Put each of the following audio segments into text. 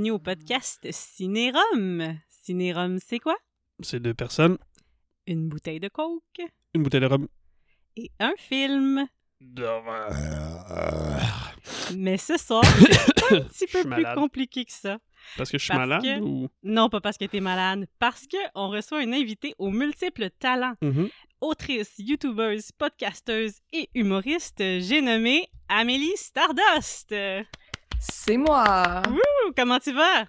Bienvenue au podcast Cinérum. Cinérum, c'est quoi? C'est deux personnes, Une bouteille de coke une bouteille de rhum. et un film. Mais ce soir, c'est un petit peu plus malade. compliqué que ça. Parce que je suis Parce malade que- ou? Non, pas parce que t'es malade, parce que on reçoit une invitée aux multiples talents. Mhm. Autrice, youtubeuse, podcasteuse et humoriste, j'ai nommé Amélie Stardust. C'est moi. Ouh, comment tu vas?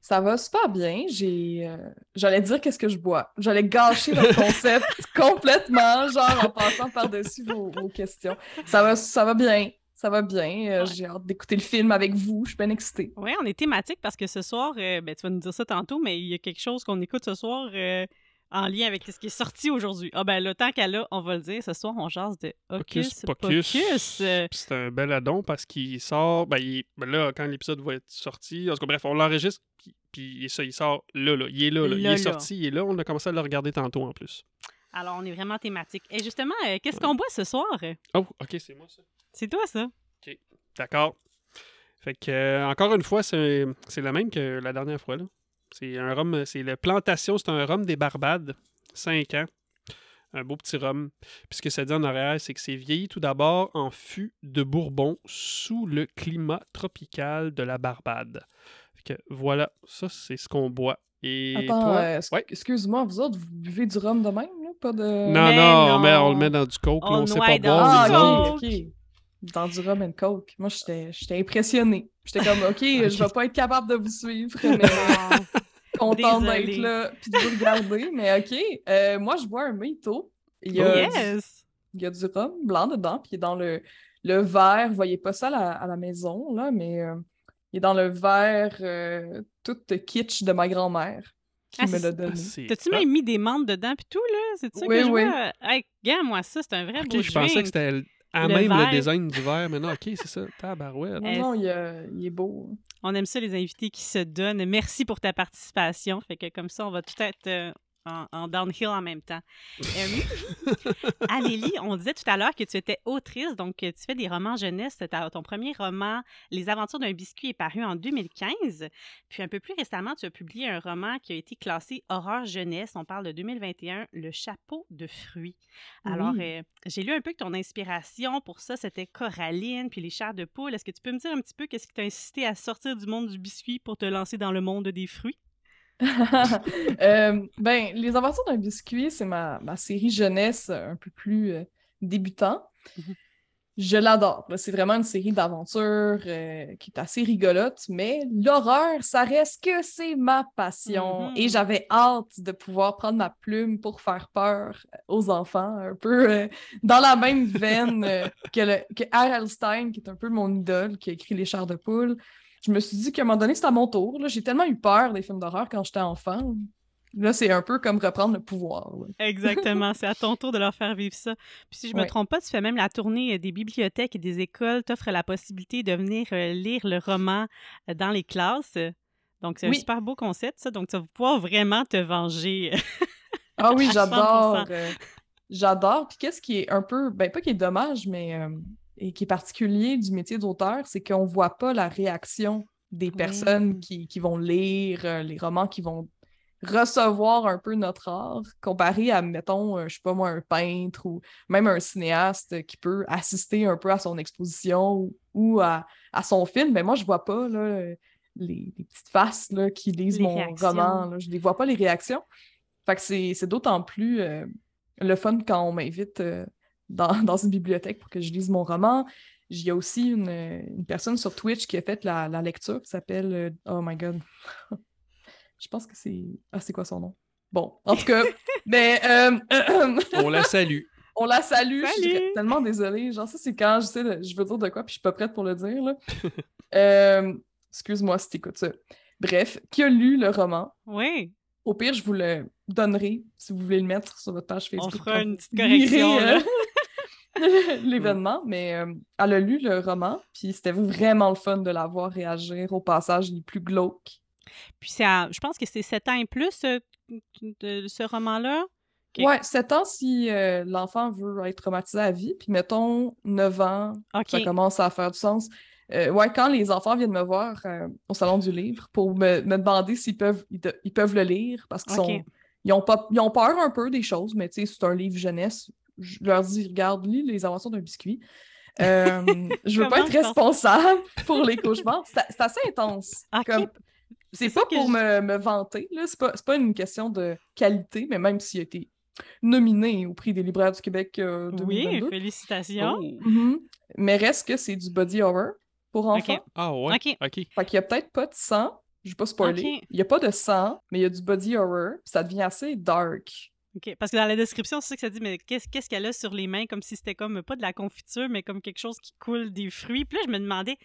Ça va super bien. J'ai, euh, j'allais dire qu'est-ce que je bois. J'allais gâcher le concept complètement, genre en passant par-dessus vos, vos questions. Ça va, ça va bien. Ça va bien. Euh, Ouais. J'ai hâte d'écouter le film avec vous. Je suis bien excitée. Oui, on est thématique parce que ce soir, euh, ben, tu vas nous dire ça tantôt, mais il y a quelque chose qu'on écoute ce soir en lien avec ce qui est sorti aujourd'hui. Ah ben là, tant qu'elle a, on va le dire. Ce soir, on jase de Hocus Pocus. C'est un bel addon parce qu'il sort. Ben, il- ben là, quand l'épisode va être sorti. En tout cas, bref, on l'enregistre. Puis, ça, il sort là, là. Il est là, là. il Là, est là. sorti, il est là. On a commencé à le regarder tantôt en plus. Alors, on est vraiment thématique. Et justement, euh, qu'est-ce qu'on boit ce soir? Oh, ok, c'est moi ça. C'est toi, ça? D'accord. Fait que, euh, encore une fois, c'est c'est le même que la dernière fois. là. C'est un rhum, c'est le Plantation, c'est un rhum des Barbades, 5 ans. Un beau petit rhum. Puis ce que ça dit en arrière, c'est que c'est vieilli tout d'abord en fût de Bourbon sous le climat tropical de la Barbade. Fait que voilà, ça c'est ce qu'on boit. Et Attends, toi? euh, Ouais. excuse-moi, vous autres, vous buvez du rhum de même, là? Pas de. Non, Mais non, non. On, on le met dans du coke, là, On on sait pas dans boire. Ah. Dans du rum and coke. Moi, j'étais j'étais impressionnée. J'étais comme, OK, je vais pas être capable de vous suivre, mais contente d'être là puis de vous regarder. Mais OK, euh, moi, je bois un mojito. Il y a, du, yes! il y a du rhum blanc dedans, puis il est dans le, le verre. Vous voyez pas ça à la, à la maison, là, mais euh, il est dans le verre euh, tout kitsch de ma grand-mère qui Ah, me l'a donné. c'est T'as-tu même mis des menthes dedans puis tout, là? C'est ça Oui, que je oui. vois? Hey, gars, moi, ça, c'est un vrai Ok, beau je pensais que c'était à Le même verre. le design du verre, mais non, ok, c'est ça. Tabarouette. Non, non, il, euh, il est beau. On aime ça, les invités qui se donnent. Merci pour ta participation. Fait que comme ça, on va tout être euh, en, en downhill en même temps. Euh, Amélie, on disait tout à l'heure que tu étais autrice, donc euh, tu fais des romans jeunesse. Ton premier roman, Les aventures d'un biscuit, est paru en 2015. Puis un peu plus récemment, tu as publié un roman qui a été classé horreur jeunesse. On parle de 2021, Le chapeau de fruits. Alors, Oui. euh, j'ai lu un peu que ton inspiration pour ça, c'était Coraline, puis les chars de poule. Est-ce que tu peux me dire un petit peu qu'est-ce qui t'a incité à sortir du monde du biscuit pour te lancer dans le monde des fruits? Euh, ben, Les Aventures d'un biscuit, c'est ma, ma série jeunesse euh, un peu plus euh, débutant. Mhm. Je l'adore. C'est vraiment une série d'aventures euh, qui est assez rigolote, mais l'horreur, ça reste que c'est ma passion. Mhm. Et j'avais hâte de pouvoir prendre ma plume pour faire peur aux enfants, un peu euh, dans la même veine euh, que, le, que. Stein, qui est un peu mon idole, qui a écrit Les chars de poule. Je me suis dit qu'à un moment donné, c'était à mon tour. J'ai tellement eu peur des films d'horreur quand j'étais enfant. Là, c'est un peu comme reprendre le pouvoir. là. Exactement, c'est à ton tour de leur faire vivre ça. Puis si je me Ouais. trompe pas, tu fais même la tournée euh, des bibliothèques et des écoles, t'offres la possibilité de venir euh, lire le roman euh, dans les classes. Donc c'est un super beau concept, ça. Donc tu vas pouvoir vraiment te venger. Ah oui, j'adore. 100%. j'adore. Puis qu'est-ce qui est un peu, ben pas qui est dommage, mais euh, et qui est particulier du métier d'auteur, c'est qu'on voit pas la réaction des personnes Oui. qui, qui vont lire euh, les romans, qui vont recevoir un peu notre art, comparé à, mettons, je sais pas moi, un peintre ou même un cinéaste qui peut assister un peu à son exposition ou, ou à, à son film. Mais moi, je vois pas là, les, les petites faces là, qui lisent Les mon réactions. roman. là. Je les vois pas, les réactions. Fait que c'est c'est d'autant plus euh, le fun quand on m'invite euh, dans, dans une bibliothèque pour que je lise mon roman. Il y a aussi une, une personne sur Twitch qui a fait la, la lecture qui s'appelle euh, Oh my god. je pense que c'est. Ah, c'est quoi son nom? Bon, en tout cas, mais euh, On la salue. on la salue. Je suis Salut! tellement désolée. Genre, ça, c'est quand je sais, de- je veux dire de quoi, puis je suis pas prête pour le dire. là. Euh, Excuse-moi si t'écoutes ça. Bref, qui a lu le roman? oui, Au pire, je vous le donnerai si vous voulez le mettre sur votre page on Facebook. fera quand une petite correction. lirez, là. euh, l'événement, mais euh, elle a lu le roman, puis c'était vraiment le fun de la voir réagir au passage les plus glauques. Puis c'est à- je pense que c'est 7 ans et plus, euh, de ce roman-là? Ok. Ouais, 7 ans si euh, l'enfant veut être traumatisé à vie, puis mettons 9 ans, ça commence à faire du sens. Euh, ouais, quand les enfants viennent me voir euh, au salon du livre pour me, me demander s'ils peuvent, ils, de- ils peuvent le lire parce qu'ils sont, ils ont, pas, ils ont peur un peu des choses, mais tu sais, c'est un livre jeunesse. Je leur dis, regarde, lis Les Inventions d'un biscuit. Euh, je veux pas être responsable pour les cauchemars. C'est c'est assez intense. Ok. Comme- c'est pas pour je- me, me vanter, là. C'est pas, c'est pas une question de qualité, mais même s'il a été nominé au prix des libraires du Québec euh, Oui, 2022. félicitations. Oh. Mhm. Mais reste que c'est du body horror pour enfants. Ah ouais? Ok. OK. Fait qu'il y a peut-être pas de sang. Je vais pas spoiler. Il y a pas de sang, mais il y a du body horror. Ça devient assez dark. OK. Parce que dans la description, c'est ça que ça dit, mais qu'est-ce qu'est-ce qu'elle a sur les mains, comme si c'était comme, pas de la confiture, mais comme quelque chose qui coule des fruits. Puis là, je me demandais,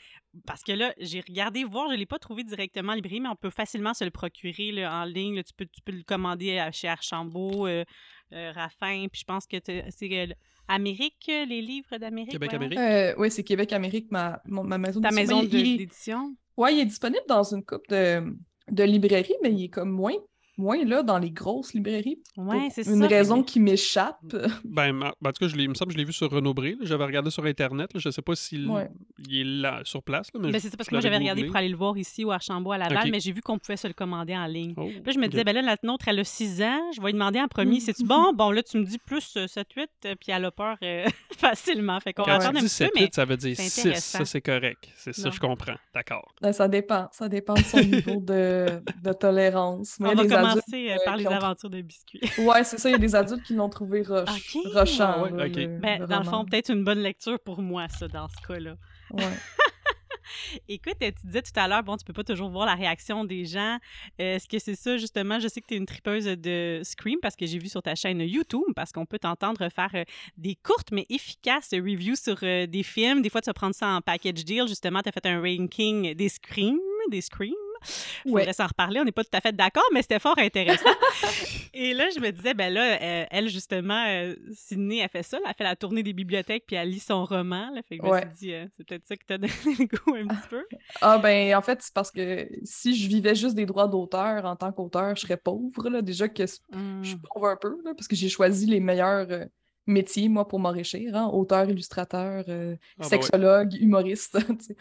parce que là, j'ai regardé voir, je l'ai pas trouvé directement en librairie, mais on peut facilement se le procurer là, en ligne. là. tu, peux, tu peux le commander à- chez Archambault, euh, euh, Raffin, puis je pense que t'as- c'est euh, Amérique, euh, les livres d'Amérique. Québec, voyons. Amérique. Euh, oui, c'est Québec-Amérique, ma, ma maison Ta d'édition. maison Mais de- il- il- d'édition? Ouais, il est disponible dans une coupe de, de librairies, mais il est comme moins, moins là dans les grosses librairies. Ouais, pour c'est ça. Une raison qui m'échappe. Ben, ben, en tout cas, je l'ai- il me semble que je l'ai vu sur Renaud Bré. là. J'avais regardé sur Internet. là. Je sais pas s'il Ouais. il est là, sur place. là, mais Ben, c'est ça, parce que moi, j'avais regardé pour aller le voir ici ou à Archambault à Laval, Ok. mais j'ai vu qu'on pouvait se le commander en ligne. Oh, Puis là, je me disais, ben là, la nôtre, elle a 6 ans. Je vais lui demander en premier, Mm. c'est-tu bon? Bon, là, tu me dis plus 7-8, puis elle a peur euh, facilement. Fait qu'on va Quand attendre tu un dis petit peu, 7 mais 8, ça veut dire c'est 6. intéressant. Ça, c'est correct. C'est ça, je comprends. D'accord. Ben, ça dépend. Ça dépend de son niveau de, de tolérance. On va commencer euh, euh, par les ont- aventures de biscuits. Ouais, c'est ça. Il y a des adultes qui l'ont trouvé roche, rochant. Ah Ben, le dans le fond, peut-être une bonne lecture pour moi, ça, dans ce cas-là. Ouais. Écoute, tu disais tout à l'heure, bon, tu peux pas toujours voir la réaction des gens. Est-ce que c'est ça, justement? Je sais que tu es une tripeuse de Scream parce que j'ai vu sur ta chaîne YouTube, parce qu'on peut t'entendre faire euh, des courtes mais efficaces reviews sur des films. Des fois, tu vas prendre ça en package deal. Justement, tu as fait un ranking des Scream, des Scream. Faudrait Ouais. s'en reparler. On n'est pas tout à fait d'accord, mais c'était fort intéressant. Et là, je me disais, ben là, euh, elle, justement, euh, Sydney, elle fait ça. là, elle fait la tournée des bibliothèques, puis elle lit son roman. Là, fait que je me suis dit, euh, c'est peut-être ça qui t'a donné le goût un petit peu. Ah ben en fait, c'est parce que si je vivais juste des droits d'auteur en tant qu'auteur, je serais pauvre. Là. Déjà que je suis Hmm. pauvre un peu, là, parce que j'ai choisi les meilleurs euh, métiers, moi, pour m'enrichir. Hein? Auteur, illustrateur, euh, Ah, bah ouais. sexologue, humoriste.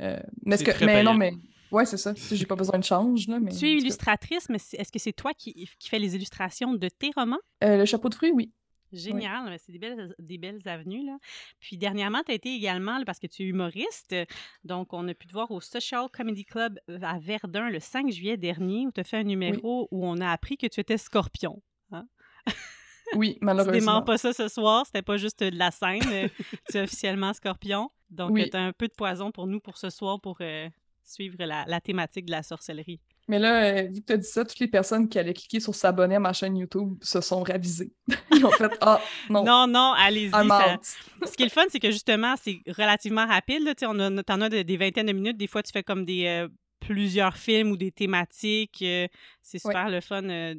Euh, mais C'est ce que- très mais non, mais ouais, c'est ça. Tu J'ai pas besoin de change. Là, mais, Tu es illustratrice, mais est-ce que c'est toi qui, qui fais les illustrations de tes romans? Euh, le chapeau de fruits, oui. Génial, mais c'est des belles, des belles avenues. Là. Puis dernièrement, tu as été également, là, parce que tu es humoriste, donc on a pu te voir au Social Comedy Club euh, à Verdun le 5 juillet dernier, où tu as fait un numéro où on a appris que tu étais scorpion. Oui, Tu malheureusement. déments pas ça ce soir, c'était pas juste de la scène, euh, tu es officiellement scorpion. Donc Oui. tu as un peu de poison pour nous pour ce soir pour euh, suivre la, la thématique de la sorcellerie. Mais là, euh, vu que tu as dit ça, toutes les personnes qui allaient cliquer sur s'abonner à ma chaîne YouTube se sont ravisées. Ils ont fait Ah, non, Non, non, allez-y. Ça-. Ce qui est le fun, c'est que justement, c'est relativement rapide. Là, on a, t'en as de- des vingtaines de minutes. Des fois, tu fais comme des euh, plusieurs films ou des thématiques. euh, c'est super le fun euh,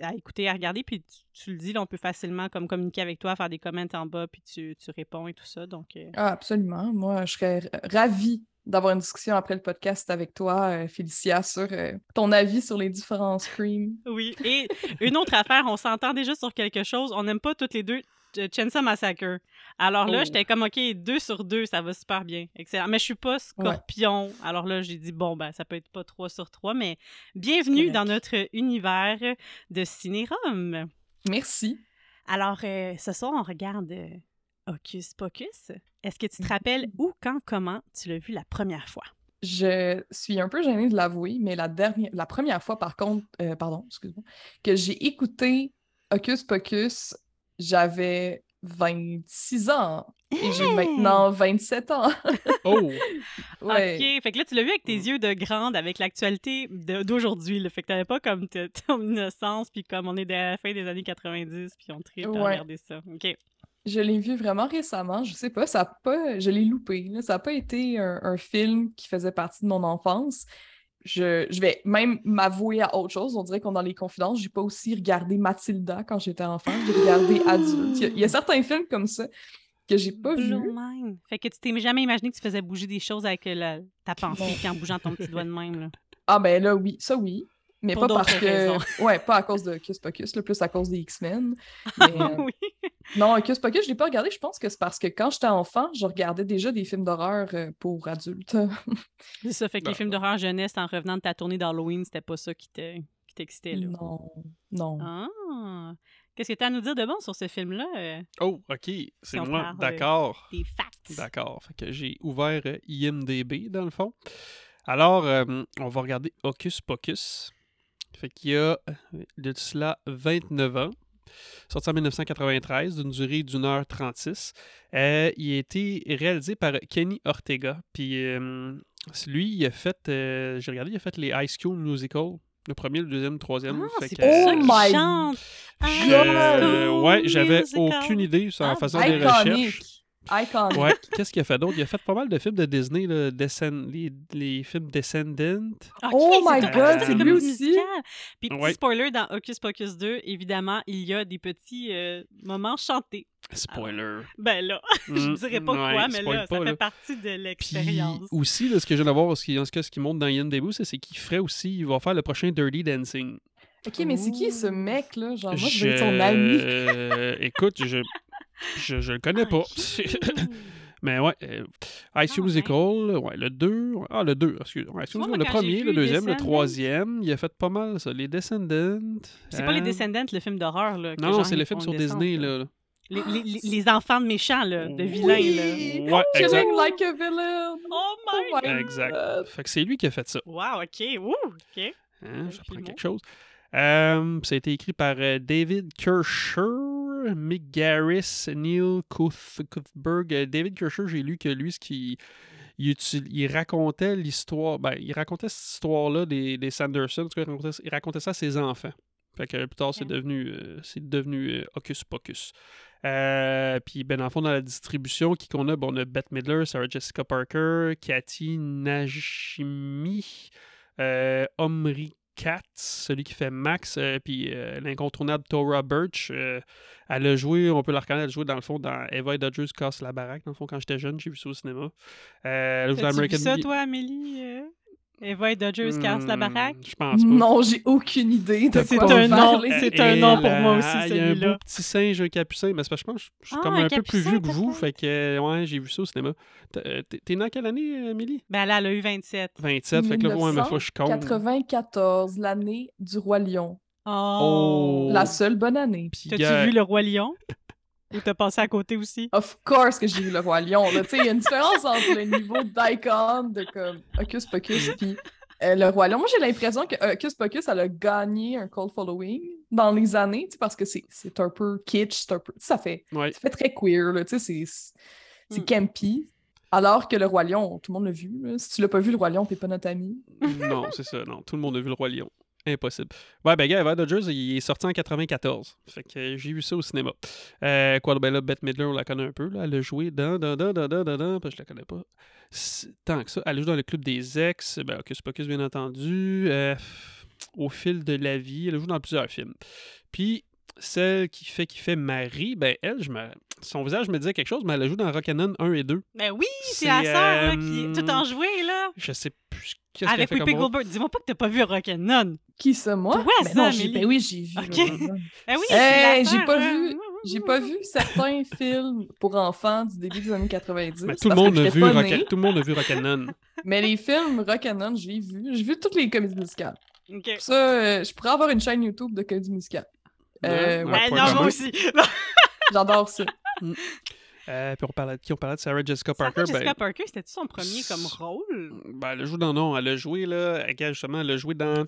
à écouter, à regarder. Puis tu, tu le dis, là, on peut facilement comme communiquer avec toi, faire des commentaires en bas, puis tu, tu réponds et tout ça. Donc, euh, Ah, absolument. Moi, je serais ravie d'avoir une discussion après le podcast avec toi, euh, Félicia, sur euh, ton avis sur les différents Scream. oui. Et une autre affaire, on s'entend déjà sur quelque chose. On n'aime pas toutes les deux euh, Chainsaw Massacre. Alors là, Oh. j'étais comme, OK, deux sur deux, ça va super bien. Excellent. Mais je suis pas scorpion. Alors là, j'ai dit, bon, ben, ça peut être pas trois sur trois, mais bienvenue dans notre univers de cinérum. Merci. Alors, euh, ce soir, on regarde Hocus Pocus. Est-ce que tu te Mhm. rappelles où, quand, comment tu l'as vu la première fois? Je suis un peu gênée de l'avouer, mais la dernière, la première fois, par contre, euh, pardon, excuse-moi, que j'ai écouté Hocus Pocus, j'avais 26 ans et j'ai maintenant 27 ans. Oh! Ouais. OK. Fait que là, tu l'as vu avec tes Mm. yeux de grande, avec l'actualité d'aujourd'hui. Fait que t'avais pas comme ton innocence, puis comme on est à la fin des années 90, puis on tripe à Ouais. regarder ça. OK. Je l'ai vu vraiment récemment, je sais pas, ça a pas, je l'ai loupé, là. ça n'a pas été un, un film qui faisait partie de mon enfance. Je, je vais même m'avouer à autre chose, on dirait qu'on est dans les confidences, j'ai pas aussi regardé Mathilda quand j'étais enfant, j'ai regardé adulte. Il y, a, il y a certains films comme ça que j'ai pas mind. Fait que tu t'es jamais imaginé que tu faisais bouger des choses avec la- ta pensée, puis en bougeant ton petit doigt de même. Là. Ah ben là oui, ça oui, mais Pour pas parce que. raisons. Ouais, pas à cause de Hocus Pocus, là, plus à cause des X-Men. Mais, euh, oui. Non, Hocus Pocus, je l'ai pas regardé. Je pense que c'est parce que quand j'étais enfant, je regardais déjà des films d'horreur euh, pour adultes. C'est ça, fait que les Bah, films d'horreur jeunesse en revenant de ta tournée d'Halloween, c'était pas ça qui te- qui t'excitait, là. non, non. Ah! Qu'est-ce que tu as à nous dire de bon sur ce film-là? euh, Oh, ok, c'est moi. euh, D'accord. des facts? D'accord. Fait que j'ai ouvert IMDB, dans le fond. Alors, euh, on va regarder Hocus Pocus. Fait qu'il y a euh, de cela 29 ans. Sorti en 1993, d'une durée d'une heure 36. Euh, il a été réalisé par Kenny Ortega. Puis euh, lui, il a fait, euh, j'ai regardé, il a fait les High School Musical. Le premier, le deuxième, le troisième. Ah, Fait c'est que, pour ça Oh qu'il my chante! je- ouais, j'avais aucune idée en Ah, faisant des recherches. Iconic. Ouais, qu'est-ce qu'il a fait d'autre? Il a fait pas mal de films de Disney, là, Descend- les, les films Descendant. Ok, Oh my God, c'est lui aussi? Puis petit Ouais. spoiler, dans Hocus Pocus 2, évidemment, il y a des petits euh, moments chantés. Spoiler. Ben là, je ne dirais pas quoi, mais là, ça fait partie de Puis l'expérience. aussi, là, ce que je viens d'avoir, ce qui, en ce cas, ce qui monte dans IMDb, c'est c'est qu'il ferait aussi, il va faire le prochain Dirty Dancing. Ok, mais c'est qui ce mec-là? Genre, moi, je Je- veux être son ami. euh, écoute, je, je, je le connais pas. Mais ouais, euh, High School Ah, Musical, ouais, le 2, ouais, ah, le 2, excuse, ouais, excuse vois, moi, le quand premier, le deuxième, le troisième, il a fait pas mal ça, les Descendants. C'est pas les hein. Descendants, le film d'horreur. là, que Non, c'est le film sur une descente, Disney, là. là. Les, les- les- enfants de méchants, là, de Oui! vilains. Là. Ouais, exact. Killing like a villain. Oh my Oh my Exact. God. Fait que c'est lui qui a fait ça. Wow, OK. Wouh, OK. Hein, J'apprends quelque chose. Euh, ça a été écrit par euh, David Kirscher, Mick Garris, Neil Cuthberg. Euh, David Kirscher, j'ai lu que lui, ce qui. Il, racontait l'histoire. Ben, il racontait cette histoire-là des, des Sanderson. En tout cas, il racontait, il racontait ça à ses enfants. Fait que plus tard, c'est devenu, euh, c'est devenu euh, Hocus Pocus. Euh, puis, ben, dans le fond, dans la distribution, qui qu'on a, bon, on a Bette Midler, Sarah Jessica Parker, Cathy Najimi, Omri Katz, celui qui fait Max, euh, puis euh, l'incontournable Tora Birch. euh, elle a joué, on peut la reconnaître, elle a joué dans le fond dans Eva et Dodgers casse la baraque. Dans le fond, quand j'étais jeune, j'ai vu ça au cinéma. Euh, elle a joué vu American ça, toi, Amélie? Euh? Eva et Dodgers cassent la Hmm, baraque? Je pense pas. Non, j'ai aucune idée de C'est quoi un nom, c'est Et un nom pour moi aussi, Il y a un celui-là. beau petit singe, un capucin. Mais c'est parce que je pense que je suis Ah, comme un peu plus vieux que vous. Fait que, euh, ouais, j'ai vu ça au cinéma. T'es- euh, T'es t'es né en quelle année, Amélie Ben là, elle a eu 27. 27. Fait que là, ouais, mais faut que je compte. 94, l'année du Roi Lion. Oh! Oh. La seule bonne année. Puis, T'as-tu gars, vu Le Roi Lion? Ou t'as passé à côté aussi? Of course que j'ai vu le Roi Lion. Il y a une différence entre le niveau d'icon de comme Hocus Pocus puis euh, le Roi Lion. Moi, j'ai l'impression que Hocus Pocus, elle a gagné un cult following dans les années, parce que c'est un peu kitsch, un peu... ça fait, Ouais. ça fait très queer, là, tu sais, c'est- c'est Hmm. campy. Alors que le Roi Lion, tout le monde l'a vu. là. Si tu l'as pas vu, le Roi Lion, t'es pas notre ami. non, c'est ça. Non, tout le monde a vu le Roi Lion. Impossible. Ouais, ben, gars, Dodgers, il est sorti en 94. Fait que j'ai vu ça au cinéma. Euh, quoi, ben là, Bette Midler, on la connaît un peu. Là. Elle a joué dans, dans, dans, dans, dans, dans, que je la connais pas. Tant que ça. Elle a joué dans le Club des Ex, ben, Hocus Pocus, bien entendu. Euh, au fil de la vie, elle a joué dans plusieurs films. Puis, celle qui fait, qui fait Marie, ben, elle, je me... son visage me disait quelque chose, mais elle a joué dans Rock'n'On 1 et 2. Ben oui, c'est la sœur euh, qui est tout enjouée, là. Je sais plus qu'est-ce qu'elle Avec fait Whoopi rôle. Goldberg. Dis-moi pas que t'as pas vu Rock'n'None. Qui ça, moi? Ouais, Ben ça, non, j'ai- ben oui, j'ai vu. Ok. le Roi Lion. Ben oui, Hey, j'ai pas vu- J'ai pas vu certains films pour enfants du début des années 90. Mais tout le, monde a vu Rock- tout le monde a vu Rock'n'On. Mais les films Rock'n'On, je l'ai vu. J'ai vu toutes les comédies musicales. Pour ça, euh, je pourrais avoir une chaîne YouTube de comédies musicales. Euh, Ouais, Ben non, moi aussi. J'adore ça. Euh, puis on parlait de qui? On parlait de Sarah Jessica Sarah Parker. Jessica ben, Parker, c'était-tu son premier comme rôle? ben, elle a joué dans non, elle a joué là, regarde, justement, elle a joué dans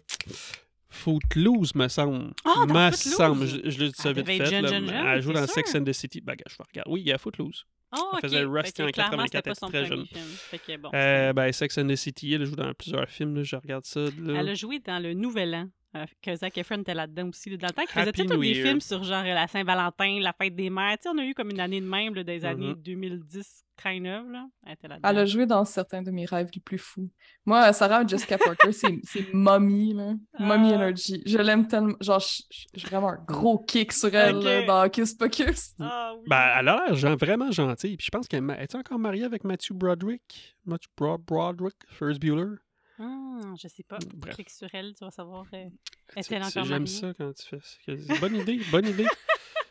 Footloose, me semble. Ah, dans me semble, je, je le dis ça Elle vite fait. jeune, là, jeune, mais jeune, elle a joué t'es dans sûr? Sex and the City. Ben, je vais regarder. Oui, il y a Footloose. Oh, Elle faisait Rusty Fait que en clairement, 84, c'était pas elle très jeune. film. Fait que bon, Euh, ben, Sex and the City, elle a joué dans plusieurs films, là, je regarde ça. Là. Elle a joué dans le Nouvel An. Euh, que Zac Efron était là-dedans aussi. là, Dans le temps qu'il faisait tous des films sur genre la Saint-Valentin, la fête des mères. Tu sais, on a eu comme une année de même là, des Mhm. années 2010, kind of. Là. Elle était là-dedans. Elle a joué dans certains de mes rêves les plus fous. Moi, Sarah Jessica Parker, c'est c'est Mommy, là. Mommy Ah. Energy. Je l'aime tellement. Genre, j'ai vraiment un gros kick sur elle là, dans Hocus Pocus. Ah oui. Ben, elle a l'air vraiment gentille. Puis je pense qu'elle est encore mariée avec Matthew Broderick? Matthew Bro- Broderick, Ferris Bueller? Hum, je sais pas. Bref. Clique sur elle, tu vas savoir. euh, Est-elle encore J'aime ça quand tu fais ça. Que- Bonne idée, bonne idée.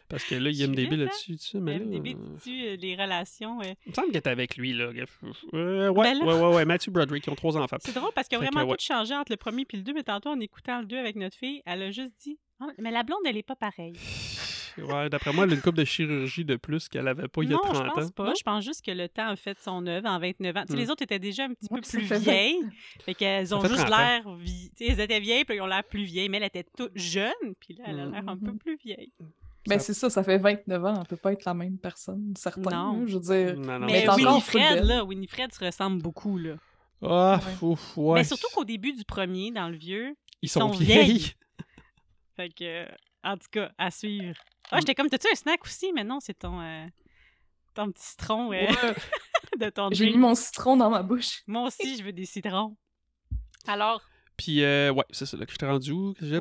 Parce que là, il IMDB vite, hein? là-dessus, tu sais, mais là... MDB, euh, tu euh, les relations. euh. Il me semble qu'elle est avec lui, là. Euh, ouais, Ben là- ouais, ouais, ouais, Matthew Broderick, ils ont trois enfants. C'est drôle parce qu'il a Fait que, vraiment ouais. tout changé entre le premier et le deux, mais tantôt, en écoutant le deux avec notre fille, elle a juste dit Ah, Mais la blonde, elle est pas pareille. Ouais, d'après moi, elle a une coupe de chirurgie de plus qu'elle avait pas il y a non, 30 je pense ans. pas. Non? Je pense juste que le temps a fait son œuvre en 29 ans. Tu sais, Hmm. Les autres étaient déjà un petit peu plus fait vieilles. Fait qu'elles ont fait juste 30 ans. l'air. vie- tu sais, Elles étaient vieilles, puis ils ont l'air plus vieilles. Mais elle était toute jeune, puis là, elle a l'air un peu Mhm. plus vieille. Ben, c'est ça, ça fait 29 ans. Elle peut pas être la même personne, certain. Non. Je veux dire. Non, non, Mais full Winifred, là, Winifred se ressemble beaucoup, là. Ah, Ouais. ouf, ouais. Mais surtout qu'au début du premier, dans le vieux, Ils sont, sont vieilles. vieilles. Fait que, en tout cas, à suivre. Ah, j'étais comme, t'as-tu un snack aussi? Mais non, c'est ton, euh, ton petit citron euh, Ouais, de ton J'ai mis mon citron dans ma bouche. Moi aussi, je veux des citrons. Alors, Puis, euh, ouais, c'est ça, là, que je t'ai rendu où? que j'ai-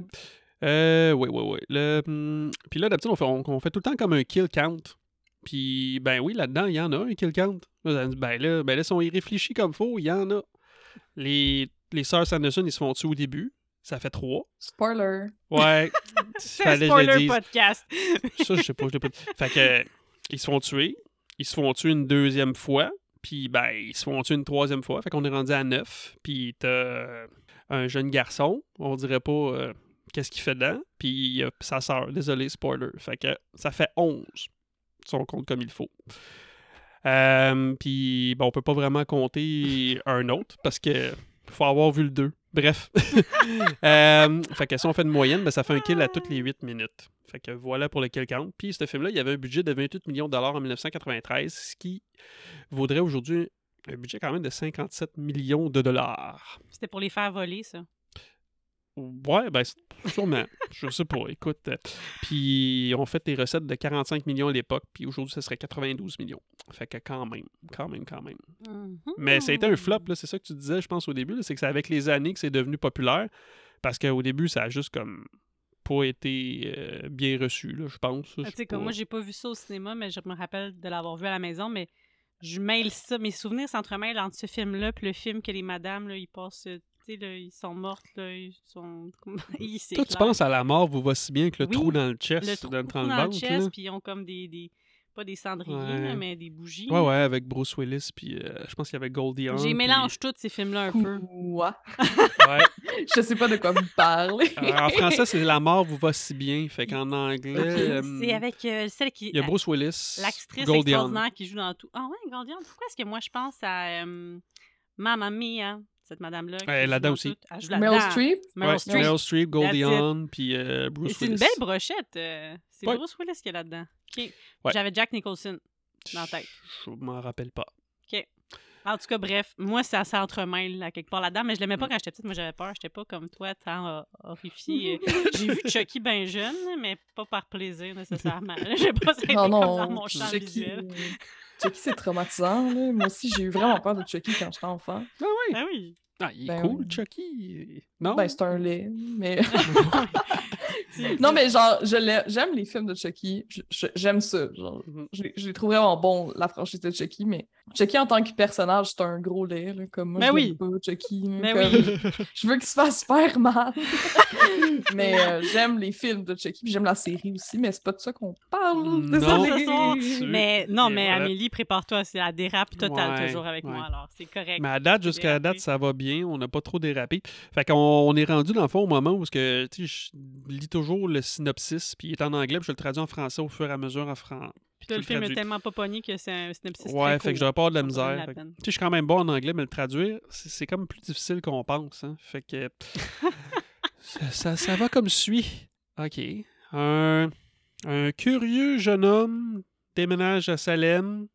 Euh, ouais, ouais, ouais. Le, hum, puis là, d'habitude, on fait, on, on fait tout le temps comme un kill count. Puis, ben oui, là-dedans, il y en a un kill count. Ben là, ben là, si on y réfléchit comme faut, il y en a. Les, les sœurs Sanderson, ils se font tuer au début? Ça fait trois. Spoiler. Ouais. c'est un je le spoiler podcast. Ça, je sais pas, je l'ai pas. Fait que, euh, ils se font tuer. Ils se font tuer une deuxième fois. Puis, ben, ils se font tuer une troisième fois. Fait qu'on est rendu à neuf. Puis, t'as euh, un jeune garçon. On dirait pas euh, qu'est-ce qu'il fait dedans. Puis, a sa sœur. Désolé, spoiler. Fait que ça fait 11. Si on compte comme il faut. Euh, puis, bon, on peut pas vraiment compter un autre parce que faut avoir vu le 2. Bref. Euh, fait que si on fait une moyenne, ben, ça fait un kill à toutes les 8 minutes. Fait que voilà pour le kill count. Puis ce film-là, il y avait un budget de 28 millions de dollars en 1993, ce qui vaudrait aujourd'hui un budget quand même de 57 millions de dollars. C'était pour les faire voler, ça. Ouais, ben sûrement. Je sais pas. Écoute, euh, puis on fait des recettes de 45 millions à l'époque, puis aujourd'hui, ce serait 92 millions. Fait que quand même, quand même, quand même. Mais ça a été un flop, là, c'est ça que tu disais, je pense, au début. C'est que c'est avec les années que c'est devenu populaire. Parce qu'au début, ça a juste comme pas été euh, bien reçu, là, je pense. Ah, Je Tu sais, comme moi, j'ai pas vu ça au cinéma, mais je me rappelle de l'avoir vu à la maison, mais je mêle ça. Mes souvenirs s'entremêlent entre ce film-là puis le film que les madames, là, ils passent, là, ils sont mortes, là, ils sont... Ils Toi, tu penses à la mort vous va si bien que le Oui, trou dans le chest, le trou, dans, le chest, puis ils ont comme des... des- Pas des cendriers, Ouais. là, mais des bougies. Ouais, ouais, avec Bruce Willis, puis euh, je pense qu'il y avait Goldie Hawn. J'ai puis- mélange tous ces films-là un peu. Quoi? Ouais. Je sais pas de quoi vous parlez. Euh, en français, c'est La mort vous va si bien. Fait qu'en anglais, euh, C'est avec euh, celle qui... il y a Bruce Willis, L'actrice Goldie Hawn. extraordinaire qui joue dans tout. Ah ouais, Goldie Hawn. Pourquoi est-ce que moi je pense à euh, Mamma Mia, cette madame-là? joue là-dedans dans aussi. joue Meryl. Streep? Meryl Ouais, Streep. Meryl Streep, Goldie. Hawn, puis euh, Et Bruce C'est une Willis. belle brochette. euh, c'est Ouais. Bruce Willis qui est là-dedans. Ouais. J'avais Jack Nicholson dans la tête. Je m'en rappelle pas. En tout cas, bref, moi, ça s'entremêle à quelque part là-dedans, mais je l'aimais Mm. pas quand j'étais petite. Moi, j'avais peur. J'étais pas comme toi, tant euh, horrifiée. J'ai vu Chucky bien jeune, mais pas par plaisir nécessairement. J'ai pas été Non, comme non. dans mon champ Chucky, visuel. euh, Chucky, c'est traumatisant. là. Moi aussi, j'ai eu vraiment peur de Chucky quand j'étais enfant. Ah oui. Ah oui. Ah, il est Ben cool. Chucky. Non? Ben, c'est un lait, mais... Non, mais genre, j'aime les films de Chucky. J'aime ça. Genre, Mhm. je, les- je les trouve vraiment bons, la franchise de Chucky, mais Chucky en tant que personnage, c'est un gros lait. là, comme moi, Ben je oui. pas, Chucky. Ben comme- oui. Je veux qu'il se fasse faire mal. mais euh, j'aime les films de Chucky, puis j'aime la série aussi, mais c'est pas de ça qu'on parle. Non. Tu- Mais non, mais voilà. Amélie, prépare-toi, c'est la dérape totale Ouais, toujours avec ouais. moi, alors c'est correct. Mais à date, jusqu'à date, ça va bien. On n'a pas trop dérapé. Fait qu'on on est rendu, dans le fond, au moment où que, tu sais, je lis toujours le synopsis, puis il est en anglais, puis je le traduis en français au fur et à mesure en français. Puis là, le le film est tellement pas pogné que c'est un synopsis Ouais, très fait que court. j'aurais pas avoir de la Ça misère. Tu sais, je suis quand même bon en anglais, mais le traduire, c'est c'est comme plus difficile qu'on pense. hein. Fait que. ça, ça, ça va comme suit. OK. Un, un curieux jeune homme déménage à Salem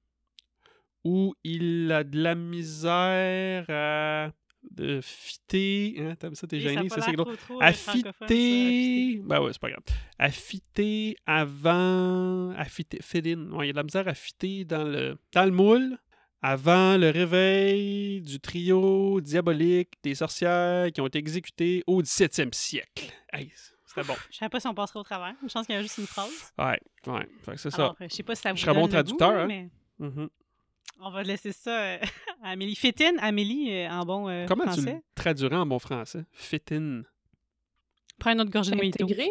où il a de la misère à de fitter. Hein, ça, t'es gêné, c'est drôle. euh, affiter. Ben ouais, c'est pas grave. Affiter avant. Affiter. Fit in. Ouais, il y a de la misère à fitter dans le, dans le moule avant le réveil du trio diabolique des sorcières qui ont été exécutées au 17e siècle. Hey, c'était bon. Je savais pas si on passerait au travers. Une chance qu'il y a juste une phrase. Ouais, ouais. Fait que c'est ça. Euh, je sais pas si ça vous Je serais bon traducteur, goût, hein. mais Mhm. On va laisser ça euh, à Amélie. Fétine, Amélie, euh, en bon euh, Comment tu français. le traduirais en bon français? Fit in. Prends une autre gorgée de mojito. Intégré?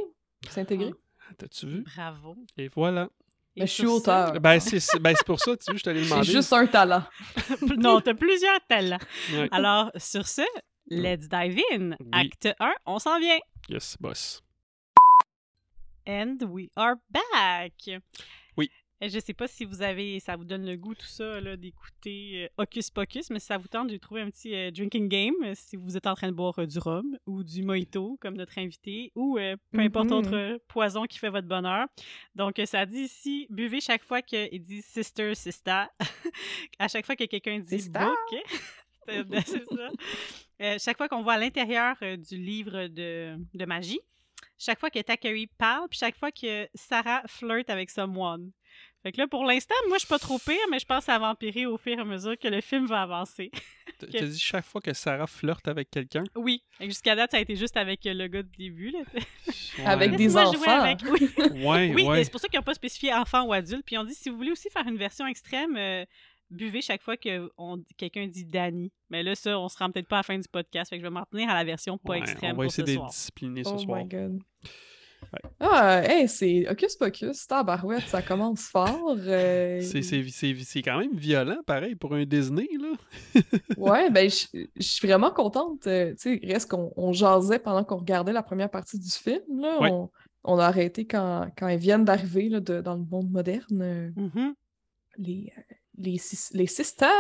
C'est intégré? Ah, T'as-tu vu? Bravo. Et voilà. Mais je suis auteur. Ben, c'est c'est- ben, c'est pour ça, tu veux, je t'allais demander. juste un talent. non, t'as plusieurs talents. Ouais. Alors, sur ce, let's dive in. Oui. Acte 1, on s'en vient. Yes, boss. And we are back. Je sais pas si vous avez, ça vous donne le goût tout ça là, d'écouter euh, Hocus Pocus, mais si ça vous tente, j'ai trouvé un petit euh, drinking game euh, si vous êtes en train de boire euh, du rhum ou du mojito comme notre invité ou peu importe Mhm. autre poison qui fait votre bonheur. Donc ça dit ici buvez chaque fois qu'il dit sister sister, à chaque fois que quelqu'un dit Sister. book, c'est ça. Chaque fois qu'on voit à l'intérieur du livre de, de magie, chaque fois que Takari parle, puis chaque fois que Sarah flirte avec someone. Fait que là, pour l'instant, moi, je suis pas trop pire, mais je pense que ça va empirer au fur et à mesure que le film va avancer. T- T'as dit chaque fois que Sarah flirte avec quelqu'un? Oui. Que Jusqu'à date, ça a été juste avec euh, le gars du début. Là. Avec des enfants. avec- Oui, Ouais, oui ouais. c'est pour ça qu'ils n'ont pas spécifié enfant ou adulte. Puis ils ont dit, si vous voulez aussi faire une version extrême, euh, buvez chaque fois que on- quelqu'un dit Danny. Mais là, ça, on se rend peut-être pas à la fin du podcast. Fait que je vais m'en tenir à la version pas Ouais, extrême On va pour essayer d'être soir. discipliné ce Oh soir. my god. Ouais. Ah, hey, c'est Hocus Pocus, tabarouette, ça commence fort. euh, C'est- C'est c'est- c'est quand même violent, pareil, pour un Disney, là. Ouais, ben, je je suis vraiment contente. euh, tu sais, reste qu'on on jasait pendant qu'on regardait la première partie du film. Là. Ouais. On, on a arrêté quand, quand ils viennent d'arriver là, de- dans le monde moderne. euh, Mhm. les, les, les sisters.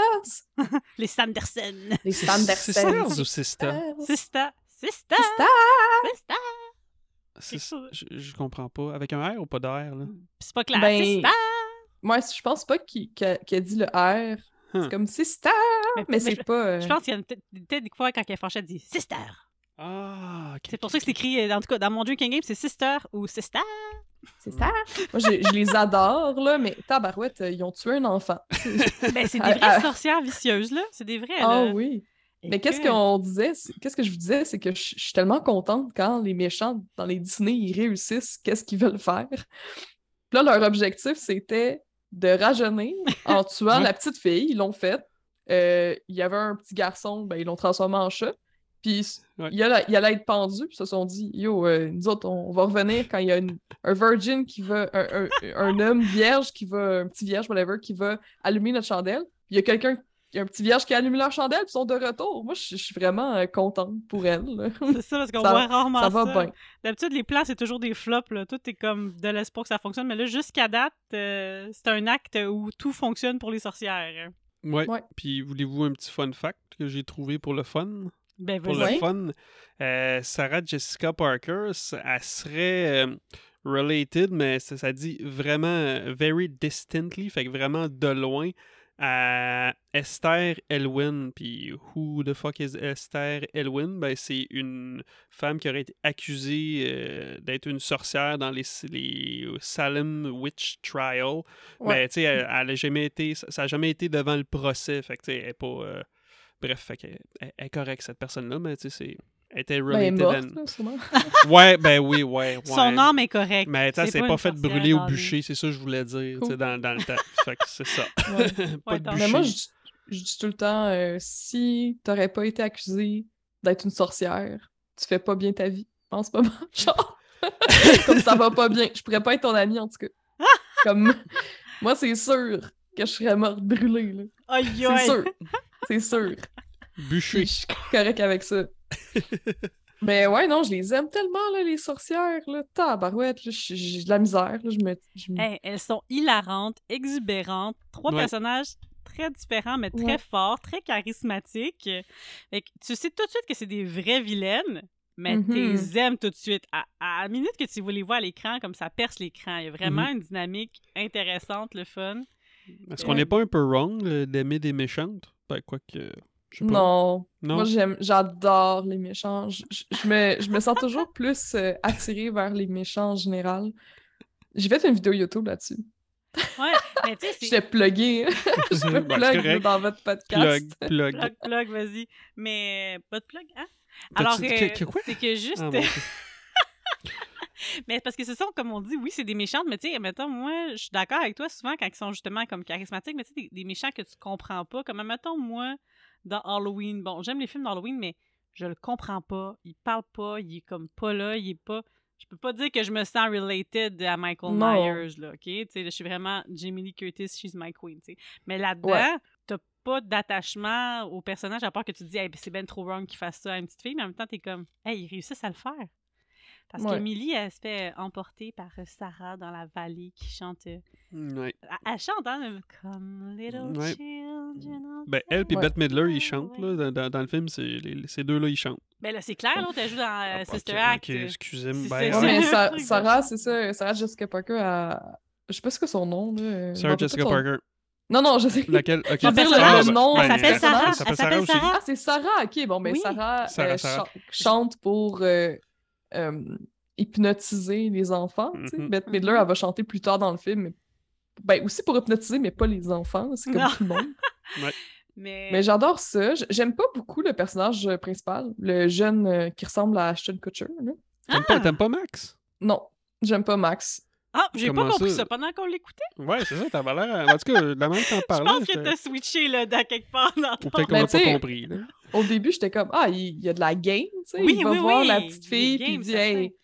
Les Sanderson. Les Sanderson. Sisters ou Sister? Sista. Sista. Sisters. Sista. C'est-. Je, je comprends pas. Avec un R ou pas de R, là? C'est pas clair. Ben, Sista. Moi, je pense pas qu'il a dit le R. Huh. C'est comme sister, Mais- mais mais c'est pas. euh, Je pense qu'il y a peut-être des fois quand elle dit Sister. Ah, ok, C'est pour ça que c'est écrit, euh, en tout cas, dans mon drinking game, c'est Sister ou Sister. C'est ça. Moi, je, je les adore, là, mais tabarouette, euh, ils ont tué un enfant. Ben, c'est des Ah, vraies ah. sorcières vicieuses, là. C'est des vraies, Ah là. oui. Mais qu'est-ce que- qu'on disait? Qu'est-ce que je vous disais? C'est que je je suis tellement contente quand les méchants dans les Disney, ils réussissent, qu'est-ce qu'ils veulent faire? Puis là, leur objectif, c'était de rajeunir en tuant la petite fille. Ils l'ont fait. Euh, Il y avait un petit garçon, ben, ils l'ont transformé en chat. Puis Ouais. il, allait, il allait être pendu, puis ils se sont dit Yo, euh, nous autres, on, on va revenir quand il y a une- un virgin qui va, un, un- un homme vierge qui va, un petit vierge, whatever, qui va allumer notre chandelle. Puis il y a quelqu'un, il y a un petit vierge qui allume leur chandelle, puis ils sont de retour. Moi, je je suis vraiment euh, contente pour elle. C'est ça, parce qu'on voit rarement ça ça. va bien. D'habitude, les plans, c'est toujours des flops, là. Tout est comme de l'espoir que ça fonctionne. Mais là, jusqu'à date, euh, c'est un acte où tout fonctionne pour les sorcières. Ouais. Ouais. Puis voulez-vous un petit fun fact que j'ai trouvé pour le fun? Ben, Pour le fun, euh, Sarah Jessica Parker, elle serait euh, related, mais ça, ça dit vraiment very distantly, fait que vraiment de loin, à Esther Elwin. Puis who the fuck is Esther Elwin? Ben, c'est une femme qui aurait été accusée euh, d'être une sorcière dans les, les Salem Witch Trial. Ouais. Mais tu sais, elle, elle a jamais été, ça n'a jamais été devant le procès. Fait que tu sais, elle est pas. euh, bref, fait qu'elle elle, elle est correcte, cette personne-là, mais tu sais, c'est. Elle était Ben, related. morte, and- là, sûrement. Ouais, ben oui, ouais. ouais. Son âme est correcte. Mais tu sais, c'est pas fait brûler au bûcher, c'est ça que je voulais dire, tu Cool. sais, dans, dans le temps. fait que c'est ça. Ouais. pas Ouais, de bûcher. Mais moi, je, je dis tout le temps, euh, si t'aurais pas été accusé d'être une sorcière, tu fais pas bien ta vie en ce moment. Genre, comme ça va pas bien. Je pourrais pas être ton ami, en tout cas. Comme, moi, c'est sûr que je serais morte brûlée, là. Aïe, C'est sûr. C'est sûr. Bûcher. Je suis correct avec ça. Mais ouais, non, je les aime tellement, là, les sorcières, là. Tabarouette, là, j'ai de la misère, là. Je me... je me- Hey, elles sont hilarantes, exubérantes, trois Ouais. personnages très différents, mais très Ouais. forts, très charismatiques. Fait que tu sais tout de suite que c'est des vraies vilaines, mais Mhm. tu les aimes tout de suite. À, à la minute que tu vous les vois à l'écran, comme ça perce l'écran. Il y a vraiment Mhm. une dynamique intéressante, le fun. Est-ce qu'on n'est pas un peu wrong là, d'aimer des méchantes? Ben, quoi que. Non. Non? Moi, j'aime, j'adore les méchants. Je, je- je me, je me sens toujours plus euh, attirée vers les méchants en général. J'ai fait une vidéo YouTube là-dessus. Ouais, mais tu sais, Je t'ai plugué. je c'est plug dans votre Plug, podcast. plug. Plug, plug, vas-y. Mais pas de plug, hein? Alors, que- euh, que c'est que juste. Ah. Mais parce que ce sont, comme on dit, oui, c'est des méchantes, mais tu sais, mettons, moi, je suis d'accord avec toi souvent quand ils sont justement comme charismatiques, mais tu sais, des, des méchants que tu comprends pas. Comme, mettons, moi, dans Halloween, bon, j'aime les films d'Halloween, mais je le comprends pas, il parle pas, il est comme pas là, il est pas. Je peux pas dire que je me sens related à Michael Non. Myers, là, OK? Tu sais, je suis vraiment Jamie Lee Curtis, she's my queen, tu sais. Mais là-dedans, Ouais. t'as pas d'attachement au personnage, à part que tu te dis, hey, ben, c'est ben trop wrong qu'il fasse ça à une petite fille, mais en même temps, t'es comme, hey, ils réussissent à le faire. Parce Ouais. qu'Emily, elle se fait emporter par euh, Sarah dans la vallée qui chante. euh, Ouais. elle- Elle chante, hein? Come, little Ouais. children. Ben, elle puis Ouais. Bette Midler, ils chantent. Ouais. Là, dans, le film, c'est, les- ces deux-là, ils chantent. Ben là, c'est clair, l'autre, elle joue dans euh, Ah, Sister ok, Act. ok, euh. excusez-moi. C'est- Ben, mais Sarah, c'est ça. Sarah Jessica Parker, a... je sais pas ce que son nom. Là. Sarah Jessica son- Parker. Non, non, je sais. Laquelle? Ok. Je veux dire, le- Ah, le ben, nom, ben, Elle s'appelle elle Sarah. Elle Elle s'appelle Sarah. Ah, c'est Sarah. Ok, bon, mais Oui. Sarah, Sarah, euh, Sarah. chan- chante pour euh, euh, hypnotiser les enfants. tu sais. Mhm. Bette Midler, elle va chanter plus tard dans le film. Mais... Ben, aussi pour hypnotiser, mais pas les enfants. C'est comme Non. tout le monde. Mais, Mais j'adore ça. J'aime pas beaucoup le personnage euh, principal, le jeune euh, qui ressemble à Ashton Kutcher. T'aimes pas, t'aimes pas Max? Non, j'aime pas Max. Ah, j'ai pas compris ça? ça pendant qu'on l'écoutait? Ouais, c'est ça, t'avais l'air. En tout cas, la même Je parlais. pense que t'as switché là, dans quelque part dans ton... peut-être qu'on Ben, l'a pas compris. Là. Au début, j'étais comme Ah, il y a de la game, tu sais. Oui, il va oui, voir oui, la il petite fille, puis il dit. Hey,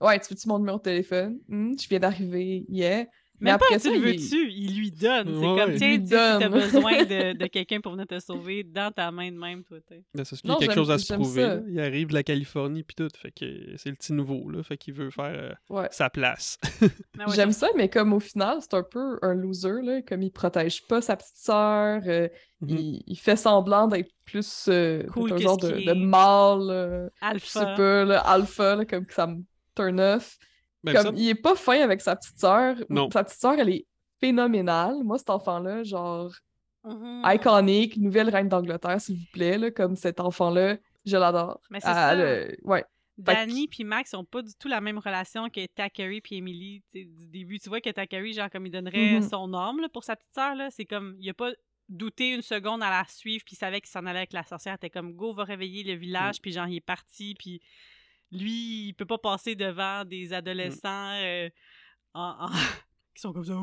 ouais, tu veux-tu mon numéro de téléphone? Hmm, Je viens d'arriver, yeah. Mais Même pas après tu ça, le il- veux-tu, il lui donne. C'est Ouais, comme, tiens, Il tu sais, si t'as besoin de, de quelqu'un pour venir te sauver dans ta main de même, toi, t'es. Ben, c'est parce qu'il y a quelque chose à se prouver. Il arrive de la Californie puis tout. Fait que c'est le petit nouveau. Là, fait qu'il veut faire euh, Ouais. sa place. Ouais, J'aime ça- mais comme au final, c'est un peu un loser, là, comme il protège pas sa petite sœur, euh, Mhm. il, il fait semblant d'être plus euh, Cool un genre de, mâle, euh, je sais Alpha. pas, là, alpha, là, comme que ça me turn off. Ben, Comme, ça- il est pas fin avec sa petite sœur. Non. Sa petite sœur, elle est phénoménale. Moi, cet enfant-là, genre, Mhm. iconique, nouvelle reine d'Angleterre, s'il vous plaît, là, comme cet enfant-là, je l'adore. Mais c'est Elle, ça. ouais. Danny puis Max ont pas du tout la même relation que Takari puis Emily du début. Tu vois que Takari, genre, comme il donnerait Mhm. son là, pour sa petite sœur, là, c'est comme, il a pas douté une seconde à la suivre, puis il savait qu'il s'en allait avec la sorcière. T'es comme, go, va réveiller le village, puis genre, il est parti, puis lui, il peut pas passer devant des adolescents euh, en- en- qui sont comme ça.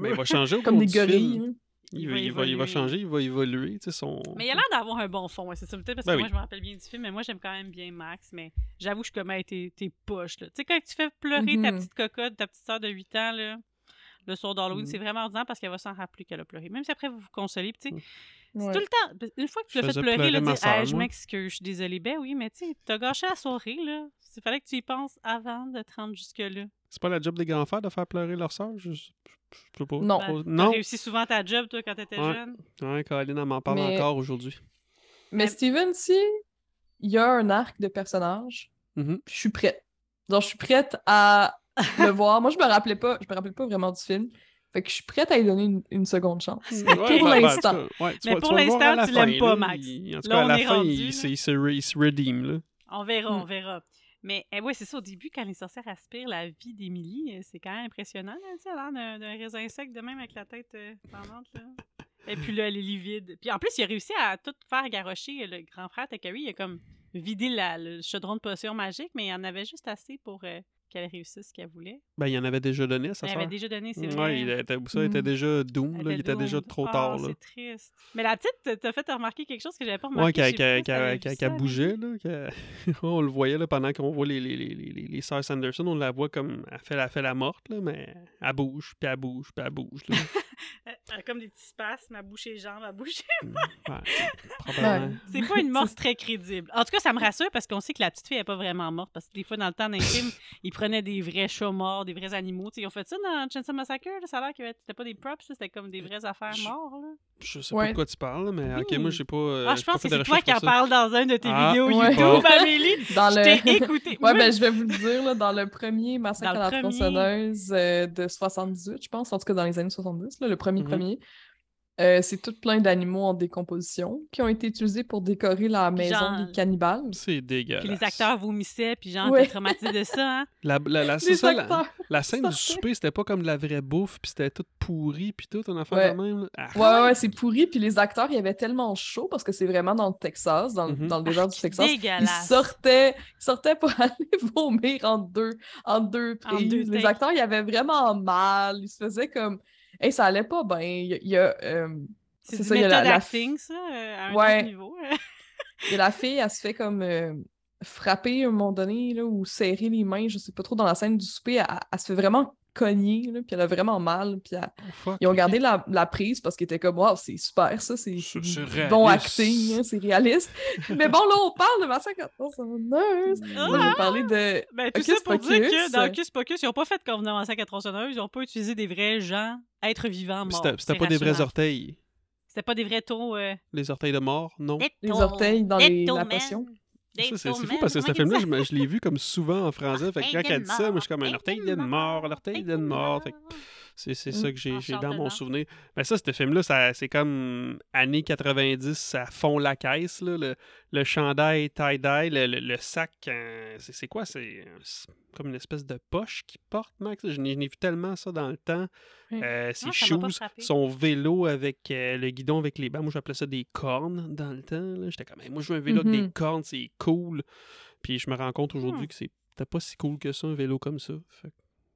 Mais il va changer au Comme des film. gorilles. hein. Il, Il va, il, va, il va évoluer. changer, il va évoluer. Tu sais, son... Mais il a l'air d'avoir un bon fond, ouais, c'est ça. Peut-être parce que Ben moi, oui. je me rappelle bien du film, mais moi, j'aime quand même bien Max. Mais j'avoue, je suis comme, hey, t'es t'es poche, là. Tu sais, quand tu fais pleurer ta Mhm. petite cocotte, ta petite soeur de 8 ans, là, le soir d'Halloween, Mhm. c'est vraiment ordinaire parce qu'elle va s'en rappeler qu'elle a pleuré. Même si après, vous vous consolez. Tu sais, c'est Ouais. tout le temps. Une fois que tu l'as fait pleurer, pleurer là, dire, sœur, Hey, je m'excuse, je suis désolée. Ben oui, mais tu sais, t'as gâché la soirée, là. Il fallait que tu y penses avant de te rendre jusque-là. C'est pas la job des grands-frères de faire pleurer leur sœur? Je, je, je sais pas. Non. Ben, t'as non. réussi souvent ta job, toi, quand t'étais Ouais. jeune. Ouais, Caroline, elle m'en parle Mais- encore aujourd'hui. Mais Mais- Steven, si il y a un arc de personnage, Mhm. je suis prête. Genre, je suis prête à le voir. Moi, je me rappelais pas, je me rappelais pas vraiment du film. Fait que je suis prête à lui donner une, une seconde chance. Ouais, pour ben, ben, l'instant. ouais, Mais vas- pour voir à l'instant, tu l'aimes pas, là. Max. Il- en tout Là, cas, à on la fin, rendu, il, là. se- il se, re- il se redeem, là. On verra, Mm. on verra. Mais eh ouais, c'est ça, au début, quand les sorcières aspirent la vie d'Émilie, euh, c'est quand même impressionnant. Là, elle a l'air d'un- d'un raisin sec de même avec la tête euh, pendante. Là. Et puis là, elle est livide. Puis en plus, il a réussi à tout faire garrocher. Le grand frère Takari, il a comme vidé la- le chaudron de potion magique, mais il en avait juste assez pour euh, qu'elle réussisse ce qu'elle voulait. Ben, il en avait déjà donné Elle sœur. avait déjà donné, c'est Ouais, vrai. il était, ça était Mm. déjà doom, Elle là, il était déjà trop Ah, tard. là. C'est triste. Mais la petite, t'as fait remarquer quelque chose que j'avais pas Ouais, remarqué. sais qu'elle- ça, mais- bougeait, là. on le voyait là, pendant qu'on voit les, les, les, les, les- les sœurs Sanderson, on la voit comme. Elle fait la, fait la morte, là, mais elle bouge, puis elle bouge, puis elle bouge. Là. Elle elle a comme des petits spasmes, à boucher les jambes, à boucher. Ouais, probablement. Ouais. C'est pas une mort très crédible. En tout cas, ça me rassure parce qu'on sait que la petite fille n'est pas vraiment morte. Parce que des fois, dans le temps d'un film, ils prenaient des vrais chats morts, des vrais animaux. Tu sais, ils ont fait ça dans Chainsaw Massacre. là, ça a l'air que c'était pas des props, c'était comme des vraies affaires Je- morts. là. Je sais Ouais. pas de quoi tu parles, mais ok, moi, je sais pas. euh, ah, j'ai je pas pense que c'est toi qui en parles dans un de tes Ah, vidéos ouais. YouTube, Amélie. Dans Je le... t'ai écouté. Ouais, Moi, ben, je vais vous le dire, là, dans le premier Massacre à la tronçonneuse euh, de 78, je pense, en tout cas dans les années 70, là, le premier Mhm. premier, euh, c'est tout plein d'animaux en décomposition qui ont été utilisés pour décorer la Puis maison genre- des cannibales. C'est dégueulasse. Puis les acteurs vomissaient, puis genre, Ouais. t'es traumatisé de ça, hein? La, la, la, c'est Les ça, la, scène du souper, c'était pas comme de la vraie bouffe, puis c'était tout pourri, puis tout, une affaire Ouais. de même. Ah, Ouais, ouais, ouais, c'est pourri. Puis les acteurs, il y avait tellement chaud parce que c'est vraiment dans le Texas, dans, le- Mhm. dans le désert du Texas. Ils Dégueulasse. sortaient, ils sortaient pour aller vomir en deux, en deux En prises. deux les acteurs, ils avaient vraiment mal. Ils se faisaient comme. Hey, ça allait pas bien. Il y a. euh, C'est ça, il y a la- la- acting, ça, euh, à un Ouais. niveau. Et la fille, elle se fait comme euh, frapper à un moment donné, là, ou serrer les mains, je sais pas trop, dans la scène du souper. Elle, elle se fait vraiment cogner, là, puis elle a vraiment mal. Puis elle- Oh, ils ont gardé la, la prise parce qu'ils étaient comme, wow, c'est super ça, c'est bon acting, hein, c'est réaliste. Mais bon, là, on parle de Massacre à tronçonneuse. Ah! Moi, je vais parler de. Ben, tout Hocus ça pour dire que Pocus. dans Hocus Pocus, ils n'ont pas fait comme dans Massacre à tronçonneuse, ils n'ont pas utilisé des vrais gens, êtres vivants morts. C'était pas des vrais orteils. C'était pas des vrais taux. euh, Les orteils de mort, non. Les orteils dans les- la potion. C'est fou parce que ce film-là, je, je l'ai vu comme souvent en français. Fait que quand elle dit ça, moi, je suis comme un orteil de mort, l'orteil de mort. Fait c'est c'est ça que j'ai dans mon souvenir. Mais ça, ce film-là, c'est comme années 90, ça fond la caisse. Là, le, le chandail tie-dye, le, le- le sac, euh, c'est c'est quoi? C'est c'est comme une espèce de poche qu'il porte, Max? Je n'ai vu tellement ça dans le temps. Euh, ses m'a pas shoes, son vélo avec euh, le guidon avec les bancs. Moi, j'appelais ça des cornes dans le temps. J'étais comme, moi, je veux un vélo avec des cornes, c'est cool. Puis je me rends compte aujourd'hui Hmm. que c'était pas si cool que ça, un vélo comme ça. Fait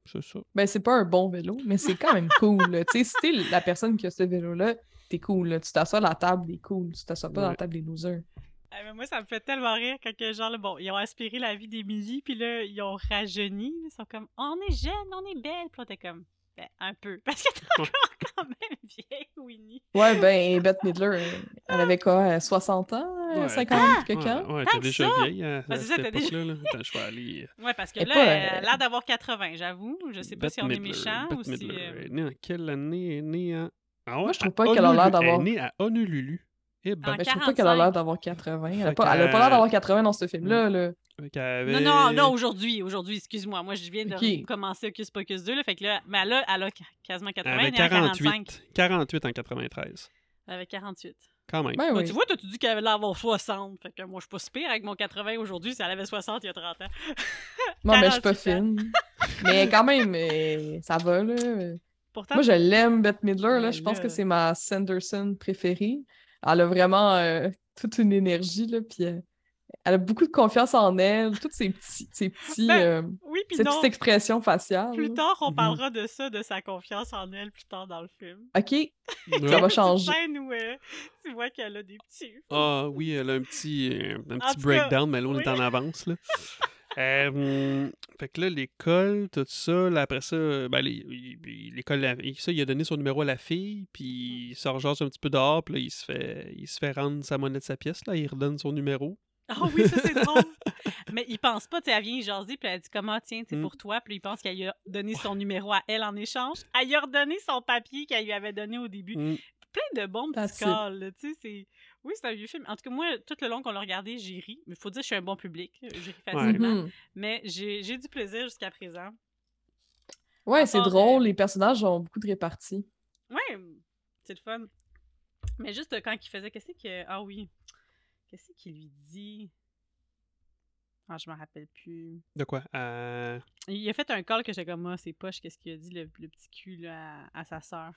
c'est ça. Ben, c'est pas un bon vélo, mais c'est quand même cool. Tu sais, si t'es la personne qui a ce vélo-là, t'es cool. là. Tu t'assois à la table des cool. Tu t'assois pas dans Ouais. la table des losers. Ah, mais moi, ça me fait tellement rire quand que, genre, bon, ils ont aspiré la vie d'Émilie, puis là, ils ont rajeuni. Ils sont comme, on est jeune, on est belle. Puis là, t'es comme, ben, un peu. Parce que t'es encore quand même vieille, Winnie. Ouais, ben, Bette Midler, elle, elle avait quoi, euh, 60 ans, euh, Ouais. 50 Ah! quelques Ouais, ans? ouais, Tant t'es déjà ça! vieille à, Ben, à c'est ça, cette t'as déjà- époque-là. là. Attends, je vais aller. Ouais, parce que est là, pas, elle a euh, l'air d'avoir 80, j'avoue. Je sais pas Bette si on est méchant Bette ou si. Midler. euh, Elle est née en quelle année? Elle est née en. Ah ouais, Moi, je trouve pas qu'elle a l'air d'avoir- Elle est née à Honolulu. Eh ben, En Ben, je trouve pas qu'elle a 45. l'air d'avoir 80. Elle a pas, elle a pas que- l'air d'avoir 80 dans ce film-là. Là. qu'elle Non, non, non, aujourd'hui, aujourd'hui, excuse-moi. Moi, je viens de Ok. commencer Hocus Pocus 2, là, fait que là, mais là, elle a quasiment Elle 80, avait elle est à 45. 48. 48 en 93. Elle avait 48. Quand même. Ben oui. Tu vois, toi, tu dis qu'elle avait l'air d'avoir 60. Fait que moi, je suis pas si pire avec mon 80 aujourd'hui si elle avait 60 il y a 30 ans. Non, mais je suis pas 48 fine. mais quand même, ça va. Là. Pourtant, Moi, je l'aime, Bette Midler. Là. Je pense là- que c'est ma Sanderson préférée. Elle a vraiment euh, toute une énergie. Là, puis, euh, elle a beaucoup de confiance en elle. Toutes ces petits, ces petits, Ben, euh, oui, puis ces non. petites expressions faciales. Plus là. tard, on Mhm. parlera de ça, de sa confiance en elle, plus tard dans le film. OK, Ouais. ça va changer. où euh, tu vois qu'elle a des petits. Ah oui, elle a un petit, un petit cas, breakdown, mais là, on est en avance. Là. Euh, fait que là, l'école, tout ça, là, après ça, ben, l'école, ça, il a donné son numéro à la fille, puis il se rejase un petit peu dehors, puis là, il se fait, il se fait rendre sa monnaie de sa pièce, là, il redonne son numéro. Ah oui, ça c'est drôle. Mais il pense pas, tu sais, elle vient jaser, puis elle dit comment, tiens, c'est Mm. pour toi. Puis il pense qu'elle lui a donné son numéro à elle en échange. Elle lui a redonné son papier qu'elle lui avait donné au début. Mm. Plein de bons petits calls, là, tu sais, c'est... Oui, c'est un vieux film. En tout cas, moi, tout le long qu'on l'a regardé, j'ai ri. Mais faut dire que je suis un bon public. J'ai ri facilement. Mhm. Mais j'ai j'ai du plaisir jusqu'à présent. Ouais, c'est drôle. euh, Les personnages ont beaucoup de réparties. Ouais, c'est le fun. Mais juste euh, quand il faisait, qu'est-ce que. Ah oui. Qu'est-ce qu'il lui dit? Ah, je m'en rappelle plus. De quoi? Euh, Il a fait un call que j'étais comme, ah, c'est poche, qu'est-ce qu'il a dit, le, le petit cul, là, à, à sa sœur.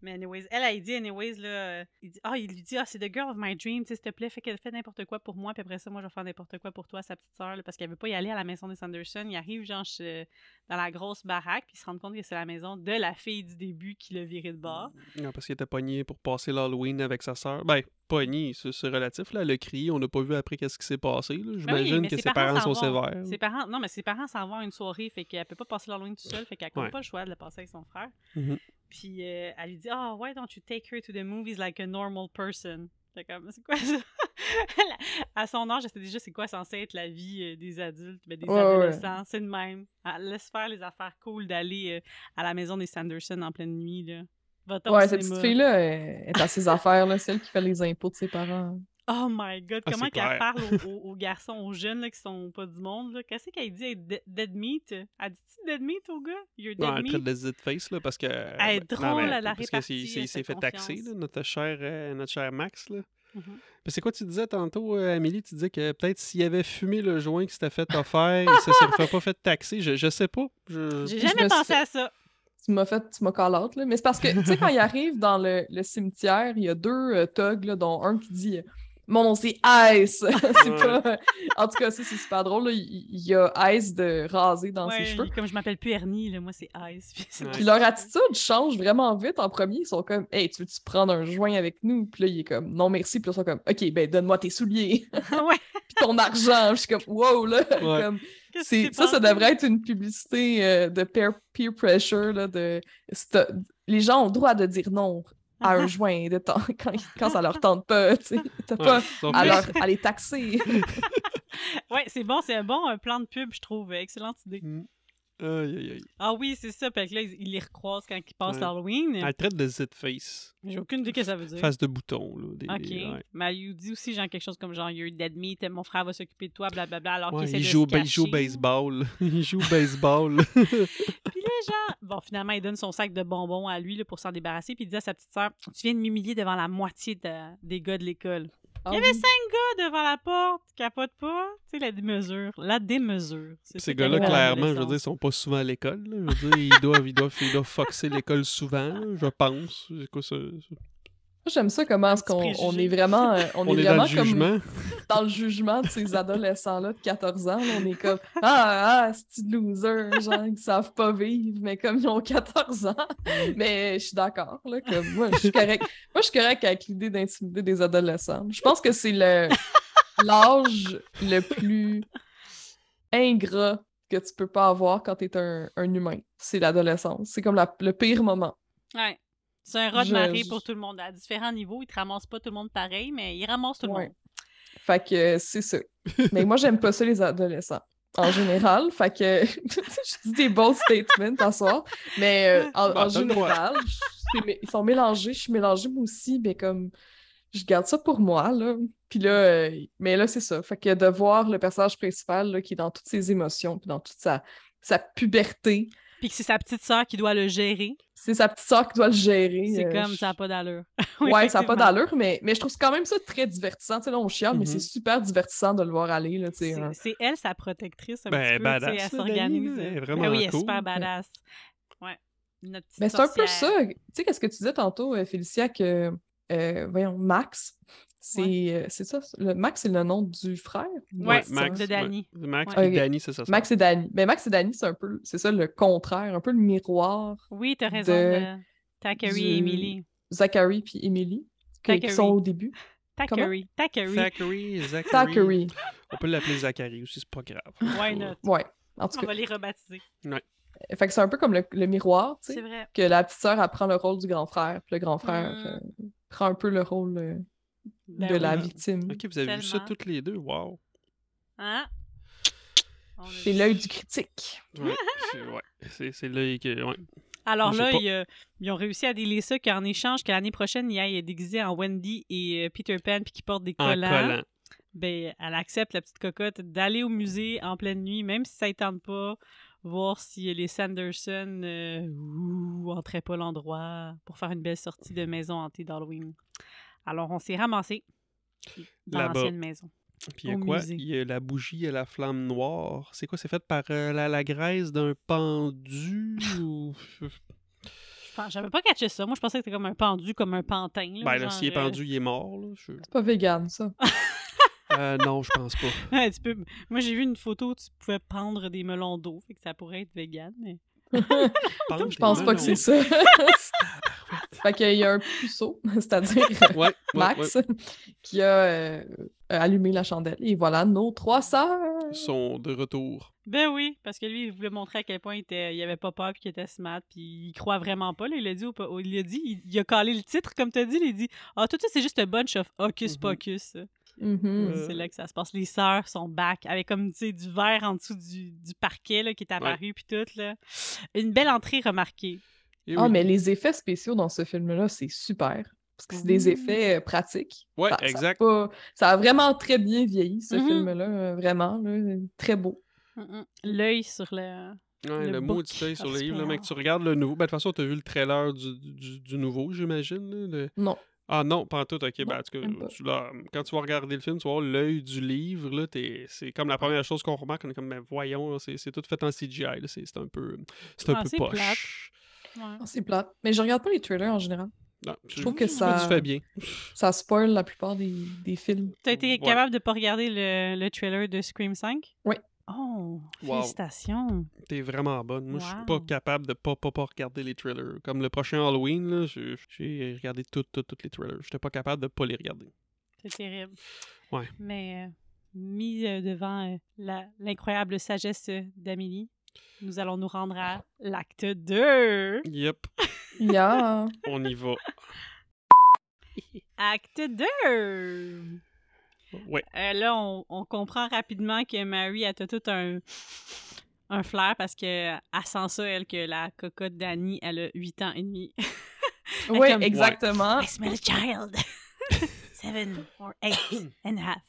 Mais anyways, elle, elle dit, anyways, là, euh, il dit, ah, il lui dit, ah, c'est the girl of my dream, s'il te plaît, fais, fait n'importe quoi pour moi, puis après ça, moi, je vais faire n'importe quoi pour toi, sa petite sœur, parce qu'elle veut pas y aller à la maison des Sanderson. Il arrive, genre, chez- dans la grosse baraque, puis il se rend compte que c'est la maison de la fille du début qui l'a viré de bord. non, parce qu'il était pogné pour passer l'Halloween avec sa sœur. Ben, pogné, c'est c'est relatif, là. Elle a crié, on n'a pas vu après qu'est-ce qui s'est passé. Ben oui, J'imagine mais que ses ses parents sont sévères. Ses parents, non, mais ses parents s'en vont à une soirée, fait qu'elle peut pas passer l'Halloween tout seul, fait qu'elle n'a Ouais. pas le choix de le passer avec son frère. Mhm. Puis euh, elle lui dit Ah, why don't you take her to the movies like a normal person? Fait comme, c'est quoi ça? À son âge, elle sait déjà c'est quoi censé être la vie euh, des adultes, ben, des Ouais, ouais. adolescents. C'est le même. Elle laisse faire les affaires cool d'aller euh, à la maison des Sanderson en pleine nuit. Là. Va-t'en au Ouais, cette petite fille-là elle est à ses affaires, là, celle qui fait les impôts de ses parents. Oh my god, Ah, comment qu'elle parle aux, aux- aux garçons, aux jeunes là, qui sont pas du monde. là? Qu'est-ce qu'elle dit? Dit dead meat? Elle dit-tu dead meat au gars? You're dead Non, elle meat? traite de zit face, là, parce que... Elle est ben, drôle, mais elle a Parce que réparti, c'est- c'est- elle il s'est fait taxer, là, notre cher, euh, notre cher Max, là. Mhm. Mais c'est quoi tu disais tantôt, euh, Amélie? Tu disais que peut-être s'il avait fumé le joint qui s'était fait offert, il se serait pas fait taxer. Je, je sais pas. Je... J'ai jamais pensé suis- à ça. Tu m'as fait, tu m'as call out, là. Mais c'est parce que, tu sais, quand il arrive dans le, le cimetière, il y a deux euh, thugs, là, dont un qui dit Mon nom, c'est Ice. c'est pas... En tout cas, ça, c'est super drôle. là. Il, y a Ice de rasé dans Ouais, ses cheveux. Comme je m'appelle plus Ernie, là, moi c'est Ice. Puis leur attitude change vraiment vite. En premier, ils sont comme Hey, tu veux-tu prendre un joint avec nous? Puis là, il est comme Non, merci. Puis là, ils sont comme Ok, ben donne-moi tes souliers. ouais. Puis ton argent. Je suis comme Wow, là. Ouais. Comme, Qu'est-ce c'est- qui ça, ça devrait être une publicité euh, de peer, peer pressure. Là, de, les gens ont le droit de dire non à un joint de temps, quand, quand ça leur tente pas. tu sais. T'as Ouais, pas à, leur- à les taxer. Ouais, c'est bon, c'est un bon un plan de pub, je trouve. Excellente idée. Mm. Aïe, aïe, aïe. Ah oui, c'est ça. Puis que là, ils ils les recroisent quand ils passent Ouais. l'Halloween. Elle traite de Z-face. J'ai aucune idée ce que ça veut dire. Face de bouton. Là, des, Ok. ouais. Mais il dit aussi genre quelque chose comme genre You're dead meat, mon frère va s'occuper de toi, blablabla, alors Ouais, qu'il il, de joue, se ba- il joue au baseball. il joue au baseball. Puis là, genre, bon, finalement, il donne son sac de bonbons à lui là, pour s'en débarrasser. Puis il dit à sa petite sœur Tu viens de m'humilier devant la moitié de- des gars de l'école. Il y avait cinq gars devant la porte, capote pas. Tu sais, la démesure. La démesure. Ces gars-là, clairement, je veux dire, ils sont pas souvent à l'école. Je veux dire, ils doivent, ils doivent, ils doivent foxer l'école souvent, là, je pense. C'est quoi ça? J'aime ça comment est-ce qu'on on est vraiment, euh, on On, est est dans vraiment le comme jugement. dans le jugement de ces adolescents-là de 14 ans. on est comme Ah, ah, c'est des losers, genre, qui savent pas vivre, mais comme ils ont 14 ans. Mais je suis d'accord, là, comme moi, je suis correct. Moi, je suis correct avec l'idée d'intimider des adolescents. Je pense que c'est le l'âge le plus ingrat que tu peux pas avoir quand t'es un, un humain. C'est l'adolescence. C'est comme la- le pire moment. Ouais. C'est un rat de marée pour tout le monde. À différents niveaux, il te ramasse pas tout le monde pareil, mais il ramasse tout le Ouais. monde. Fait que euh, c'est ça. Mais moi, j'aime pas ça, les adolescents. En général, fait que je dis des bons statements à soir, mais euh, en, Bah, en général, je ils sont mélangés, je suis mélangée moi aussi, mais comme je garde ça pour moi, là. Puis là, euh, mais là, c'est ça. Fait que de voir le personnage principal là, qui est dans toutes ses émotions, puis dans toute sa, sa puberté, Puis que c'est sa petite sœur qui doit le gérer. c'est sa petite sœur qui doit le gérer. C'est euh, comme je- ça n'a pas d'allure. Ouais, ça n'a pas d'allure, mais, mais je trouve quand même ça très divertissant. Tu sais, là, on chiale, mais Mhm. c'est super divertissant de le voir aller. Là, tu sais, C'est elle, sa protectrice, un Ben, petit peu, badass, elle là, s'organise. Dani, elle est Ben oui, elle est cool. super badass. Ouais. Notre petite Mais c'est un peu ça. Tu sais, qu'est-ce que tu disais tantôt, euh, Félicia, que, euh, voyons, Max, c'est euh, c'est ça. Le, Max, c'est le nom du frère? Ouais, c'est Max, de Danny. ouais. Max Ouais. et Ok. Danny, c'est ça. ça. Max et Danny. Mais Max et Danny, c'est un peu, c'est ça, le contraire, un peu le miroir. Oui, t'as raison. de- du- et Emily. Zachary puis Emily, qui sont au début. Thackeray. Thackeray. Zachary, Zachary. Zachary. On peut l'appeler Zachary aussi, c'est pas grave. Why not? Ouais, en tout On cas. va les rebaptiser. Fait que c'est un peu comme le, le miroir, tu sais. C'est vrai. que la petite sœur elle prend le rôle du grand frère, puis le grand frère Mm. euh, prend un peu le rôle euh, Ben de la oui. victime. Ok, vous avez vu ça toutes les deux, wow. Hein? C'est l'œil du critique. Ouais, c'est là que. Ouais. Alors là, ils, euh, ils ont réussi à délier ça qu'en échange, que l'année prochaine, il aille déguisé en Wendy et euh, Peter Pan puis qu'il porte des En collants. collant. Ben, elle accepte, la petite cocotte, d'aller au musée en pleine nuit, même si ça ne tente pas, voir si les Sanderson euh, ouh, entraient pas l'endroit pour faire une belle sortie de maison hantée d'Halloween. Alors, on s'est ramassé dans l'ancienne maison. Puis il y a quoi? musée. Il y a la bougie et la flamme noire. C'est quoi? C'est fait par euh, la, la graisse d'un pendu ou. Je pense- J'avais pas catché ça. Moi, je pensais que c'était comme un pendu, comme un pantin. Là, Ben là, s'il est euh, pendu, il est mort. Là. Je- C'est pas vegan, ça. Euh, non, je pense pas. Ouais, tu peux... Moi, j'ai vu une photo où tu pouvais pendre des melons d'eau, fait que ça pourrait être vegan, mais... Je pense pas que c'est ça. Fait qu'il y a un puceau, c'est-à-dire Ouais, ouais, Max, ouais. qui a euh, allumé la chandelle. Et voilà, nos trois sœurs. Sont de retour. Ben oui, parce que lui, il voulait montrer à quel point il, était... il avait pas peur puis qu'il était smart, puis il croit vraiment pas. Là. Il dit, il a dit, il... il a calé le titre, comme tu as dit, il a dit « Ah, tout ça, c'est juste un bunch of hocus Mhm. pocus. Mhm. Euh, C'est là que ça se passe. Les sœurs sont back, avec comme, tu sais, du verre en dessous du, du parquet, là, qui est apparu, puis tout, là. Une belle entrée remarquée. Et Ah, oui. mais les effets spéciaux dans ce film-là, c'est super. Parce que c'est des Ouh. effets euh, pratiques. Ça a exact. pas- Ça a vraiment très bien vieilli, ce Mhm. film-là. euh, Vraiment, là, très beau. Mm-mm. L'œil sur le... Ouais, le le, mot du œil sur le livre, là, mec, tu regardes le nouveau. Ben, de toute façon, tu as vu le trailer du, du, du nouveau, j'imagine. le- Non. Ah non, pas en tout, ok. Non, ben, en tout cas, même pas. tu l'as- quand tu vas regarder le film, tu vas voir l'œil du livre. là, t'es- C'est comme la première chose qu'on remarque. On est comme, ben, voyons, c'est c'est tout fait en CGI. C'est c'est un peu, c'est un Ah, peu poche. plate. Ouais. C'est plate. Mais je regarde pas les trailers en général. Non, Je trouve que ça- Tu fais bien. Ça spoil la plupart des, des films. T'as été Ouais. capable de pas regarder le, le trailer de Scream 5? Oui. Oh, Wow. félicitations. T'es vraiment bonne. Moi, je suis Wow. pas capable de pas, pas, pas regarder les trailers. Comme le prochain Halloween, j'ai regardé tous tout, toutes les trailers. J'étais pas capable de pas les regarder. C'est terrible. Ouais. Mais euh, mis euh, devant euh, la- l'incroyable sagesse euh, d'Amélie, nous allons nous rendre à l'acte 2. Yep, Yeah. on y va. Acte 2! Ouais. Euh, là, on, on comprend rapidement que Mary a tout un, un flair parce qu'elle sent ça, elle, que la cocotte d'Annie, elle a 8 ans et demi. Oui, Comme- exactement. I smell a child. Seven or eight and a half.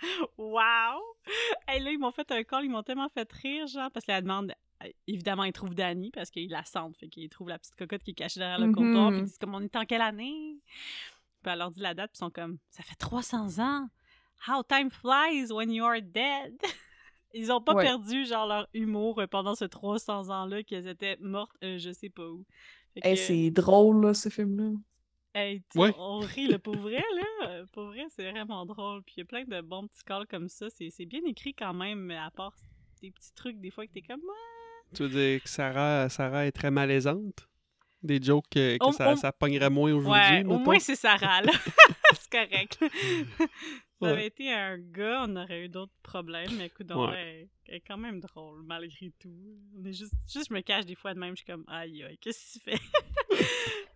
wow! Et là, ils m'ont fait un call, ils m'ont tellement fait rire, genre, parce que la demande, euh, évidemment, ils trouvent Danny parce qu'ils la sentent, fait qu'ils trouvent la petite cocotte qui est cachée derrière le Mhm. comptoir, puis ils disent comme on est en quelle année? Puis elle leur dit la date, puis ils sont comme ça fait 300 ans. How time flies when you are dead. Ils ont pas Ouais. perdu genre leur humour euh, pendant ce 300 ans-là qu'elles étaient mortes, euh, je sais pas où. Fait Hey, que- c'est drôle, là, ce film-là. Hey, Ouais. on rit, le pour vrai, là. Pour vrai, c'est vraiment drôle. Puis il y a plein de bons petits calls comme ça. C'est bien écrit quand même, mais à part des petits trucs, des fois, que t'es comme... Tu veux dire que Sarah, Sarah est très malaisante? Des jokes que, ça, ça pognerait moins aujourd'hui, Ouais, au moins c'est Sarah, là. c'est correct. Ça Ouais. avait été un gars, on aurait eu d'autres problèmes, mais écoute, Ouais. elle, elle est quand même drôle, malgré tout. On est juste, juste, je me cache des fois de même, je suis comme, aïe, aïe, qu'est-ce que tu fais?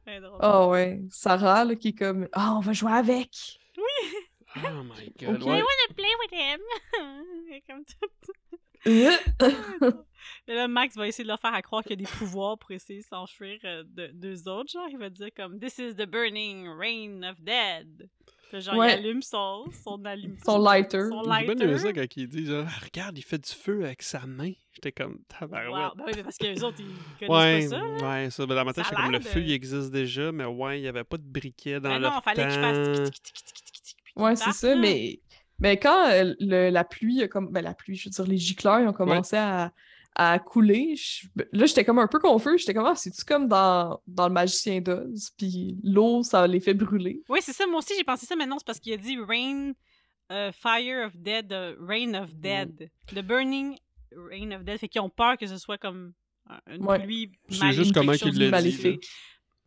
Est drôle. Oh ouais. Sarah, là, qui est comme Ah, on va jouer avec. Oh my god, Ok. ouais. wanna play with him! Comme tout. Euh. Mais là, Max va essayer de leur faire à croire qu'il y a des pouvoirs pour essayer de s'enfuir euh, de deux autres. Genre, il va dire comme This is the burning rain of dead. Puis genre, Ouais. il allume son, son allume Son lighter. Son J'ai bien lighter. ça quand il dit genre, Ah, regarde, il fait du feu avec sa main. J'étais comme, tabarouette. Wow. Ben oui, mais parce que les autres, ils connaissent Ouais, pas ça. ouais, ça. ben, dans ma tête, j'étais comme le feu, il existe déjà, mais ouais, il n'y avait pas de briquet dans Ben leur non, fallait qu'il fasse Ouais, c'est ça, mais, mais quand euh, le- la pluie a comme. Ben, la pluie, je veux dire, les gicleurs ils ont commencé à, à couler, je- là, j'étais comme un peu confus. J'étais comme, ah, c'est-tu comme dans, dans le Magicien d'Oz? Puis l'eau, ça les fait brûler. Oui, c'est ça. Moi aussi, j'ai pensé ça, mais non, c'est parce qu'il a dit Rain, euh, Fire of Dead, euh, Rain of Dead. The Burning Rain of Dead. Fait qu'ils ont peur que ce soit comme euh, une Ouais. pluie C'est juste comment qu'il l'a dit.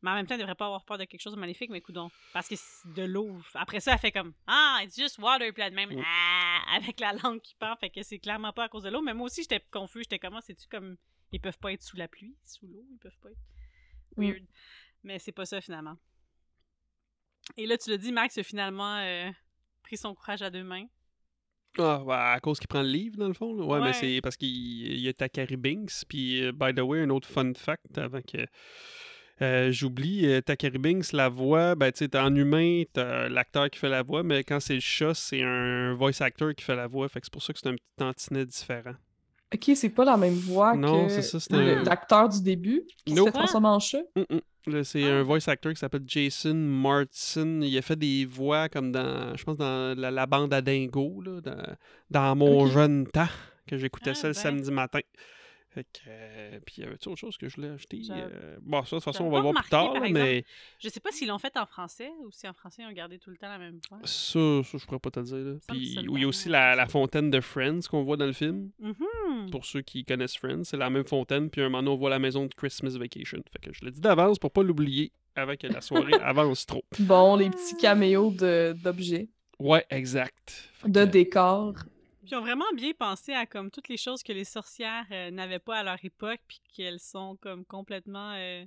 Mais en même temps, il devrait pas avoir peur de quelque chose de maléfique, mais coudon. Parce que c'est de l'eau. Après ça, elle fait comme Ah, it's just water, puis là, de même, ah, avec la langue qui part. Fait que c'est clairement pas à cause de l'eau. Mais moi aussi, j'étais confus. J'étais comment, c'est-tu comme. Ils peuvent pas être sous la pluie, sous l'eau, ils peuvent pas être. Mm. Weird. Mais c'est pas ça finalement. Et là, tu l'as dit, Max a finalement euh, pris son courage à deux mains. Ah, bah, à cause qu'il prend le livre, dans le fond. là? Ouais, Ouais. mais c'est parce qu'il il y a Takari Binks. Puis, euh, by the way, un autre fun fact avant que euh, j'oublie, euh, Binks, la voix, ben, tu en humain, t'as l'acteur qui fait la voix, mais quand c'est le chat, c'est un voice actor qui fait la voix. Fait que c'est pour ça que c'est un petit tantinet différent. Ok, c'est pas la même voix Non, que c'est ça, c'est le- un- l'acteur du début qui se Nope. fait transformer en chat? Mm, mm. Là, c'est Ah. un voice actor qui s'appelle Jason Martin. Il a fait des voix comme dans, je pense, dans la, la bande à Dingo, là, dans, dans mon jeune temps, que j'écoutais Ah, ça le ben. samedi matin. Fait que, euh, puis il y avait autre chose que je voulais acheter. Euh, bon, ça, de toute façon, on va voir plus tard, là, exemple. mais Je sais pas s'ils l'ont fait en français ou si en français ils ont gardé tout le temps la même voix. ça, ça, je pourrais pas te le dire. Là. Puis, où il y a aussi la, la fontaine de Friends qu'on voit dans le film. Mhm. Pour ceux qui connaissent Friends, c'est la même fontaine. Puis un moment donné, on voit la maison de Christmas Vacation. Fait que je le dis d'avance pour pas l'oublier avant que la soirée avance trop. Bon, les petits caméos de- d'objets, Ouais, exact. Fait de que- décors. Puis ils ont vraiment bien pensé à comme toutes les choses que les sorcières euh, n'avaient pas à leur époque, puis qu'elles sont comme complètement euh,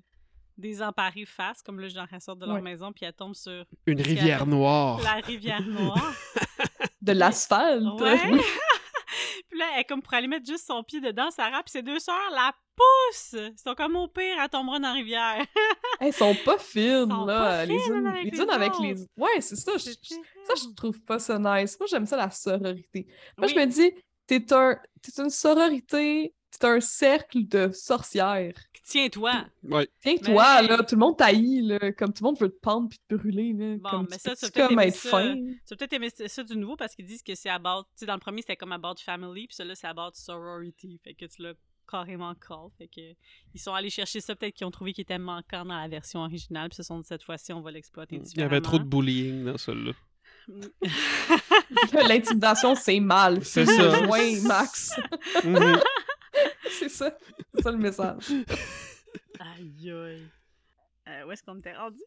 désemparées face, comme là, genre, elles sortent de leur Ouais. maison, puis elles tombent sur Une rivière noire. la rivière noire. De l'asphalte. Ouais. elle comme pour aller mettre juste son pied dedans, Sarah, puis ses deux sœurs la poussent. Ils sont comme au pire, elle tombera dans la rivière. Elles sont pas fines, sont là. pas les unes avec les les unes avec autres. les. Ouais, c'est ça. je- Ça, je trouve pas ça nice. Moi, j'aime ça, la sororité. Moi, Oui. je me dis, t'es un... t'es une sororité, t'es un cercle de sorcières. Tiens-toi. Ouais. Tiens-toi, Mais- là, tout le monde taillit, là, comme tout le monde veut te pendre puis te brûler, là. Bon, comme mais ça, as peut-être être ça, peut-être aimé ça ça du nouveau parce qu'ils disent que c'est about. Tu sais, dans le premier, c'était comme about family, puis celui-là, c'est about sorority. Fait que tu l'as carrément call. Fait que, ils sont allés chercher ça, peut-être qu'ils ont trouvé qu'il était manquant dans la version originale, puis se sont cette fois-ci, on va l'exploiter Il y avait trop de bullying dans celle-là. L'intimidation, c'est mal. C'est ça. Moins Max. Mhm. c'est ça. C'est ça le message. Aïe aïe. Euh, où est-ce qu'on était rendu?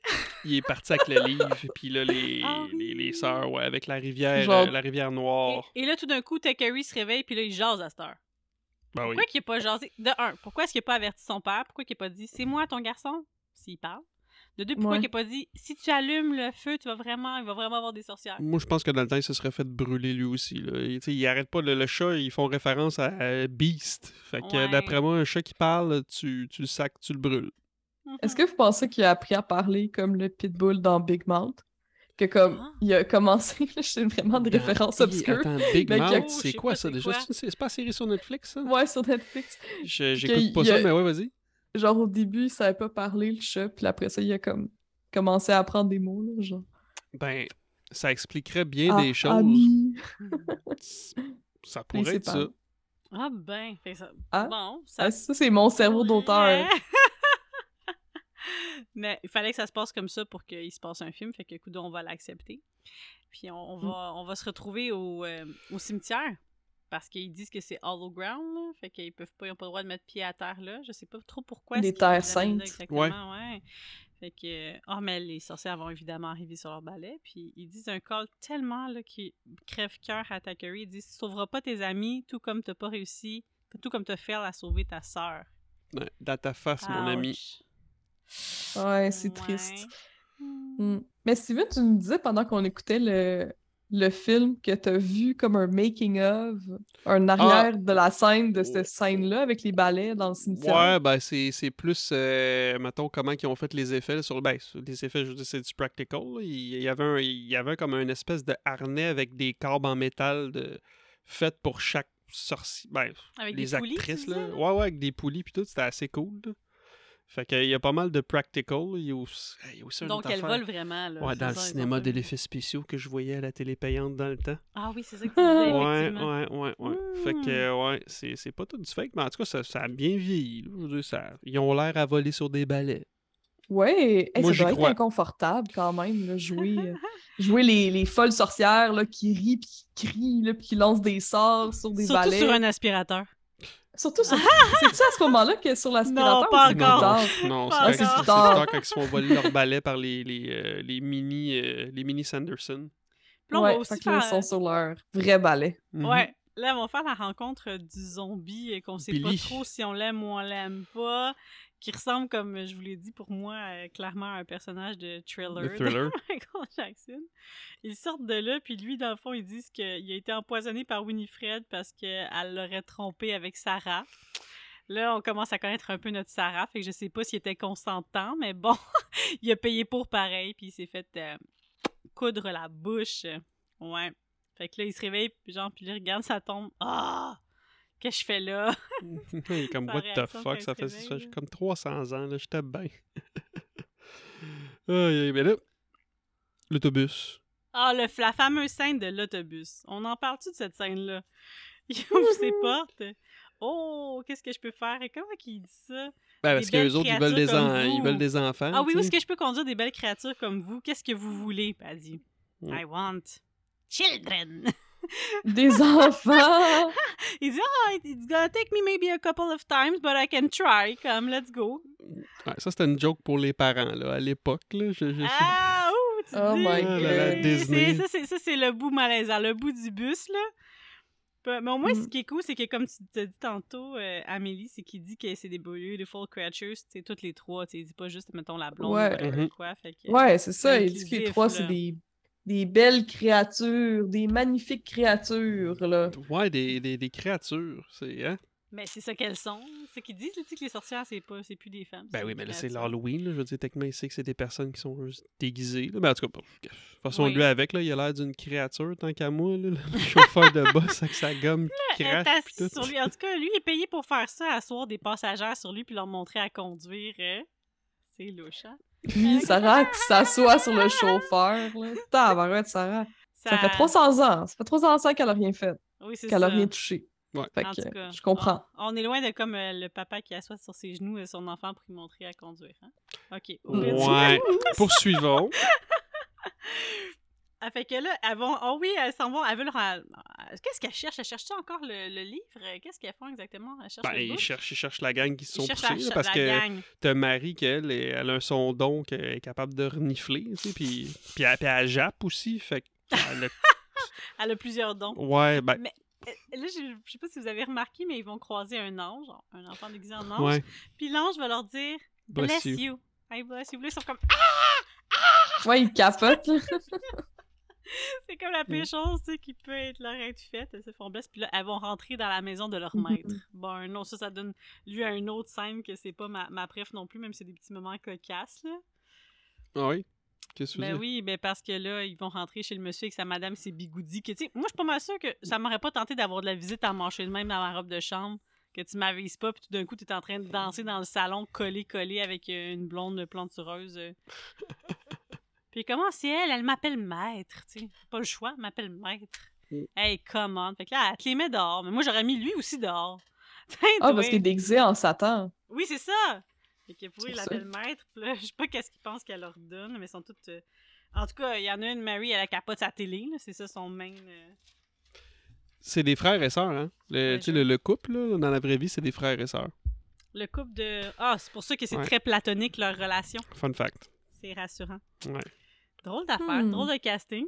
Il est parti avec le livre, puis là, les, Ah oui. les, les sœurs, ouais, avec la rivière, Genre- euh, la rivière Noire. Et, et là, tout d'un coup, Takari se réveille, puis là, il jase à cette heure. Ben oui. Pourquoi qu'il n'a pas jasé? De un, pourquoi est-ce qu'il n'a pas averti son père? Pourquoi qu'il n'a pas dit c'est moi ton garçon? S'il parle. De deux, pourquoi Ouais. qu'il n'a pas dit si tu allumes le feu, tu vas vraiment, il va vraiment avoir des sorcières? Moi, je pense que dans le temps, il se serait fait brûler lui aussi. Là. Il, tu sais, il arrête pas. Le, le chat, ils font référence à Beast. Fait que Ouais. d'après moi, un chat qui parle, tu, tu le sacs, tu le brûles. Est-ce que vous pensez qu'il a appris à parler comme le pitbull dans Big Mouth? Que comme Ah. il a commencé, c'est vraiment des Dans- références Hi, obscures. Attends, Big Mais Mouth, Oh, c'est quoi ça déjà? C'est pas série sur Netflix, ça? Ouais, sur Netflix. J'écoute pas il ça, mais ouais, vas-y. Genre au début, il savait pas parler le chat, puis après ça, il a comme commencé à apprendre des mots, là, genre. Ben, ça expliquerait bien Ah, des choses. Ça pourrait être ça. Ah ben, fait que ça... Ah. bon, Ah, ça, c'est mon cerveau d'auteur. Mais il fallait que ça se passe comme ça pour qu'il se passe un film, fait que coup on va l'accepter. Puis on, on Mm. va, on va se retrouver au, euh, au cimetière. Parce qu'ils disent que c'est hollow ground, là. Fait qu'ils peuvent pas, ils ont pas le droit de mettre pied à terre là. Je sais pas trop pourquoi. Des terres saintes. Exactement, ouais. Fait que. Oh, mais les sorcières vont évidemment arriver sur leur balai. Puis ils disent un call tellement là, qui crève-cœur à Takeri. Ils disent Tu sauveras pas tes amis, tout comme t'as pas réussi, tout comme t'as fait à sauver ta sœur. Ouais, dans ta face, mon ami. Ouais, c'est Ouais. triste. Hmm. Mm. Mais Steven, tu nous disais pendant qu'on écoutait le, le film que t'as vu comme un making-of, un arrière de la scène de cette scène-là avec les balais dans le cimetière? Ouais, ben c'est c'est plus, euh, mettons, comment ils ont fait les effets sur ben, sur les effets, je veux dire, c'est du practical. Il, il y avait un, il y avait comme une espèce de harnais avec des câbles en métal de, fait pour chaque sorcier. Ben, Avec les des poulies, tu actrices, disais, là? Ouais, ouais, avec des poulies puis tout, c'était assez cool. là. Fait qu'il y a pas mal de practical. Il y a aussi, il y a aussi une Donc elle affaire. vole vraiment. Là, Ouais, dans le ça, cinéma pas- de l'effet spéciaux que je voyais à la télé payante dans le temps. Ah oui, c'est ça que tu disais, Ouais, ouais, ouais, ouais. Fait que, ouais, c'est c'est pas tout du fake, mais en tout cas, ça, ça a bien vieilli. là. Je veux dire, ça, ils ont l'air à voler sur des balais. Ouais, hey, Moi, ça doit être crois. inconfortable quand même, là, jouer, euh, jouer les, les folles sorcières là, qui rient, puis qui crient, là, puis qui lancent des sorts sur des Surtout balais. sur un aspirateur. Surtout sur... C'est ça à ce moment-là que sur l'aspirateur Non, pas ou c'est plus encore. tard? Non, c'est plus tard. tard quand ils se font voler leur balai par les, les, euh, les mini, euh, les mini Sanderson. Puis là, on ouais, va aussi faire... ils sont sur leur vrai balai. Mhm. Ouais. Là, on va faire la rencontre du zombie et qu'on sait Billy. pas trop si on l'aime ou on l'aime pas. Qui ressemble, comme je vous l'ai dit, pour moi, euh, clairement à un personnage de thriller. Le thriller. de Michael Jackson. Ils sortent de là, puis lui, dans le fond, ils disent qu'il a été empoisonné par Winifred parce qu'elle l'aurait trompé avec Sarah. Là, on commence à connaître un peu notre Sarah, fait que je sais pas s'il était consentant, mais bon, il a payé pour pareil, puis il s'est fait euh, coudre la bouche. Ouais. Fait que là, il se réveille, puis genre, puis il regarde sa tombe. Ah! Que je fais là? Il est comme, what the fuck, ça fait ça, j'ai comme 300 ans, là, j'étais bien. Mais là, l'autobus. Ah, le, la fameuse scène de l'autobus. On en parle-tu de cette scène-là? Il ouvre ses portes. Oh, qu'est-ce que je peux faire? Et comment qu'il dit ça? Ben, parce qu'eux autres, ils veulent, des en- comme ils vous. veulent des enfants. Ah oui, où est-ce que je peux conduire des belles créatures comme vous? Qu'est-ce que vous voulez? Puis elle dit, Mm. I want children. Des enfants! Il dit, ah, it's gonna take me maybe a couple of times, but I can try. Comme, let's go. Ouais, ça, c'était une joke pour les parents, là, à l'époque, là. Je, je- Ah, ouh, tu Oh dis. my Ah C'est- Disney. Ça, c'est, ça, c'est le bout malaisant, le bout du bus, là. Mais au moins, ce Mm. qui est cool, c'est que comme tu t'as dit tantôt, euh, Amélie, c'est qu'il dit que c'est des beautiful creatures, tu sais, toutes les trois, tu sais, il dit pas juste, mettons, la blonde Ouais. ou Mhm. quoi, fait que... Ouais, c'est ça. Il dit que les trois, là. c'est des, des belles créatures, des magnifiques créatures, là. Ouais, des, des, des créatures, c'est... Hein? Mais c'est ça qu'elles sont. C'est qu'ils disent, tu sais, que les sorcières, c'est pas, c'est plus des femmes. Ben oui, mais là, c'est l'Halloween, là. Je veux dire, techniquement, il sait que c'est des personnes qui sont juste déguisées. Là. Ben, en tout cas, de toute façon, Oui. lui, avec, là, il a l'air d'une créature, tant qu'à moi, là, le chauffeur de boss avec sa gomme qui est crache, tout. sur lui. En tout cas, lui il est payé pour faire ça, asseoir des passagères sur lui puis leur montrer à conduire. hein. C'est louche, hein? Puis Sarah qui s'assoit sur le chauffeur, là. Tabarouette, Sarah. Ça fait 300 ans. Ça fait 300 ans qu'elle a rien fait, Oui, c'est qu'elle ça. a rien touché. Ouais. Fait En que tout cas, je comprends. On, on est loin de comme euh, le papa qui assoit sur ses genoux euh, son enfant pour lui montrer à conduire. hein. OK. Ouais. Poursuivons. Ah, fait que là, elles vont. Oh oui, elles s'en vont. Elles veulent. ra- Qu'est-ce qu'elles cherchent? Elles cherchent encore le, le livre? Qu'est-ce qu'elles font exactement? Elles cherchent Ben, le ils cherchent, ils cherchent la gang qui se Ils sont poussés. parce la que gang. t'as Marie, qu'elle, elle, a un son don qu'elle est capable de renifler, tu sais, puis, puis, elle, puis elle jappe aussi, fait elle a- Elle a plusieurs dons. Ouais, ben, Mais euh, là, je, je sais pas si vous avez remarqué, mais ils vont croiser un ange, un enfant déguisé en ange. ouais. Puis l'ange va leur dire Bless, Bless you. you. I bless you. Ils sont comme Ouais, il capote. C'est comme la pire chose, tu sais, qui peut être leur être faite. Elles se font blesse. Puis là, elles vont rentrer dans la maison de leur maître. Bon, non, ça, ça donne lieu à une autre scène que c'est pas ma, ma préf non plus, même si c'est des petits moments cocasses, là. Ah oui? Qu'est-ce que Ben oui, ben parce que là, ils vont rentrer chez le monsieur avec sa madame, ses bigoudis. Que, moi, je suis pas mal sûre que ça m'aurait pas tenté d'avoir de la visite à manger de même dans ma robe de chambre, que tu m'avises pas, puis tout d'un coup, tu es en train de danser dans le salon, collé, collé avec euh, une blonde plantureuse. puis comment c'est elle? Elle m'appelle maître, tu sais. Pas le choix, elle m'appelle maître. Mm. Hey, come on. Fait que là, elle te les met dehors. Mais moi, j'aurais mis lui aussi dehors. Ah, parce qu'il est déguisé en Satan. Oui, c'est ça! Fait que pour il l'appelle maître, puis là, je sais pas qu'est-ce qu'il pense qu'elle leur donne, mais sont toutes. euh, En tout cas, il y en a une, Mary, elle a capote sa télé, là, c'est ça son main. euh, C'est des frères et sœurs, hein? Le, tu sais, le, le couple, là, dans la vraie vie, c'est des frères et sœurs. Le couple de. Ah, c'est pour ça que c'est Ouais. très platonique leur relation. Fun fact. C'est rassurant. Ouais. Drôle d'affaire, Hmm. drôle de casting.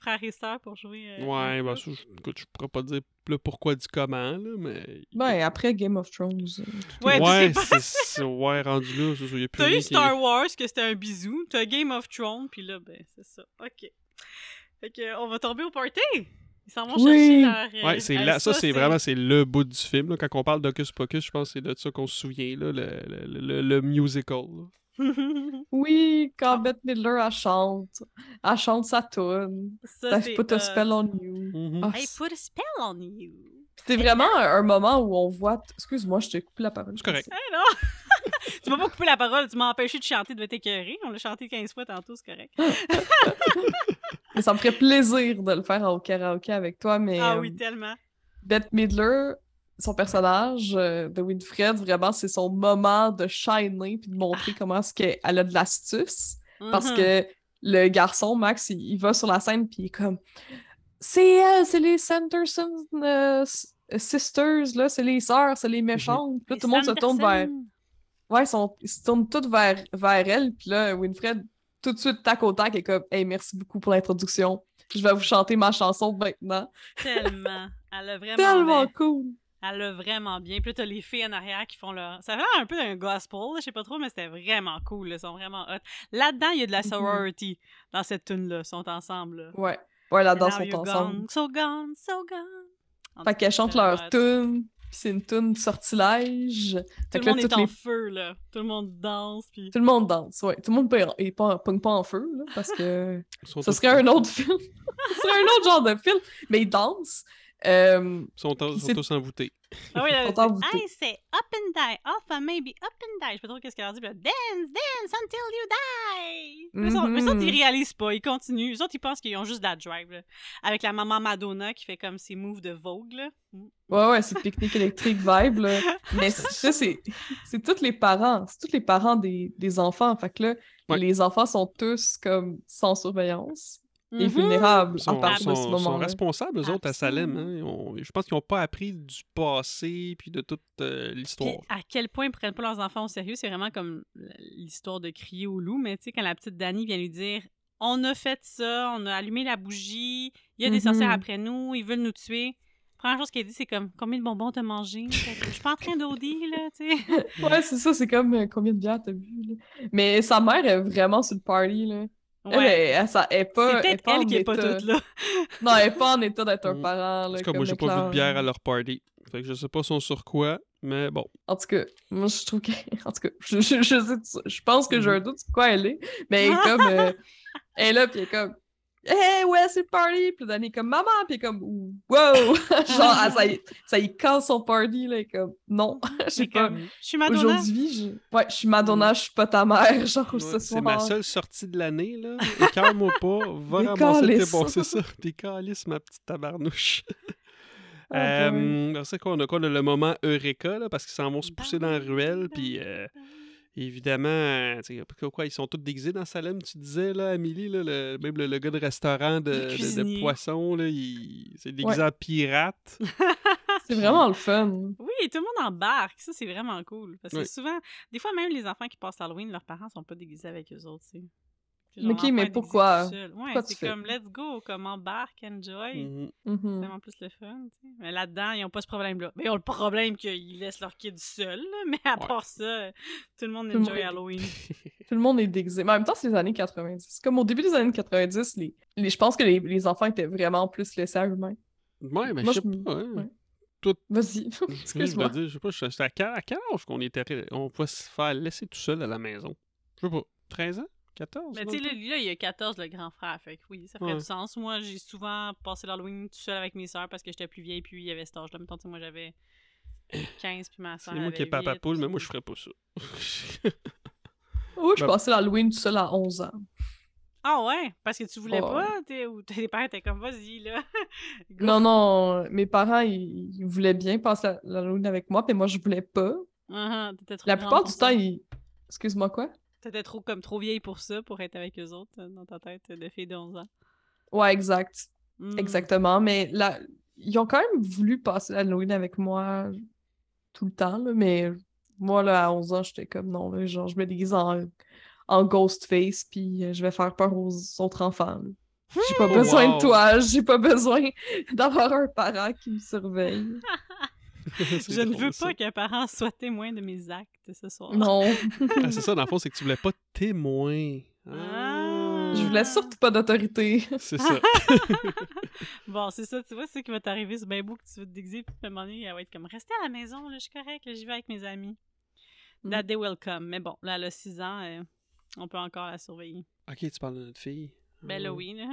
Frères et sœurs pour jouer. euh, Ouais, ben, ça, je, écoute, je pourrais pas dire le pourquoi du comment, là, mais. Ben, après Game of Thrones. euh, Ouais, c'est c'est- ouais, rendu là, c'est ça, y a plus T'as eu qui- Star Wars, que c'était un bisou. T'as Game of Thrones, puis là, ben, c'est ça. OK. Fait que, on va tomber au party. Ils s'en vont Oui. chercher leur. euh, Ouais, c'est là, ça, c'est vraiment c'est le bout du film. là. Quand on parle d'Hocus Pocus, je pense que c'est de ça qu'on se souvient, là, le, le, le- le musical. là. Oui, quand Bette Midler, elle chante. Elle chante sa tune. c'est put a spell on you. Ah, Hey, put a spell on you. C'est vraiment un, un moment où on voit. Excuse-moi, je t'ai coupé la parole. C'est correct. Hey, non! tu m'as pas coupé la parole, tu m'as empêché de chanter, de t'écœurer. On l'a chanté 15 fois tantôt, c'est correct. Mais ça me ferait plaisir de le faire au karaoké avec toi, mais Ah euh, oui, tellement. Bette Midler, son personnage euh, de Winfred, vraiment, c'est son moment de shiner puis de montrer comment est-ce qu'elle a de l'astuce. Parce Mhm. que le garçon, Max, il, il va sur la scène puis il est comme C'est elle, c'est les Sanderson euh, s- Sisters, là, c'est les sœurs, c'est les méchantes. Puis là, Les tout le monde se tourne vers. Ouais, ils, se tournent tous vers, vers elle. Puis là, Winfred, tout de suite, tac au tac, est comme Hey, merci beaucoup pour l'introduction. Je vais vous chanter ma chanson maintenant. Tellement. Elle a vraiment Tellement cool. Elle a vraiment bien. Puis là, t'as les filles en arrière qui font leur. Ça fait un peu d'un gospel, là, je sais pas trop, mais c'était vraiment cool. là, Ils sont vraiment hot. Là-dedans, il y a de la Mhm. sorority dans cette tune-là. Ils sont ensemble. Là. Ouais. Ouais, là-dedans, sont ensemble. Gone, so gone, so gone. En Fait qu'elles chantent c'est vraiment leur tune, puis c'est une tune sortilège. Tout Fait le que là, monde est en les- feu, là. Tout le monde danse, puis... Tout le monde danse, ouais. Tout le monde pogne est pas, pogne pas en feu, là, parce que ce serait un autre film. ce serait un autre genre de film. Mais ils dansent. Euh, Ils sont, tous- sont envoûtés. Ah oui, là, Hey, c'est up and die, off and maybe up and die. Je sais pas trop qu'est-ce qu'elle a dit, puis là, dance, dance until you die. Mais ça, mais Mhm. ils réalisent pas, ils continuent. Les autres, ils pensent qu'ils ont juste de la drive, là. Avec la maman Madonna qui fait comme ses moves de Vogue, là. Mm. Ouais, ouais, c'est pique-nique électrique vibe, là. Mais ça, c'est c'est tous les parents. C'est tous les parents des, des enfants. Fait que là, Ouais. les enfants sont tous comme sans surveillance et Mhm. vulnérables Ils sont, à partir de ce sont- sont responsables, eux autres, à Salem. Hein. Je pense qu'ils n'ont pas appris du passé puis de toute euh, Puis l'histoire. à quel point ils prennent pas leurs enfants au sérieux, c'est vraiment comme l'histoire de crier au loup. Mais tu sais, quand la petite Dani vient lui dire On a fait ça, on a allumé la bougie, il y a des Mhm. sorcières après nous, ils veulent nous tuer. Première chose qu'elle dit, c'est comme Combien de bonbons t'as mangé Je suis pas en train d'OD, là, tu sais. Ouais, c'est ça, c'est comme euh, combien de bières t'as bu, là. Mais sa mère est vraiment sur le party, là. Elle, Ouais. elle, elle, ça- elle est pas. C'est elle est peut-être pas en elle qui est pas état- toute là. Non, elle est pas en état d'être un Mm. parent, là. En tout cas, moi, j'ai pas vu de bière à leur party. Fait que je sais pas son sur quoi, mais bon. En tout cas, moi, je trouve que. En tout cas, je, je, je, sais- je pense que j'ai un doute sur quoi elle est, mais elle est comme. euh, Elle est là, puis elle est comme. Hey, ouais, c'est le party! Puis Danny est comme maman, puis comme wow! Genre, ah, ça, y, ça y casse son party, là. Comme non, je sais C'est pas. comme Je suis Madonna. Aujourd'hui, je... ouais, je suis Madonna, je suis pas ta mère, genre, Ouais, ce c'est ma seule sortie de l'année, là. Écœure-moi pas, va Des ramasser tes bon, c'est ça. Des calices, ma petite tabarnouche. Euh, alors, c'est quoi, on a quoi, là, le moment Eureka, là, parce qu'ils s'en vont se pousser dans la ruelle, puis euh, évidemment, euh, tu sais, quoi, quoi, ils sont tous déguisés dans Salem, tu disais, là, Amélie, là, le, même le, le gars de restaurant de, Le de- de, cuisinier. poisson, là, il c'est déguisé en pirate. C'est vraiment le fun. Oui, tout le monde embarque. Ça, c'est vraiment cool. Parce que Oui. souvent, des fois, même les enfants qui passent l'Halloween, leurs parents sont pas déguisés avec eux autres, tu sais. C'est Ok, mais pourquoi? Ouais, c'est comme let's go, comme embarque, enjoy. Mhm. Mhm. C'est vraiment plus le fun, tu sais. Mais là-dedans, ils ont pas ce problème-là. Mais ils ont le problème qu'ils laissent leur kid seul, là. Mais à Ouais. part ça, tout le monde Tout enjoy monde Halloween. Tout le monde est déguisé. Mais en même temps, c'est les années 90. Comme au début des années 90, les, les- je pense que les, les enfants étaient vraiment plus laissés à eux-mêmes. Ouais, mais Moi, je sais je pas. hein. ouais. Tout- Vas-y, Je veux excuse-moi. dire, je sais pas, c'était à quel, à quel âge qu'on était, on pouvait se faire laisser tout seul à la maison? Je sais pas, 13 ans? 14? Mais tu sais, là, là, il y a 14, le grand frère. Fait que oui, ça ferait Ouais. du sens. Moi, j'ai souvent passé l'Halloween tout seul avec mes sœurs parce que j'étais plus vieille, puis il y avait cet âge-là. Mettons, tu sais, moi, j'avais 15, puis ma sœur. C'est moi qui ai papa 8, poule, mais moi, je ferais pas ça. Oui, je Ben- passais l'Halloween tout seul à 11 ans. Ah ouais? Parce que tu voulais Ouais. pas? t'es- Ou tes parents étaient comme, vas-y, là. Non, non, mes parents, ils, ils voulaient bien passer l'Halloween avec moi, mais moi, je voulais pas. Uh-huh, t'étais trop La plupart du temps, ils... Excuse-moi, quoi? T'étais trop, comme, trop vieille pour ça, pour être avec eux autres, dans ta tête de fille de 11 ans. Ouais, exact. Hmm. Exactement. Mais là, ils ont quand même voulu passer l'Halloween avec moi tout le temps, là, mais moi, là, à 11 ans, j'étais comme non, là, genre, je me déguise en, en Ghostface, puis euh, je vais faire peur aux autres enfants. J'ai pas Oh, besoin wow. de toi, j'ai pas besoin d'avoir un parent qui me surveille. Je ne veux ça. pas qu'un parent soit témoin de mes actes ce soir. Non, Ah, c'est ça, dans le fond, c'est que tu voulais pas témoin. Ah. je voulais surtout pas d'autorité. C'est ça. Bon, c'est ça, tu vois, c'est ça qui va t'arriver. C'est bien beau que tu vas te déguiser, puis à un moment donné, elle va être comme, restez à la maison, là, je suis correct, j'y vais avec mes amis. Mm. That day will come. Mais bon, là, elle a 6 ans, euh, on peut encore la surveiller. ok, tu parles de notre fille. Ben là, Ah. oui, là.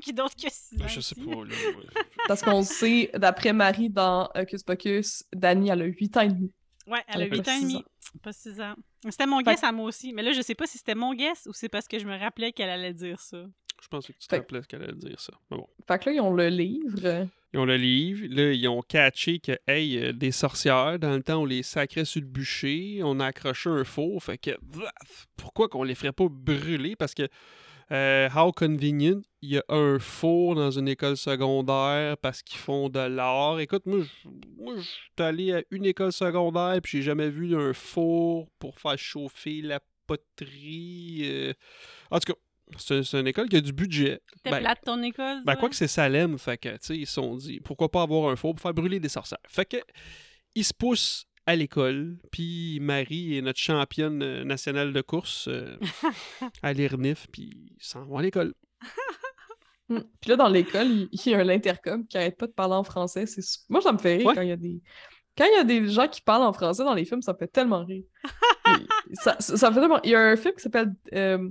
Qui d'autre que 6 ans? Ben, je sais pas, là. ouais. Parce qu'on sait, d'après Marie dans Hocus Pocus, Dani, elle a 8 ans et demi. Ouais, elle a Elle a 8 pas ans et demi. Pas 6 ans. C'était mon Fait guess à moi aussi. Mais là, je sais pas si c'était mon guess ou c'est parce que je me rappelais qu'elle allait dire ça. Je pensais que tu te Fait- rappelais qu'elle allait dire ça. Mais bon. Fait que là, ils ont le livre. Ils ont le livre, là, ils ont catché que, hey, euh, des sorcières, dans le temps, on les sacrait sur le bûcher, on a accroché un four, fait que, pourquoi qu'on les ferait pas brûler? Parce que, euh, how convenient, il y a un four dans une école secondaire parce qu'ils font de l'art. Écoute, moi, je suis allé à une école secondaire, puis j'ai jamais vu un four pour faire chauffer la poterie. euh. En tout cas, c'est une école qui a du budget. T'es Ben, plate ton école? ben, quoi que c'est Salem, fait que, tu sais, ils se sont dit, pourquoi pas avoir un four pour faire brûler des sorcières? Fait que, ils se poussent à l'école, puis Marie est notre championne euh, nationale de course euh, à l'IRNIF, puis ils s'en vont à l'école. Mm. Puis là, dans l'école, il y a l'intercom qui arrête pas de parler en français. C'est Moi, ça me fait rire Ouais. quand il y a des. Quand il y a des gens qui parlent en français dans les films, ça me fait tellement rire. Ça, ça me fait tellement... Il y a un film qui s'appelle euh,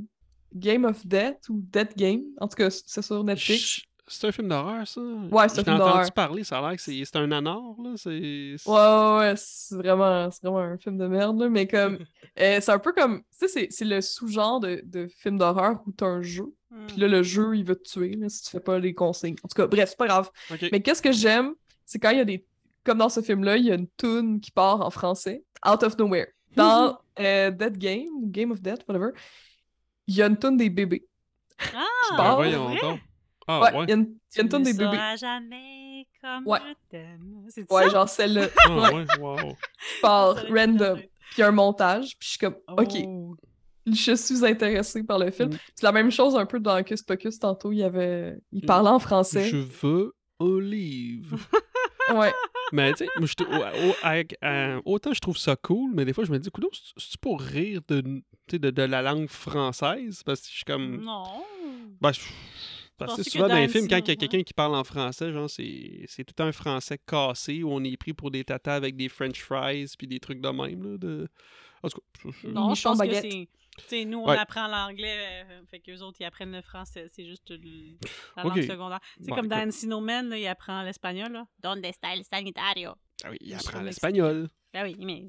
Game of Death ou Death Game. En tout cas, c'est sur Netflix. C'est un film d'horreur, ça? Ouais, c'est un film ai entendu d'horreur. parler, ça a l'air que c'est c'est un nanar, là. C'est... Ouais, ouais, ouais, c'est vraiment, c'est vraiment un film de merde, là, mais comme, euh, c'est un peu comme, tu sais, c'est- c'est le sous-genre de, de film d'horreur où t'as un jeu, Hmm. puis là, le jeu, il veut te tuer, là, si tu fais pas les consignes. En tout cas, bref, c'est pas grave. Mais qu'est-ce que j'aime, c'est quand il y a des, comme dans ce film-là, il y a une tune qui part en français, out of nowhere. Dans euh, Dead Game, ou Game of Death, whatever, il y a une tune des bébés. Ah! Ben, Ben, part. voyons vrai? donc. Ah, ouais, ouais. il y a une, y a une des bébés. jamais comme Ouais. je t'aime. C'est Ouais, ça? genre celle-là, Ah, ouais, wow. la random. Puis il y a un montage, puis je suis comme, OK, Oh. je suis intéressée par le film. Mm. C'est la même chose un peu dans Hocus Pocus tantôt, il y avait il Mm. parlait en français. Je veux un livre. Ouais. Mais tu sais, euh, autant je trouve ça cool, mais des fois je me dis, coudonc, c'est- pour rire de, de, de la langue française? Parce que je suis comme. Non. Ben, je- parce que souvent dans les films, quand il y a quelqu'un qui parle en français, genre, c'est c'est tout un français cassé où on est pris pour des tatas avec des french fries puis des trucs de même. Là, de... En tout cas, je- Non, je pense que c'est. Tu sais, nous, on Ouais. apprend l'anglais, euh, fait qu'eux autres, ils apprennent le français. C'est juste le- la langue secondaire. C'est comme dans écoute. Encino Man, là, il apprend l'espagnol. là. Donde está el sanitario? Ah oui, il apprend l'espagnol. Ben oui, mais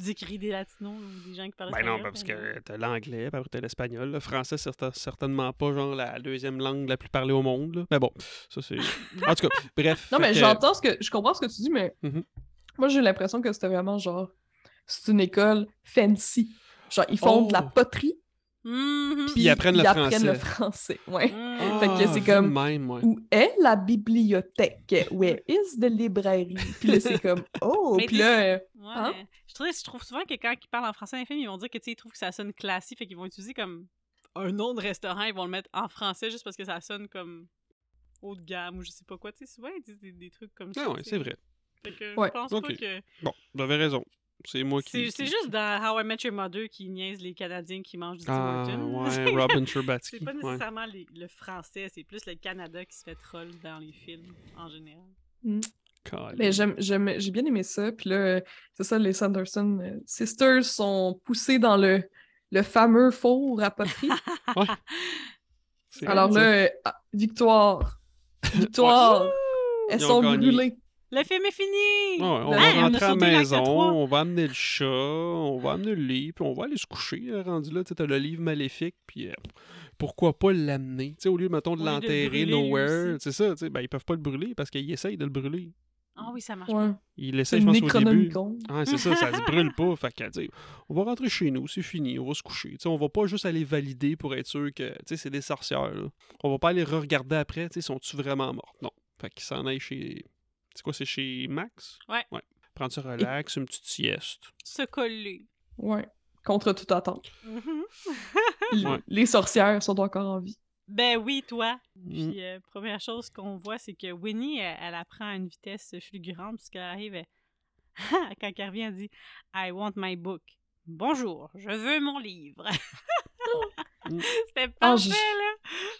dire qu'il des latinos ou des gens qui parlent Ben non, espagnol? parce Ben que t'as l'anglais, puis t'as l'espagnol. Le français, c'est certain- certainement pas genre la deuxième langue la plus parlée au monde. là. Mais bon, ça c'est. En tout cas, bref. Non, mais que- j'entends ce que. Je comprends ce que tu dis, mais Mhm. moi, j'ai l'impression que c'était vraiment genre. C'est une école fancy. Genre, ils font de la Oh. Mhm. puis ils apprennent le français. le français. Ouais. Mhm. Fait que c'est Ah, comme- Même, ouais. Où est la bibliothèque? Where is the librairie? Puis là, c'est comme, oh! Mais Puis là, euh, Ouais. Hein? Je, trouve, je trouve souvent que quand ils parlent en français dans les films, ils vont dire que tu sais, ils trouvent que ça sonne classique, fait qu'ils vont utiliser comme un nom de restaurant, ils vont le mettre en français juste parce que ça sonne comme haut de gamme ou je sais pas quoi. Tu sais, souvent ils disent des, des trucs comme ça. Ah ouais, tu sais. c'est vrai. Fait que Ouais. je pense pas que. Bon, vous avez raison. C'est moi qui. C'est qui- juste dans How I Met Your Mother qui niaise les Canadiens qui mangent du Tim Ah, Hortons. ouais, Robin Sherbatsky. C'est pas ouais. nécessairement les- le français, c'est plus le Canada qui se fait troll dans les films en général. Calme. mais j'aime, j'aime- j'ai bien aimé ça. Puis là, c'est ça, les Sanderson euh, Sisters sont poussées dans le, le fameux four à poterie. C'est Alors là, euh, ah, victoire! Victoire! Elles sont gagné. brûlées. Le film est fini! Ouais, on va on a rentrer à la maison, on va amener le chat, on va amener le lit, puis on va aller se coucher. euh, Rendu là, tu sais, t'as le livre maléfique, puis euh, pourquoi pas l'amener? Tu sais, au lieu, mettons, de le l'enterrer nowhere, c'est ça, tu sais, ben, ils peuvent pas le brûler parce qu'ils essayent de le brûler. Ah oui, ça marche Ouais. Ils C'est l'essayent, je pense, au début. Ah, c'est ça, ça se brûle pas. Fait que, on va rentrer chez nous, c'est fini, on va se coucher. Tu sais, on va pas juste aller valider pour être sûr que, tu sais, c'est des sorcières, là. On va pas aller re-regarder après, tu sais, sont-tu vraiment mortes? Non. Fait qu'ils s'en aillent chez... C'est quoi, c'est chez Max? Ouais. Ouais. Prendre ça relax, une petite sieste. Se coller. Ouais. Contre toute attente. Mhm. Ouais. Les sorcières sont encore en vie. Ben oui, toi. Mm. Puis, euh, première chose qu'on voit, c'est que Winnie, elle, elle apprend à une vitesse fulgurante, puisqu'elle arrive, elle- quand elle revient, elle dit I want my book. Bonjour, je veux mon livre. Mm. C'était Ah, parfait, je- là.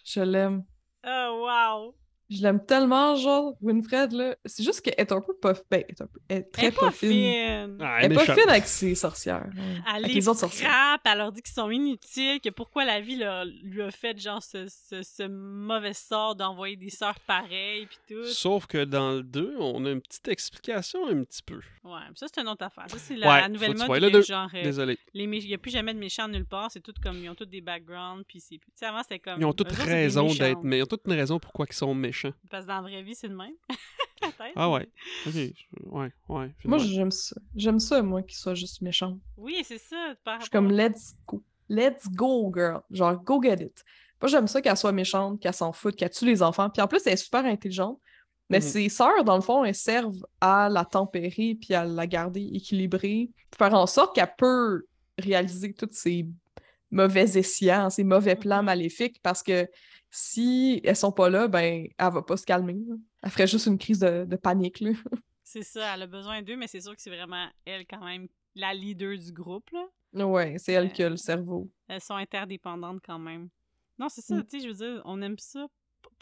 Je l'aime. Oh, wow. Je l'aime tellement, genre, Winfred, là. C'est juste qu'elle est un peu pas... Ben, elle est, un peu- elle est Elle très est pas pas fine. fine. Ah, Elle est pas méchante. fine avec ses sorcières. Elle Avec les les autres sorcières. elle leur dit qu'ils sont inutiles, que pourquoi la vie leur- lui a fait genre ce, ce- ce mauvais sort d'envoyer des sœurs pareilles puis tout. Sauf que dans le 2, on a une petite explication un petit peu. Ouais, mais ça c'est une autre affaire. Ça c'est la, Ouais, la nouvelle mode le deux. genre euh, Désolé. les mé- il y a plus jamais de méchants nulle part, c'est tout comme ils ont tous des backgrounds puis c'est tu sais avant c'était comme Ils ont toutes raison méchants. d'être... Mais ils ont toutes une raison pourquoi ils sont méchants. Parce que dans la vraie vie c'est le même. Peut-être. Ah ouais. Ok. Ouais, ouais. Moi, j'aime ça. J'aime ça, moi, qu'il soit juste méchant. Oui, c'est ça. par Je suis comme, let's go. Let's go, girl. Genre, go get it. Moi, j'aime ça qu'elle soit méchante, qu'elle s'en foute, qu'elle tue les enfants. Puis en plus, elle est super intelligente. Mais Mhm. ses sœurs, dans le fond, elles servent à la tempérer puis à la garder équilibrée. Pour faire en sorte qu'elle peut réaliser tous ses mauvais escients, ses mauvais plans Mhm. maléfiques. Parce que si elles sont pas là, ben, elle va pas se calmer. là. Elle ferait juste une crise de, de panique, là. C'est ça, elle a besoin d'eux, mais c'est sûr que c'est vraiment elle quand même la leader du groupe là. Ouais, c'est elle Ouais. qui a le cerveau. Elles sont interdépendantes quand même. Non, c'est ça, Mm. tu sais, je veux dire, on aime ça.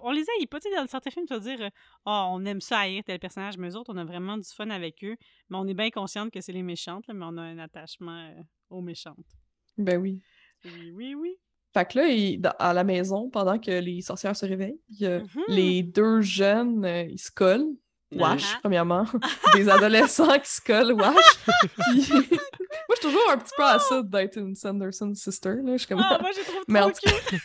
On les haït pas, tu sais, dans certains films, tu vas dire, oh, on aime ça haïr tel personnage, mais eux autres, on a vraiment du fun avec eux. Mais on est bien consciente que c'est les méchantes, là, mais on a un attachement euh, aux méchantes. Ben oui. Oui, oui, oui. Fait que là, il- dans- à la maison, pendant que les sorcières se réveillent, Mhm. les deux jeunes, euh, ils se collent. Wash, premièrement. Des adolescents qui se collent, wash. Puis, moi, je suis toujours un petit peu à ça d'être une Sanderson sister. Là. Je suis comme, Ah, moi, trop tout cute.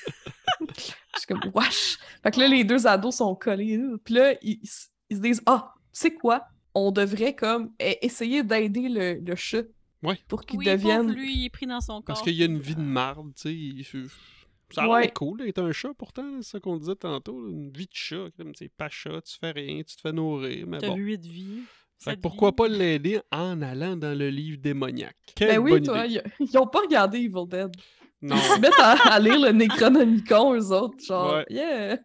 je suis comme wash. Fait que là, les deux ados sont collés. là. Puis là, ils, ils se- ils se disent Ah, c'est quoi? On devrait comme e- essayer d'aider le, le chat Ouais. pour qu'il Oui, devienne. pauvre lui, il est pris dans son corps. Parce qu'il y a une vie de marde, tu sais. il Ça a l'air Ouais. cool d'être un chat, pourtant, c'est ça qu'on disait tantôt. là, Une vie de chat. Comme, tu sais, pas chat, tu fais rien, tu te fais nourrir. Mais T'as bon. huit vies. Fait pourquoi pas l'aider en allant dans le livre démoniaque? Quelle Ben oui, bonne toi, idée. ils, ils ont pas regardé Evil Dead. Non. Ils se mettent à, à lire le Necronomicon, eux autres. Genre, Ouais. yeah!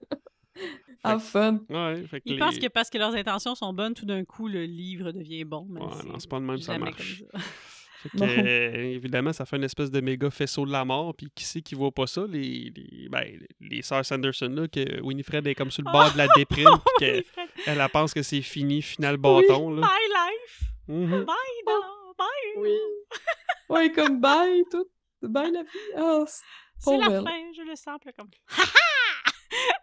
Have fun. ouais, fait que Ils les- pensent que parce que leurs intentions sont bonnes, tout d'un coup, le livre devient bon. Mais Ouais, non, c'est pas de même ça marche. Fait que, euh, évidemment, ça fait une espèce de méga faisceau de la mort. Puis qui c'est qui voit pas ça? Les, les, ben, les sœurs Sanderson, là, que Winifred est comme sur le bord de la déprime. puis qu'elle elle, elle pense que c'est fini, final bâton. Là. Bye life! Mhm. Bye, non, bye! Oui. Ouais, comme bye, tout. Bye la vie. Ah, c'est- la fin, je le sample comme.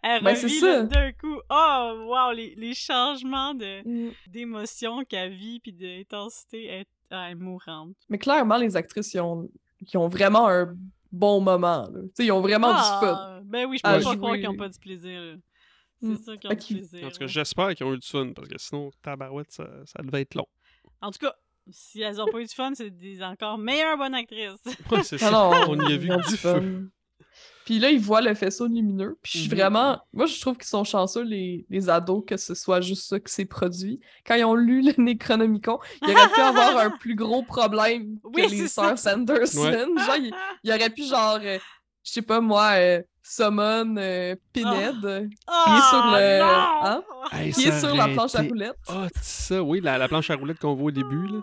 Elle Ben, c'est revit d'un coup. Oh, wow, les, les changements de Mm. d'émotion qu'elle vit puis d'intensité est, ah, elle est mourante. Mais clairement, les actrices, ils ont, ils ont vraiment un bon moment. là. Tu sais, ils ont vraiment du fun. Ah, Ben oui, je peux pas jouer. croire qu'ils ont pas du plaisir. là. C'est Mm. sûr qu'ils ont du plaisir. En tout cas, j'espère qu'ils ont eu du fun, parce que sinon, tabarouette, ça, ça devait être long. En tout cas, si elles ont pas eu du fun, c'est des encore meilleures bonnes actrices. Ouais, c'est Ah ça. On y a vu du feu. Puis là, ils voient le faisceau lumineux. Puis je suis Mhm. vraiment... Moi, je trouve qu'ils sont chanceux, les, les ados, que ce soit juste ça qui s'est produit. Quand ils ont lu le Necronomicon, il aurait pu avoir un plus gros problème que Oui, les sœurs. Sanderson. Genre, il, il aurait pu, genre, euh, je sais pas moi, euh, summon euh, Pinhead, Ah, sur le- non! hein? Hey, qui est sur la planche à roulettes. hot, ça, oui, la, la planche à roulettes qu'on voit au début, là.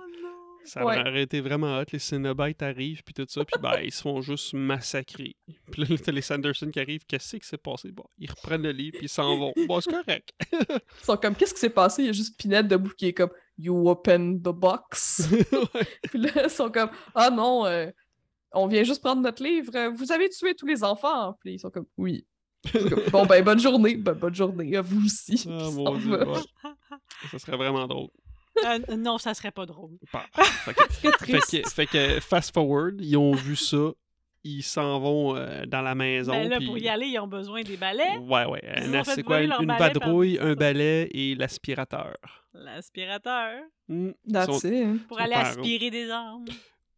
Oh. Ça Ouais. aurait été vraiment hot. Les Cenobites arrivent, puis tout ça, puis ben, ils se font juste massacrer. Puis là, t'as les Sanderson qui arrivent. Qu'est-ce qui s'est passé? Bon, ils reprennent le livre, puis ils s'en vont. Bon, c'est correct. Ils sont comme, qu'est-ce qui s'est passé? Il y a juste Pinhead debout qui est comme, You open the box. Puis là, ils sont comme Ah non, euh, on vient juste prendre notre livre. Vous avez tué tous les enfants. Puis ils sont comme Oui. Comme, bon, ben, bonne journée. Ben, bonne journée à vous aussi. Ah, mon Dieu, ouais. Ça serait vraiment drôle. Euh, non, ça serait pas drôle. Bah, Fait que, fait que- fait que fast forward, ils ont vu ça. Ils s'en vont euh, dans la maison. Mais Ben là, puis- pour y aller, ils ont besoin des balais, Ouais, ouais. C'est quoi? Une, vadrouille, un balai et l'aspirateur. l'aspirateur, Sont- it. pour aller aspirer des armes.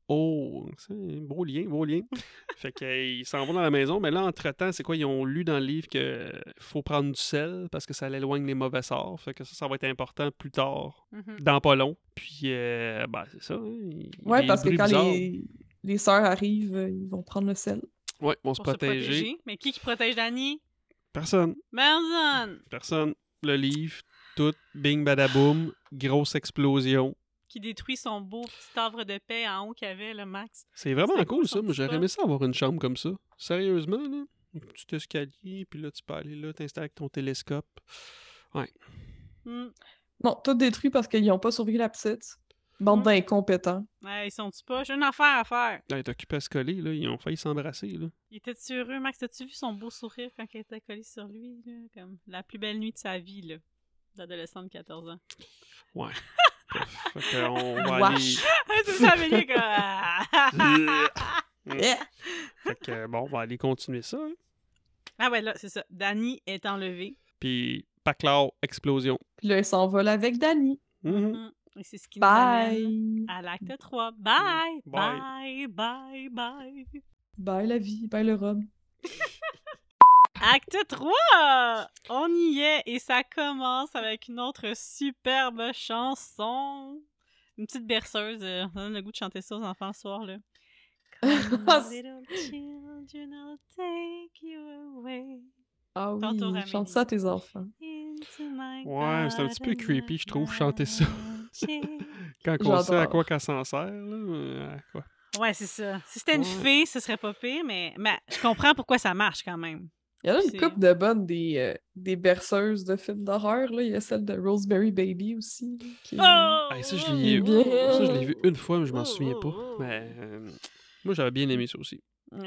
Oh, c'est un beau lien, beau lien. fait qu'ils s'en vont dans la maison, mais là, entre-temps, c'est quoi? Ils ont lu dans le livre que faut prendre du sel parce que ça l'éloigne les mauvais sorts. Fait que ça, ça va être important plus tard, Mhm. dans pas long. Puis, euh, ben, c'est ça. hein, Ouais, parce que quand bizarres. les, les sœurs arrivent, euh, ils vont prendre le sel. Ouais, ils vont se Pour se protéger. Mais qui qui protège Danny? Personne. Manson! Personne. Le livre, tout, bing, badaboum, grosse explosion. Qui détruit son beau petit havre de paix en haut qu'il avait, le Max. C'est vraiment cool, cool, ça. Moi, j'aurais aimé ça avoir une chambre comme ça. Sérieusement, là. Un petit escalier, puis là, tu peux aller là, t'installes avec ton télescope. Hmm. Non, tout détruit parce qu'ils n'ont pas survécu la petite. Bande Mm. d'incompétents. Ouais, ils sont-tu pas? J'ai une affaire à faire. Là, il est occupé à se coller, là. Ils ont failli s'embrasser, là. Il était heureux, Max? As-tu vu son beau sourire quand il était collé sur lui? Là? Comme la plus belle nuit de sa vie, là. D'adolescent de 14 ans. Ouais. Fait que on va aller... Wesh. c'est ça, Amélie, comme... Yeah. Fait que, bon, on va aller continuer ça. hein. Ah ouais, là, c'est ça. Danny est enlevé. Puis, Paclao, explosion. Puis là, ils s'envolent avec Danny. Mhm. Mm. Et c'est ce qui nous amène Bye. à l'acte 3. Bye! Bye. Bye! Bye! Bye! Bye la vie, bye le rhum. Acte 3! On y est et ça commence avec une autre superbe chanson. Une petite berceuse. euh, ça donne le goût de chanter ça aux enfants ce soir. Là. Come, little children, I'll take you away Ah oui, Tantôt, Amélie. chante ça à tes enfants. Ouais, c'est un petit peu creepy, je trouve, chanter ça. Quand on sait à quoi qu'elle s'en sert, là. euh, à quoi? Ouais, c'est ça. Si c'était une Ouais. fée, ce serait pas pire, mais, mais je comprends pourquoi ça marche quand même. Il y en a une couple de bonnes des, euh, des berceuses de films d'horreur. là. Il y a celle de Rosemary Baby aussi. là, qui- Oh! Hey, ça, je l'ai Bien. ça, je l'ai vu une fois, mais je m'en Oh, souviens pas. oh, oh. Mais euh, moi, j'avais bien aimé ça aussi. Ah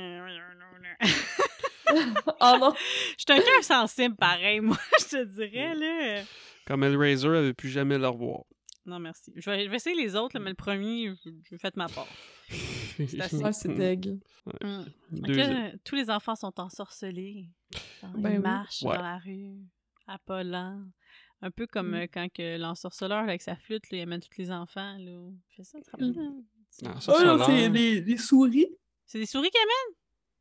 non! Je suis un cœur sensible pareil, moi, je te dirais, là. Comme Hellraiser, elle veut plus jamais le revoir. Non, merci. Je vais, je vais essayer les autres, là, mais le premier, je- j'ai fait ma part. assez. Ah, c'est deg. Mm. Tous les enfants sont ensorcelés. Ben Ils oui. marchent Ouais. dans la rue, à pas lent. Un peu comme Mm. euh, quand que l'ensorceleur, avec sa flûte, là, il amène tous les enfants. Là. Ça, te rappelles, Oh non, c'est les, les souris. C'est des souris qui amènent?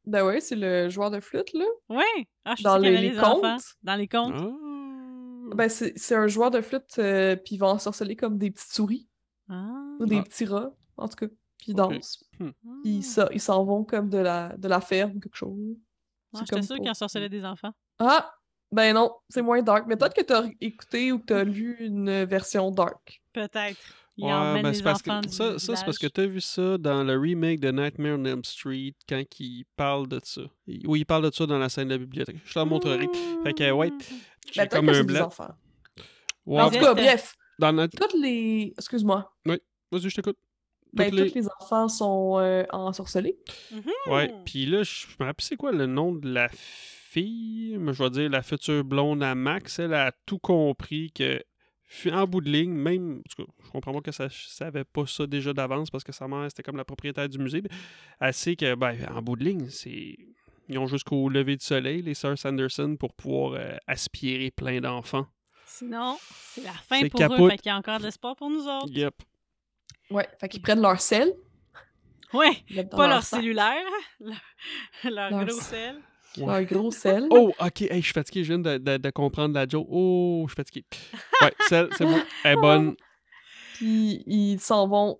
Ben ouais, c'est le joueur de flûte, là. Oui. Ah, je Dans pensais qu'il y les, les les enfants. contes. Dans les contes. Ben, c'est c'est un joueur de flûte, euh, puis il va ensorceler comme des petites souris Ah. ou des Ah. petits rats, en tout cas. Puis ils dansent. Ah. Puis ça- ils s'en vont comme de la, de la ferme ou quelque chose. Ah, C'est J'étais comme sûre pour- qu'ils ensorcelaient des enfants. Ah! Ben non, c'est moins dark. Mais peut-être que t'as écouté ou que t'as lu une version dark. Peut-être. Ouais, ben, c'est parce que ça, ça c'est parce que village. tu as vu ça dans le remake de Nightmare on Elm Street quand il parle de ça. Oui, il parle de ça dans la scène de la bibliothèque. Je te la montrerai. Fait que, ouais, Mmh. J'ai Ben, peut-être comme un blanc. enfants. Ouais, En tout cas, bref, dans notre... toutes les... Excuse-moi. Vas-y, je t'écoute. Ben, Toutes les- tous les enfants sont euh, ensorcelés. Mhm. Ouais, puis là, je me rappelle c'est quoi le nom de la fille, mais je vais dire la future blonde à Max, elle a tout compris que en bout de ligne, même, en tout cas, je comprends pas que ça je savais pas ça déjà d'avance parce que sa mère c'était comme la propriétaire du musée, elle sait que ben en bout de ligne, c'est ils ont jusqu'au lever du soleil les sœurs Sanderson pour pouvoir euh, aspirer plein d'enfants. Sinon, c'est la fin pour eux. capote. Fait qu'il y a encore de l'espoir pour nous autres. Yep. Ouais, fait qu'ils prennent leur sel. Ouais, pas leur cellulaire, leur, leur Leur gros sel. Leur gros sel. Oh, ok, hey, je suis fatigué, je viens de, de- de comprendre la joke. Oh, je suis fatigué. Ouais, celle, c'est bon. Elle est bonne. Puis ils s'en vont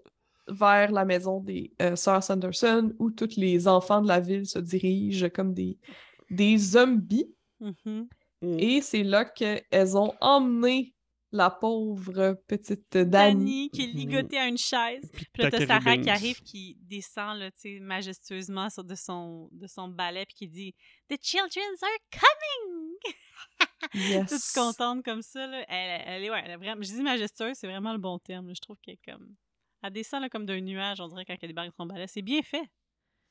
vers la maison des euh, sœurs Sanderson où tous les enfants de la ville se dirigent comme des, des zombies. Mhm. Mm. Et c'est là qu'elles ont emmené la pauvre petite Dani. Dani qui est ligotée à une chaise. Puis là, t'as Sarah qui arrive, qui descend là, tu sais, majestueusement sur de son, de son balai, puis qui dit « The children are coming! » Yes. Toute contente comme ça. Là. Elle, elle est, ouais, elle est vraiment... Je dis majestueuse, c'est vraiment le bon terme. là. Je trouve qu'elle est comme... Elle descend là, comme d'un nuage, on dirait, quand elle débarque de son balai. C'est bien fait.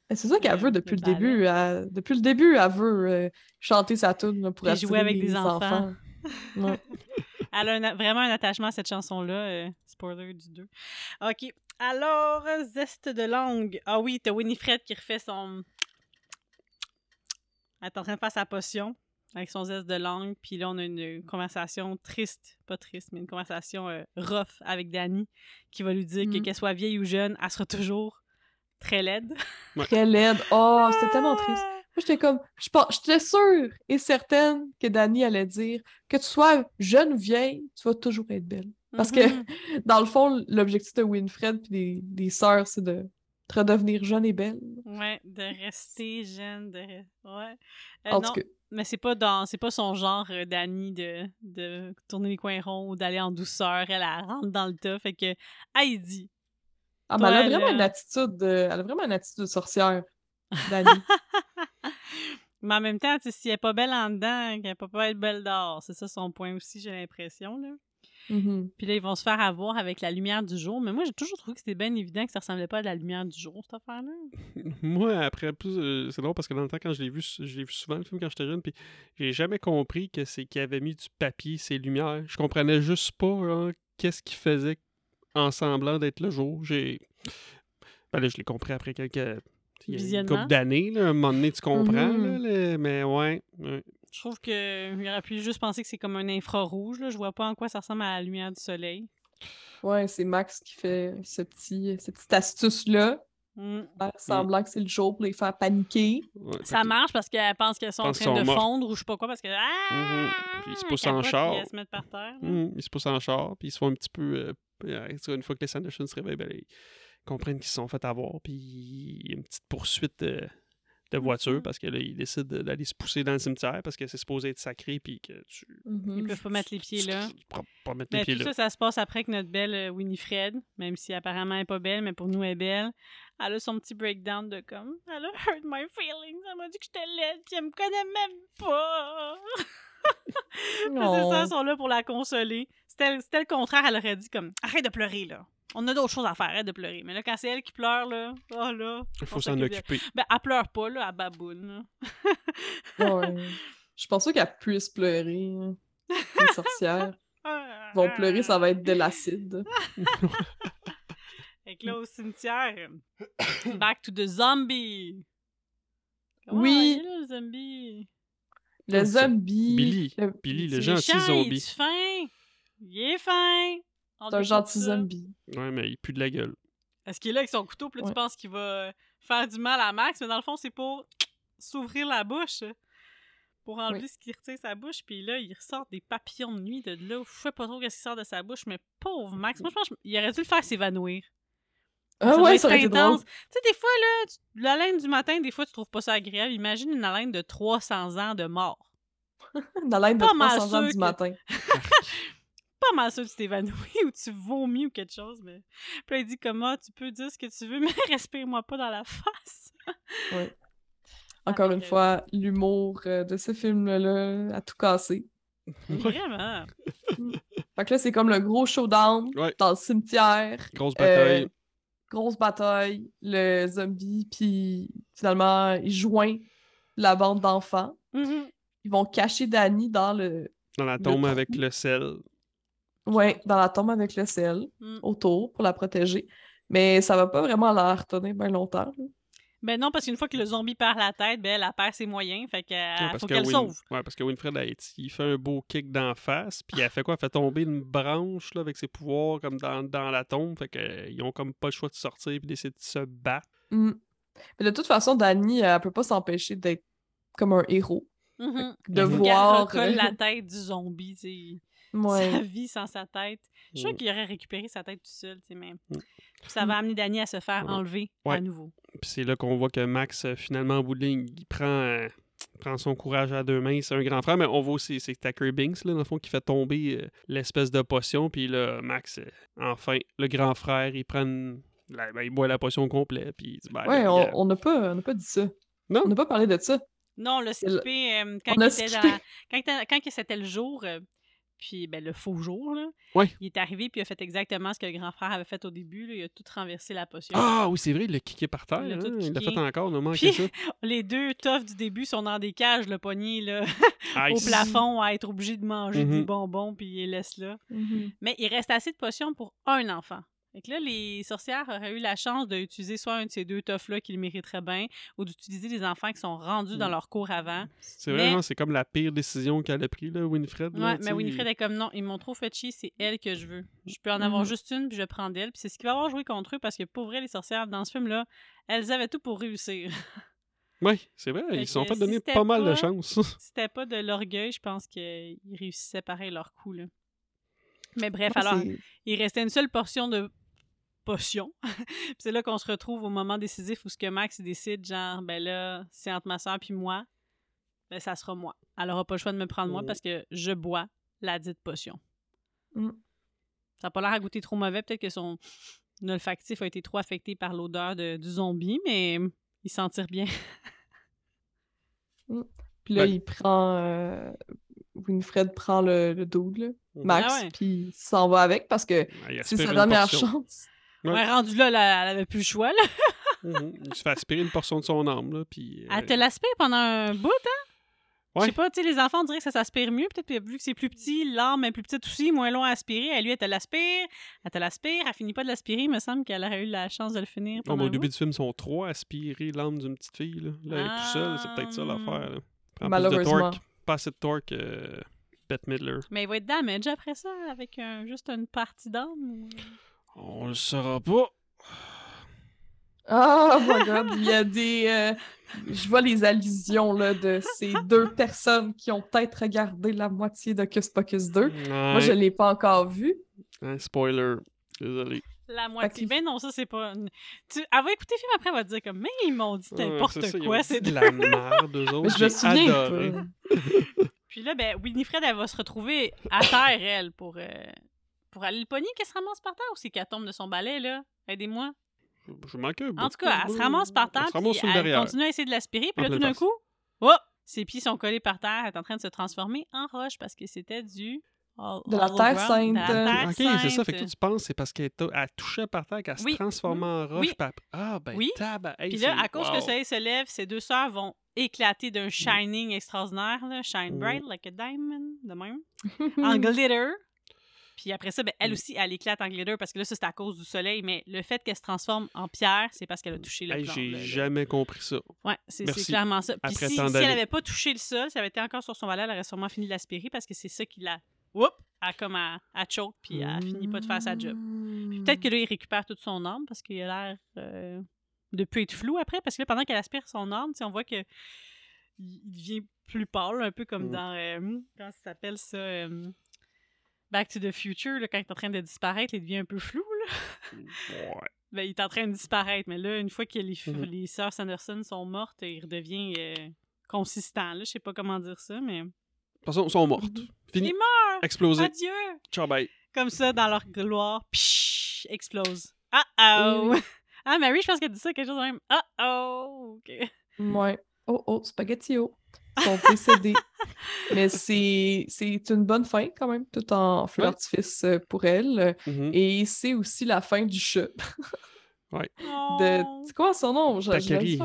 Et C'est ça qu'elle le- veut depuis le le, début. elle- depuis le début, elle veut euh, chanter sa tune pour attirer jouer avec les des enfants. Ouais. Elle a un vraiment un attachement à cette chanson-là. euh, spoiler du 2. OK. Alors, zeste de langue. Ah oui, t'as Winifred qui refait son... Elle est en train de faire sa potion avec son zeste de langue. Puis là, on a une conversation triste. Pas triste, mais une conversation euh, rough avec Dani qui va lui dire que Mhm. qu'elle soit vieille ou jeune, elle sera toujours très laide. Très laide. Oh, c'était tellement triste. Moi, j'étais comme, je pense- j'étais sûre et certaine que Dani allait dire que tu sois jeune ou vieille, tu vas toujours être belle. Parce que, Mhm. dans le fond, l'objectif de Winfred et des, des sœurs, c'est de te redevenir jeune et belle. Ouais, de rester jeune, de... Ouais. Euh, En non, tout cas, Mais c'est pas dans c'est pas son genre euh, d'Annie de, de tourner les coins ronds ou d'aller en douceur. Elle, elle rentre dans le tas. Fait que Heidi. ah, mais elle a Toi, vraiment une attitude de, elle a vraiment une attitude de sorcière, Dani. Mais en même temps, si elle est pas belle en dedans, qu'elle peut pas être belle dehors. C'est ça son point aussi, j'ai l'impression. Là. Mhm. Puis là, ils vont se faire avoir avec la lumière du jour. Mais moi, j'ai toujours trouvé que c'était bien évident que ça ressemblait pas à la lumière du jour, cette affaire-là. Moi, après plus, euh, c'est drôle parce que dans le temps, quand je l'ai vu, je l'ai vu souvent le film quand j'étais jeune, puis j'ai jamais compris que c'est qu'il avait mis du papier, ses lumières. Je comprenais juste pas qu'est-ce qu'il faisait en semblant d'être le jour. J'ai. Ben là, je l'ai compris après quelques. il y a Une Visionnement. couple d'années, là, un moment donné, tu comprends, là, le- mais ouais. ouais. Je trouve qu'il aurait pu juste penser que c'est comme un infrarouge. Là. Je vois pas en quoi ça ressemble à la lumière du soleil. Ouais, c'est Max qui fait ce petit, cette petite astuce-là, Mm. faire semblant que c'est le jour pour les faire paniquer. ouais. Ça que- marche parce qu'elle pense qu'elles sont en train de fondre ou je sais pas quoi parce que. Ah! Mhm. Puis ils se poussent en char. elles se mettent par terre. Mhm, ils se poussent en char, puis ils se font un petit peu. euh, euh, une fois que les Sanderson se réveillent, ben, ils comprennent qu'ils se sont fait avoir, puis il y a une petite poursuite euh, de voiture Mhm. parce que là, ils décident d'aller se pousser dans le cimetière parce que c'est supposé être sacré, puis que tu. Mhm. Ils peuvent pas mettre les pieds là. Peux pas mettre Mais les pieds tout là. ça, ça se passe après que notre belle euh, Winifred, même si apparemment elle est pas belle, mais pour nous elle est belle, elle a son petit breakdown de comme elle a hurt my feelings, elle m'a dit que j'étais laide, puis elle me connaît même pas. C'est ça, ils sont là pour la consoler. C'était c'était le contraire, elle aurait dit comme arrête de pleurer là. On a d'autres choses à faire, arrête de pleurer. Mais là, quand c'est elle qui pleure, là, oh là. Il faut s'en occuper. Ben, elle pleure pas, là, elle baboune. là. Ouais. Je pense pas qu'elle puisse pleurer. hein. Les sorcières Ah, vont pleurer, ça va être de l'acide. Que là, au cimetière, back to the zombie. Comment Oui. est le zombie. Le Oh, zombie. Billy. le- Billy, le gentil méchant, Il zombie. est fin? Il est fin. C'est un gentil ça. zombie. Ouais, mais il pue de la gueule. Est-ce qu'il est là avec son couteau, puis là, tu Ouais. penses qu'il va faire du mal à Max, mais dans le fond, c'est pour s'ouvrir la bouche. Pour enlever Oui. ce qui retient sa bouche, puis là, il ressort des papillons de nuit de là. Je sais pas trop qu'est-ce qui sort de sa bouche, mais pauvre Max. Moi, je pense qu'il aurait dû le faire s'évanouir. Ah ouais, être ça aurait été drôle. intense. Tu sais, des fois, là, tu- l'haleine du matin, des fois, tu trouves pas ça agréable. Imagine une haleine de 300 ans de mort. Dans l'aide de Pas mal 300 ans du que- matin. Pas mal sûr que tu t'évanouis ou tu vomis ou quelque chose, mais... Puis là, il dit comment tu peux dire ce que tu veux, mais respire-moi pas dans la face. Ouais. Encore Avec, une euh, fois, l'humour euh, de ce film-là a tout cassé. Vraiment. Fait que là, c'est comme le gros showdown Ouais. dans le cimetière. Grosse Euh, bataille. grosse bataille, le zombie, puis finalement, il joint la bande d'enfants. Mhm. Ils vont cacher Danny dans le. Dans la tombe avec le sel. Ouais, dans la tombe avec le sel Mm. autour pour la protéger. Mais ça va pas vraiment la retenir bien longtemps. là. Ben non, parce qu'une fois que le zombie perd la tête, ben elle perd ses moyens. Fait Ouais, parce faut que qu'elle Win- sauve. Ouais, parce que Winfred, elle, il fait un beau kick d'en face, puis elle fait quoi? Elle fait tomber une branche là, avec ses pouvoirs comme dans, dans la tombe, fait qu'ils ont comme pas le choix de sortir puis d'essayer de se battre. Mm. Mais de toute façon, Danny, elle peut pas s'empêcher d'être comme un héros. De Il faut qu'elle voir. recolle euh, la tête du zombie, tu sais. Ouais. Sa vie sans sa tête. Je suis Mm. qu'il aurait récupéré sa tête tout seul, tu sais, mais... Mm. Ça va amener Danny à se faire Ouais. enlever Ouais. à nouveau. Puis c'est là qu'on voit que Max, euh, finalement, en bout de ligne, il prend, euh, prend son courage à deux mains. C'est un grand frère, mais on voit aussi, c'est Tucker Binks, là, dans le fond, qui fait tomber euh, l'espèce de potion. Puis là, Max, euh, enfin, le grand frère, il prend une- ben, il boit la potion complète. Puis il dit, ben, Ouais, là, on n'a pas, on n'a pas dit ça. Non? On n'a pas parlé de ça. Non, on l'a le- skippé euh, quand, il était skippé. dans- quand, c'était le jour, euh, puis ben, le faux jour, là, Ouais. il est arrivé puis il a fait exactement ce que le grand frère avait fait au début. là, il a tout renversé la potion. Ah oui, c'est vrai, il l'a kické par terre. Il l'a hein, l'a fait encore, manqué Puis- ça. Les deux toughs du début sont dans des cages, le poignet, là, au plafond, à être obligé de manger des Mhm. bonbons, puis il les laisse là. Mhm. Mais il reste assez de potions pour un enfant. Fait que là, les sorcières auraient eu la chance d'utiliser soit un de ces deux toughs-là qu'ils mériteraient bien, ou d'utiliser des enfants qui sont rendus dans Mm. leur cours avant. C'est vrai, Mais- hein, c'est comme la pire décision qu'elle a prise, là, Winfred. là, Ouais, mais. Winifred est comme non, ils m'ont trop fait chier, c'est elle que je veux. Je peux en avoir Mhm. juste une, puis je vais prendre elle. Puis c'est ce qui va avoir joué contre eux, parce que pour vrai, les sorcières, dans ce film-là, elles avaient tout pour réussir. Oui, c'est vrai, Fait ils se sont fait donner pas mal de chance. C'était pas de l'orgueil, je pense qu'ils réussissaient pareil leur coup, là. Mais bref, Ouais, alors, il restait une seule portion de potion. Puis c'est là qu'on se retrouve au moment décisif où ce que Max décide, genre, ben là, c'est entre ma soeur puis moi, ben ça sera moi. Elle aura pas le choix de me prendre moi parce que je bois la dite potion. Mm. Ça n'a pas l'air à goûter trop mauvais. Peut-être que son olfactif a été trop affecté par l'odeur de- du zombie, mais il s'en tire bien. Puis là, Ouais. il prend. euh, Winfred prend le, le dude, là, Max, Ah ouais. puis il s'en va avec parce que Ouais, il c'est sa dernière portion. chance. Ouais. Ouais, rendu là, là, elle avait plus le choix. Là. Mhm. Il se fait aspirer une portion de son âme, là, puis... euh, Elle te l'aspire pendant un bout, hein? Je Ouais. sais pas, tu sais, les enfants, on dirait que ça s'aspire mieux. Peut-être que vu que c'est plus petit, l'arme est plus petite aussi, moins long à aspirer. Elle, lui, elle te l'aspire, elle te l'aspire, elle finit pas de l'aspirer. Il me semble qu'elle aurait eu la chance de le finir mais au début du film, ils sont trois à aspirer l'âme d'une petite fille. Là, là elle est tout seule, c'est peut-être ça Ah. l'affaire. là. Prends plus de Malheureusement. torque, pas assez de torque, euh, Bette Midler. Mais il va être damage après ça, avec un- juste une partie d'âme. ou- On le saura pas. Oh my god, il y a des. euh, je vois les allusions là, de ces deux personnes qui ont peut-être regardé la moitié de Cus Pocus 2. Moi, je Ouais. l'ai pas encore vu. Hein, spoiler. Désolé. La moitié. Ben non, ça, c'est pas. une- Tu... Elle va écouter le film après, elle va te dire comme, mais ils m'ont dit n'importe quoi, c'est de la merde, eux Mais autres. je me souviens. Puis là, ben, Winifred, elle va se retrouver à terre, elle, pour, euh, pour aller le pogner, qu'elle se ramasse par terre ou c'est qu'elle tombe de son balai, là? Aidez-moi. Je manquais bout. En tout cas, elle se ramasse par terre, Elle puis elle continue à essayer de l'aspirer, puis En là, tout d'un coup, oh! Ses pieds sont collés par terre, elle est en train de se transformer en roche parce que c'était du... hol- De la terre de la sainte. terre Ok, c'est ça. Fait que toi, tu penses c'est parce qu'elle tou- elle touchait par terre qu'elle Oui. se transformait en roche. Oui. puis Ah, ben, Oui. Hey, Puis là, à cause que le soleil se lève, ces deux sœurs vont éclater d'un shining extraordinaire, là, shine Mm. bright like a diamond, de même, en glitter. Puis après ça, ben, elle Mm. aussi, elle éclate en glitter parce que là, ça, c'est à cause du soleil, mais le fait qu'elle se transforme en pierre, c'est parce qu'elle a touché le Hey, j'ai le- jamais compris ça. Ouais, c'est clairement ça. Puis si, elle d'années. avait pas touché le sol, si elle avait été encore sur son balai, elle aurait sûrement fini de l'aspirer parce que c'est ça qui l'a. Oups! Elle comme à, à choke, puis elle finit pas de faire sa job. Puis peut-être que là, il récupère toute son âme parce qu'il a l'air euh, de plus être flou après. Parce que là, pendant qu'elle aspire son sais, on voit que il devient plus pâle, un peu comme Mm. dans. euh, comment ça s'appelle ça euh, Back to the Future, là, quand il est en train de disparaître, il devient un peu flou. Là. Ouais. Ben, il est en train de disparaître, mais là, une fois que les, f- Mhm. les sœurs Sanderson sont mortes, il redevient euh, consistant. Là. Je sais pas comment dire ça, mais. De toute façon, ils sont mortes. Fini. Il est Explosé. Adieu! Ciao, bye. Comme ça, dans leur gloire, psh, explose. Ah oh! Ah, Mary, je pense qu'elle dit ça quelque chose de même. Ah oh! OK. Ouais. Oh oh, spaghetti-o. Ils sont décédés. Mais c'est c'est une bonne fin quand même, tout en feu Ouais. d'artifice euh, pour elle. Mhm. Et c'est aussi la fin du chat. Oh. de. C'est quoi son nom? Takari,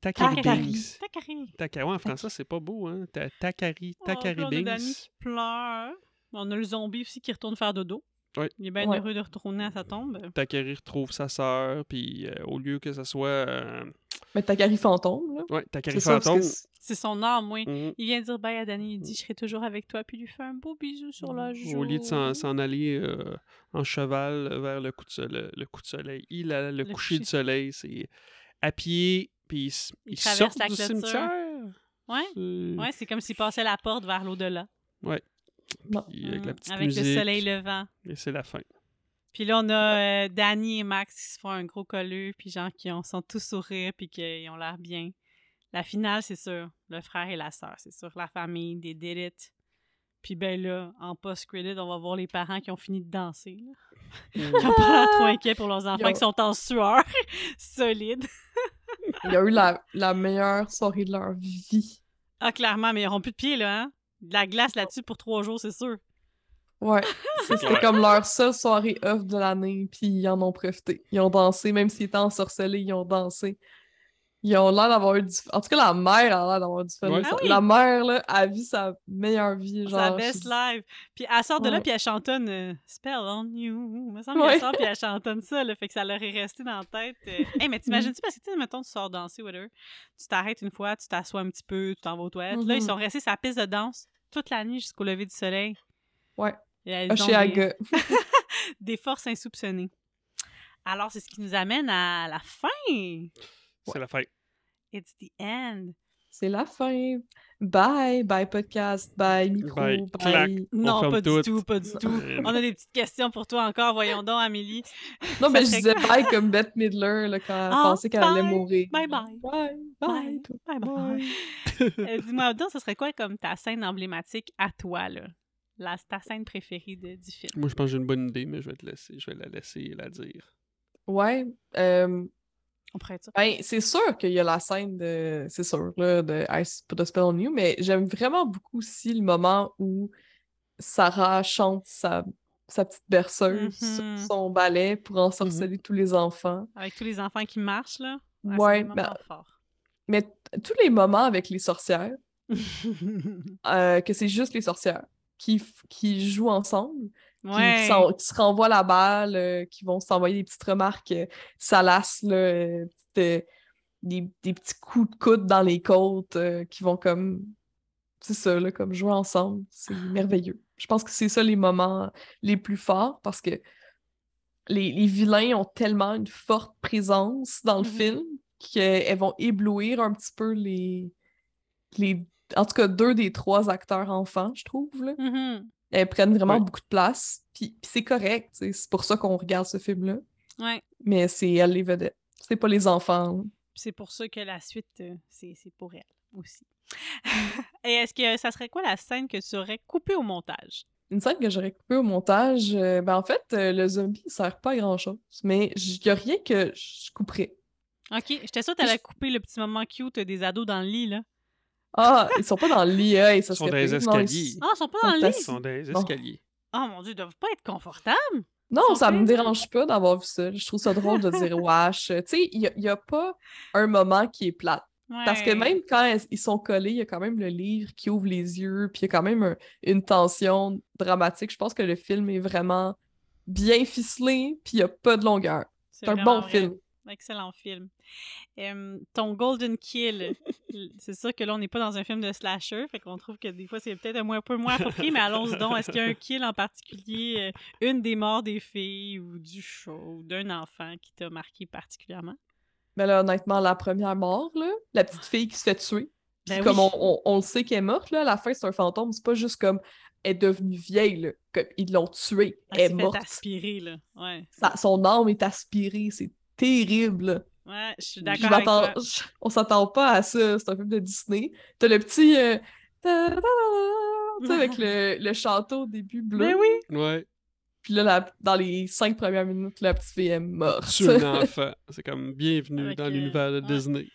Takari. Binks. Takari. Taka- ouais, en français, c'est pas beau, hein? Ta- Takari, Oh, Takari on a Danny Binks. qui pleure. On a le zombie aussi qui retourne faire dodo. Ouais. Il est bien Ouais. heureux de retourner à sa tombe. Takari retrouve sa sœur, puis euh, au lieu que ce soit. euh, Mais Takari fantôme, ouais, C'est ça, parce fantôme. c'est- son âme, oui. mhm, Il vient dire bye à Danny. Il dit Je serai toujours avec toi. Puis il lui fait un beau bisou sur la joue. Au lieu de s'en aller euh, en cheval vers le coup de, sole- le, coup de soleil, il a le, Le coucher coucher. soleil, c'est à pied, puis il, Il il traverse sort la du clôture. cimetière. Ouais. C'est- Ouais, c'est comme s'il passait la porte vers l'au-delà. puis avec la petite Avec musique, le soleil levant. et c'est la fin. Puis là, on a euh, Danny et Max qui se font un gros colleux, puis genre qui ont, sont tous sourires, puis qu'ils ont l'air bien. La finale, c'est sûr. Le frère et la sœur, c'est sûr. La famille, des did it. Puis ben là, en post-credit, on va voir les parents qui ont fini de danser. Là. Qui ont pas l'air trop inquiets pour leurs enfants Yo. qui sont en sueur. Solide. Ils ont eu la, la meilleure soirée de leur vie. Ah, clairement, mais ils n'auront plus de pieds, là, hein? De la glace là-dessus pour trois jours, c'est sûr. Ouais. C'était Ouais. comme leur seule soirée off de l'année, puis ils en ont profité. Ils ont dansé, même s'ils étaient ensorcelés, ils ont dansé. Ils ont l'air d'avoir eu du... En tout cas, la mère a l'air d'avoir du fun. Ouais. Ah oui. La mère, là, a vu sa meilleure vie. Genre, Sa best je- live. Puis elle sort de là, puis elle chantonne euh, Spell on You. Il me semble qu'elle sort, puis elle chantonne ça, là, fait que ça leur est resté dans la tête. euh. Hey, mais t'imagines-tu, parce que, tu sais, mettons, tu sors danser, whatever, tu t'arrêtes une fois, tu t'assois un petit peu, tu t'en vas aux toilettes. Là, ils Mhm. sont restés sur la piste de danse toute la nuit jusqu'au lever du soleil. Ouais. Elles ont Chez des, des forces insoupçonnées. Alors, c'est ce qui nous amène à la fin. C'est la fin. It's the end. C'est la fin. Bye. Bye podcast. Bye micro. Bye. Bye. Clac. Non, pas tout. du tout, pas du tout. On a des petites questions pour toi encore. Voyons donc, Amélie. Non, mais je disais bye comme Bette Midler là, quand elle Ah, pensait qu'elle allait mourir. Bye bye. Bye. Bye. Bye bye. Euh, Dis-moi donc, ce serait quoi comme ta scène emblématique à toi, là? La, ta scène préférée de- du film? Moi, je pense que j'ai une bonne idée, mais je vais te laisser. Je vais la laisser la dire. Ouais. euh, On pourrait. Ben, c'est sûr qu'il y a la scène de. C'est sûr, là, de Ice Put a Spell on You, mais j'aime vraiment beaucoup aussi le moment où Sarah chante sa, sa petite berceuse sur Mhm. son ballet pour ensorceler tous les enfants. Avec tous les enfants qui marchent, là. Ouais, Ouais, des ben, mais t- tous les moments avec les sorcières, euh, que c'est juste les sorcières qui, qui jouent ensemble, qui, qui se renvoient la balle, euh, qui vont s'envoyer des petites remarques euh, salaces, là, euh, petites, euh, des, des petits coups de coude dans les côtes, qui vont comme. C'est ça, là, comme jouer ensemble. C'est merveilleux. Je pense que c'est ça les moments les plus forts parce que les, les vilains ont tellement une forte présence dans le Mhm. film qu'elles vont éblouir un petit peu les, les. En tout cas, deux des trois acteurs enfants, je trouve. Là. Mhm. Elles prennent vraiment Ouais. beaucoup de place. Puis, puis c'est correct, tu c'est pour ça qu'on regarde ce film-là. Ouais. Mais c'est elle les vedettes. C'est pas les enfants. C'est pour ça que la suite, euh, c'est pour elle aussi. Et est-ce que ça serait quoi la scène que tu aurais coupée au montage? Une scène que j'aurais coupée au montage, euh, ben en fait, euh, le zombie ne sert pas à grand-chose. Mais il y a rien que je couperais. OK, j'étais sûre que t'allais couper le petit moment cute des ados dans le lit, là. Ah, ils sont pas dans le lit, hein, ça Ils sont dans les escaliers. Ah, ils sont pas dans le lit? Ils sont dans les escaliers. Oh mon Dieu, ils doivent pas être confortables. Non, ça me dérange pas d'avoir vu ça. Je trouve ça drôle de dire wesh. Tu sais, il n'y a, pas un moment qui est plate. Parce que même quand elles- ils sont collés, il y a quand même le livre qui ouvre les yeux, puis il y a quand même un- une tension dramatique. Je pense que le film est vraiment bien ficelé, puis il n'y a pas de longueur. C'est un bon vrai. film. Excellent film. Euh, ton Golden Kill, c'est sûr que là, on n'est pas dans un film de slasher, fait qu'on trouve que des fois, c'est peut-être un, peu moins approprié, mais allons-y donc. Est-ce qu'il y a un kill en particulier, euh, une des morts des filles ou du show ou d'un enfant qui t'a marqué particulièrement? Mais là, honnêtement, la première mort, là, la petite fille qui se fait tuer, puis Ben comme oui. on, on- on le sait qu'elle est morte, là, à la fin, c'est un fantôme. C'est pas juste comme elle est devenue vieille, là, comme ils l'ont tuée. Elle Elle est morte. aspirer, là. Ouais. Son âme est aspirée. C'est terrible. Ouais, je suis d'accord avec m'attends- toi. je- On s'attend pas à ça. C'est un film de Disney. T'as le petit. euh, Tu sais, avec le, le château au début bleu. Ben oui! Ouais. Puis là, la- dans les cinq premières minutes, la petite fille est morte. Tue un enfant. C'est comme bienvenue Avec, dans euh, l'univers de ouais. Disney.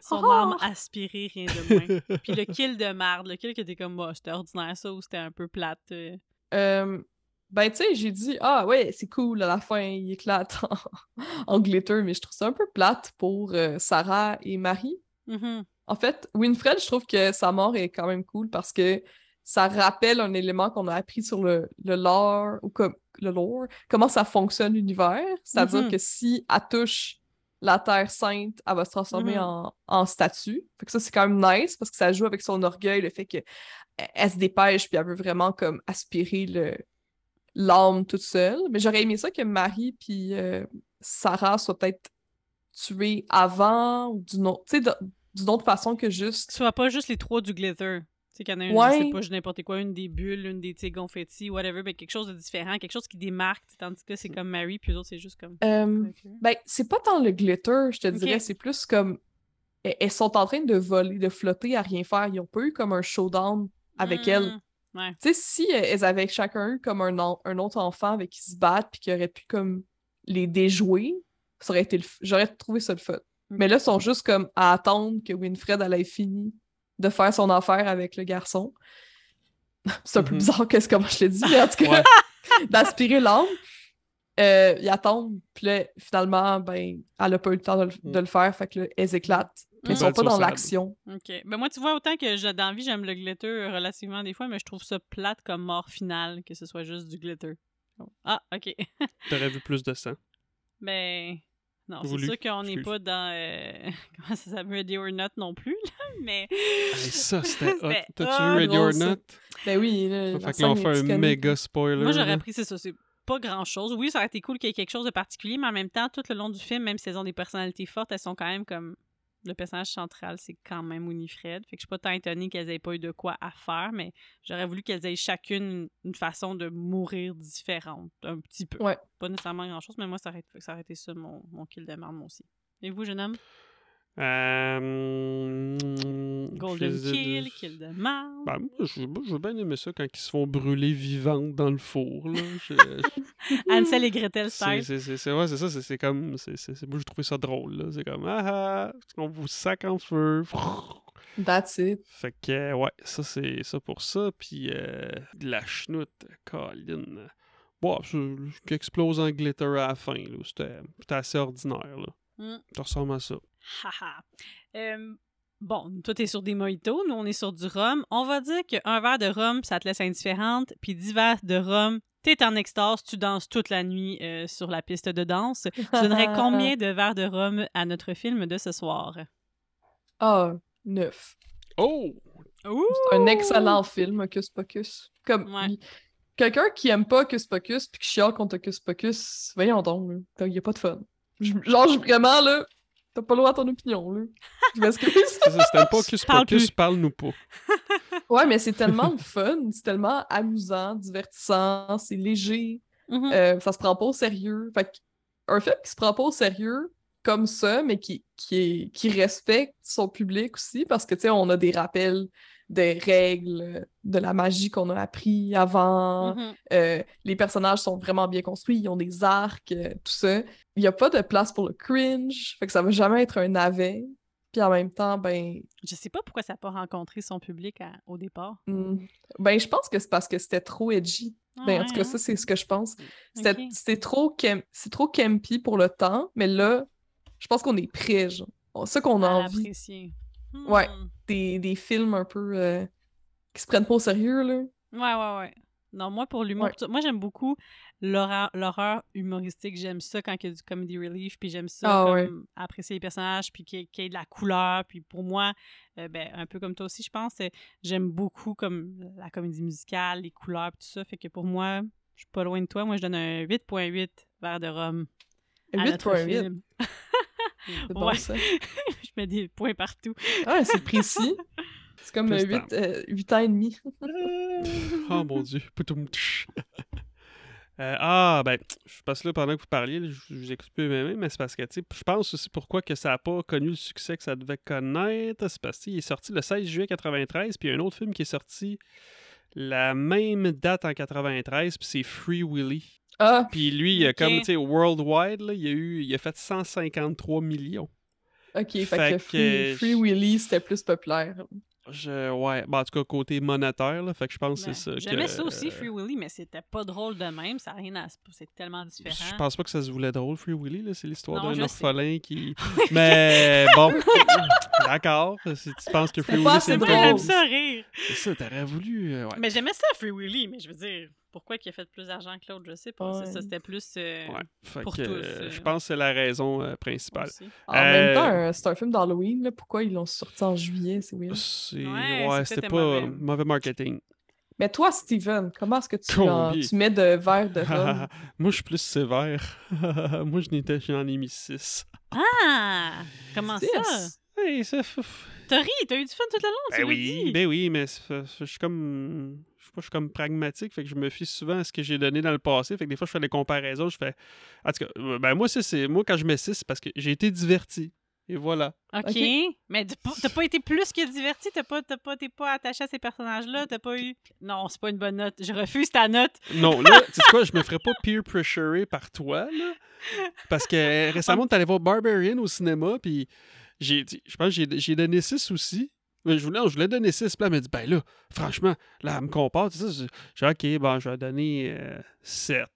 Son Ah! âme aspirée, rien de moins. Puis le kill de marde, le kill que t'es comme, bah, c'était ordinaire ça ou c'était un peu plate. euh. Ben, tu sais, j'ai dit, ah ouais, c'est cool, à la fin, il éclate en, en glitter, mais je trouve ça un peu plate pour euh, Sarah et Marie. Mhm. En fait, Winfred, je trouve que sa mort est quand même cool parce que ça rappelle un élément qu'on a appris sur le, le lore, ou comme le lore, comment ça fonctionne l'univers. C'est-à-dire Mhm. que si elle touche la Terre Sainte, elle va se transformer Mhm. en, en statue. Fait que ça, c'est quand même nice parce que ça joue avec son orgueil, le fait qu'elle elle se dépêche puis elle veut vraiment comme aspirer le l'âme toute seule. Mais j'aurais aimé ça que Marie puis euh, Sarah soient peut-être tuées avant ou d'une autre, tu d'une autre façon que juste ce soit pas juste les trois du glitter. Tu sais, qu'il y en a une, je Ouais. sais pas, juste n'importe quoi, une des bulles, une des tu confettis, whatever, mais quelque chose de différent, quelque chose qui démarque, tandis que là, c'est comme Mary, puis les autres, c'est juste comme. Euh, ben, c'est pas tant le glitter, je te dirais, c'est plus comme elles, elles sont en train de voler, de flotter à rien faire. Ils ont pas eu comme un showdown avec elles. Mm. Ouais. Tu sais, si elles avaient chacun eu comme un, un autre enfant avec qui se battent puis qui aurait pu comme les déjouer, ça aurait été le j'aurais trouvé ça le fun. Mais là, ils sont juste comme à attendre que Winfred elle ait fini de faire son affaire avec le garçon. c'est un peu Mhm. bizarre que c'est comment je l'ai dit, mais en tout cas, Ouais. d'aspirer l'âme. Euh, ils attendent, puis là, finalement, ben, elle a pas eu le temps de le, de le faire, fait que là, elles éclatent. Mais Ils Mm. sont pas dans l'action. Ok. Ben moi, tu vois, autant que j'ai dans la vie, j'aime le glitter relativement des fois, mais je trouve ça plate comme mort finale, que ce soit juste du glitter. Ah, ok. T'aurais vu plus de sang. Ben. Non, c'est sûr qu'on n'est pas dans. euh, Comment ça s'appelle Ready or Not non plus, là, mais. Hey, ça, c'était hot. T'as-tu vu Ready or. Not? Ben oui, là, Fait que là, on fait un méga spoiler. Moi, j'aurais là. appris, c'est ça, c'est pas grand-chose. Oui, ça aurait été cool qu'il y ait quelque chose de particulier, mais en même temps, tout le long du film, même si elles ont des personnalités fortes, elles sont quand même comme... Le personnage central, c'est quand même Winifred. Fait que je suis pas tant étonnée qu'elles aient pas eu de quoi à faire, mais j'aurais voulu qu'elles aient chacune une façon de mourir différente, un petit peu. Ouais. Pas nécessairement grand-chose, mais moi, ça aurait, ça aurait été ça, mon, mon kill de marde, moi aussi. Et vous, jeune homme? Euh... Golden je kill, kill de marde. Ben, moi, je, moi, je veux bien aimer ça quand ils se font brûler vivantes dans le four. Là. Je- Ansel et Gretel c'est, style. c'est, c'est, c'est- ouais, c'est ça, c'est, c'est comme. C'est, c'est, c'est- moi, j'ai trouvé ça drôle. Là. C'est comme. Ah ah, on vous sac en feu. That's it. Fait que, euh, ouais, ça, c'est ça pour ça. Puis, euh, de la chenoute, Colin. Bon, qui explose en glitter à la fin. Là. C'était, c'était assez ordinaire. Là. Mm. Ça ressemble à ça. Haha. Euh, bon, toi, t'es sur des mojitos, nous, on est sur du rhum. On va dire qu'un verre de rhum, ça te laisse indifférente, puis dix verres de rhum, t'es en extase, tu danses toute la nuit euh, sur la piste de danse. Tu donnerais combien de verres de rhum à notre film de ce soir? Ah, neuf. Oh! C'est un excellent film, Hocus Pocus. Comme Ouais. il- quelqu'un qui aime pas Hocus Pocus puis qui chiale contre Hocus Pocus, voyons donc, il y a pas de fun. Je- Genre, je- vraiment, là, t'as pas le droit à ton opinion, là. Je m'excuse. C'est Parle Pocus, plus. parle-nous pas. ouais, mais c'est tellement le fun, c'est tellement amusant, divertissant, c'est léger, Mhm. euh, ça se prend pas au sérieux. Fait que, un film qui se prend pas au sérieux comme ça, mais qui, qui, est- qui respecte son public aussi, parce que, tu sais, on a des rappels des règles, de la magie qu'on a appris avant. Mhm. Euh, les personnages sont vraiment bien construits, ils ont des arcs, euh, tout ça. Il n'y a pas de place pour le cringe, fait que ça va jamais être un navet. Puis en même temps, ben, Je sais pas pourquoi ça n'a pas rencontré son public à- au départ. hmm, ben je pense que c'est parce que c'était trop edgy. Ah Ben, en tout cas, hein? ça, c'est ce que je pense. C'était trop, c'est trop campy pour le temps, mais là, je pense qu'on est prêt, genre. Ça qu'on a envie, apprécier. Ouais. Hmm. des, des films un peu euh, qui se prennent pas au sérieux, là. Ouais, ouais, ouais. Non, moi, pour l'humour, Ouais. moi, j'aime beaucoup l'horreur humoristique. J'aime ça quand il y a du comedy relief, puis j'aime ça Ah comme ouais. apprécier les personnages, puis qu'il y, ait- qu'il y ait de la couleur. Puis pour moi, euh, ben, un peu comme toi aussi, je pense, j'aime beaucoup comme la comédie musicale, les couleurs, puis tout ça. Fait que pour moi, je suis pas loin de toi. Moi, je donne un 8.8 verre de rhum à notre 8.8, film. c'est bon, Ouais. ça. je mets des points partout. Ah, c'est précis. C'est comme Plus 8, ans et demi. Oh mon dieu. Euh, ah, ben, je passe là pendant que vous parliez, je vous écoute plus même, mais c'est parce que, tu sais, je pense aussi pourquoi que ça n'a pas connu le succès que ça devait connaître. C'est parce qu'il est sorti le 16 juillet 93, puis il y a un autre film qui est sorti la même date en 93, puis c'est Free Willy. Ah, Puis lui, il a comme, tu sais, worldwide, là, il, a eu, il a fait 153 millions. ok, fait, Fait que, que- Free, Free Willy, c'était plus populaire. Je, ouais, ben, en tout cas, côté monétaire, là, fait que je pense que Ben, c'est ça. J'aimais ça aussi, Free Willy, mais c'était pas drôle de même. Ça a rien à... C'est tellement différent. Je pense pas que ça se voulait drôle, Free Willy, là. C'est l'histoire d'un sais. orphelin qui. Mais bon, d'accord. Si tu penses que Free Willy, c'est drôle? ça rire. C'est ça, t'aurais voulu. euh, ouais. Mais j'aimais ça, Free Willy, mais je veux dire, pourquoi il a fait plus d'argent que l'autre, je sais pas. Ouais. Ça, c'était plus... euh, Ouais. Fait pour que, tous, euh, euh, je pense que c'est la raison euh, principale. aussi. En même Euh, temps, c'est un film d'Halloween, pourquoi ils l'ont sorti en juillet? C'est weird. C'est. Ouais, c'était pas euh, mauvais. mauvais marketing. Mais toi, Steven, comment est-ce que tu, en- tu mets de verre de rhum? Moi, je suis plus sévère. Moi, je n'étais j'en ai mis 6. Ah! Comment ça? Six? Hey, ça. T'as ri, t'as eu du fun tout le long, tu Ben oui, dit. ben oui, mais c'est- je suis comme. Je sais pas, je suis comme pragmatique, fait que je me fie souvent à ce que j'ai donné dans le passé. Fait que des fois, je fais des comparaisons, je fais. En tout cas, euh, ben moi, ça, c'est. Moi, quand je mets 6, c'est parce que j'ai été diverti. Et voilà. OK. Ok. Mais t'as pas- été plus que diverti, t'as pas, t'as pas, t'es pas attaché à ces personnages-là, t'as pas eu... Non, c'est pas une bonne note. Je refuse ta note. Non, là, tu sais quoi, je me ferais pas peer pressurer par toi, là. Parce que euh, récemment, t'allais voir Barbarian au cinéma, puis j'ai dit- je pense que j'ai- j'ai donné 6 aussi. Mais je voulais, je voulais donner 6, puis là, elle m'a dit, ben là, franchement, là, elle me compare, tu sais, je- j'ai ok, bon, je vais donner 7.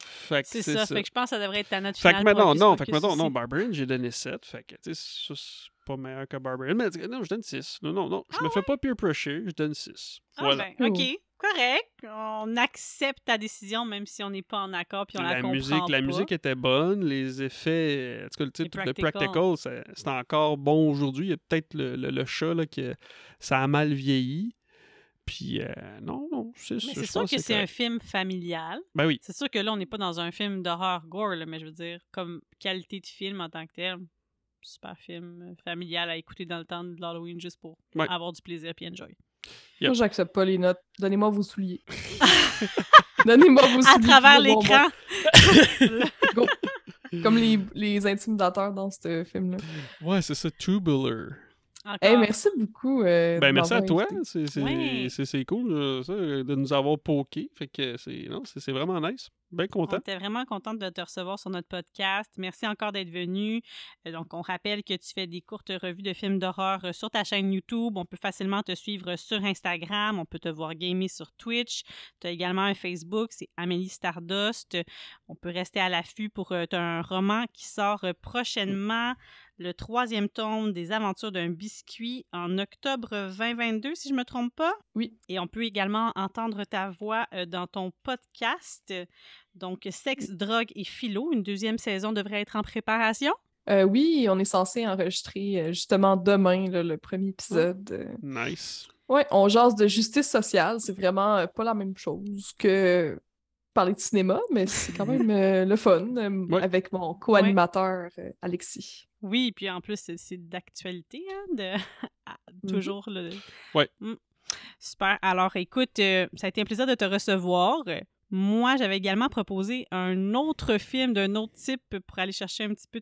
Fait que C'est ça, fait que je pense que ça devrait être ta note Fait finale. que maintenant, non, fait que maintenant, non. Barbarian, j'ai donné 7. Fait que, tu sais, ça, c'est pas meilleur que Barbarian. Mais non, je donne 6. Non, non, non, je me fais pas peer pressure, je donne 6. Ah Voilà. ben, OK, correct. On accepte ta décision, même si on n'est pas en accord puis on la, la comprend musique, la pas. musique était bonne, les effets, en tout cas, le, tout le practical. c'est encore bon aujourd'hui. Il y a peut-être le, le, le chat là, que ça a mal vieilli. Puis, euh, non, non, c'est sûr que c'est un film familial. Ben oui. C'est sûr que là, on n'est pas dans un film d'horreur gore, là, mais je veux dire, comme qualité de film en tant que tel, super film euh, familial à écouter dans le temps de l'Halloween juste pour Ouais. avoir du plaisir et enjoy. Yep. Moi, j'accepte pas les notes. Donnez-moi vos souliers. Donnez-moi vos souliers. À travers l'écran! Comme les, les intimidateurs dans ce film-là. Ouais, c'est ça, Tubular. Hey, merci beaucoup. euh, Ben merci à toi, c'est Ouais. cool euh, ça, de nous avoir poké. Fait que c'est non, c'est c'est vraiment nice. Bien On était vraiment contente de te recevoir sur notre podcast. Merci encore d'être venu. Euh, Donc, on rappelle que tu fais des courtes revues de films d'horreur euh, sur ta chaîne YouTube. On peut facilement te suivre sur Instagram. On peut te voir gamer sur Twitch. Tu as également un Facebook, c'est Amélie Stardust. On peut rester à l'affût pour euh, t'as un roman qui sort prochainement, le troisième tome des aventures d'un biscuit en octobre 2022, si je me trompe pas. Oui. Et on peut également entendre ta voix dans ton podcast. Donc, Sexe, drogue et philo, une deuxième saison devrait être en préparation? Euh, oui, on est censé enregistrer euh, justement demain là, le premier épisode. euh. Nice. Ouais, on jase de justice sociale. C'est vraiment pas la même chose que parler de cinéma, mais c'est quand même euh, le fun euh, Ouais. avec mon co-animateur euh, Alexis. Oui, puis en plus, c'est- d'actualité, hein, de... à- toujours le... Ouais. Mm. Super. Alors, écoute, euh, ça a été un plaisir de te recevoir. Moi, j'avais également proposé un autre film d'un autre type pour aller chercher un petit peu,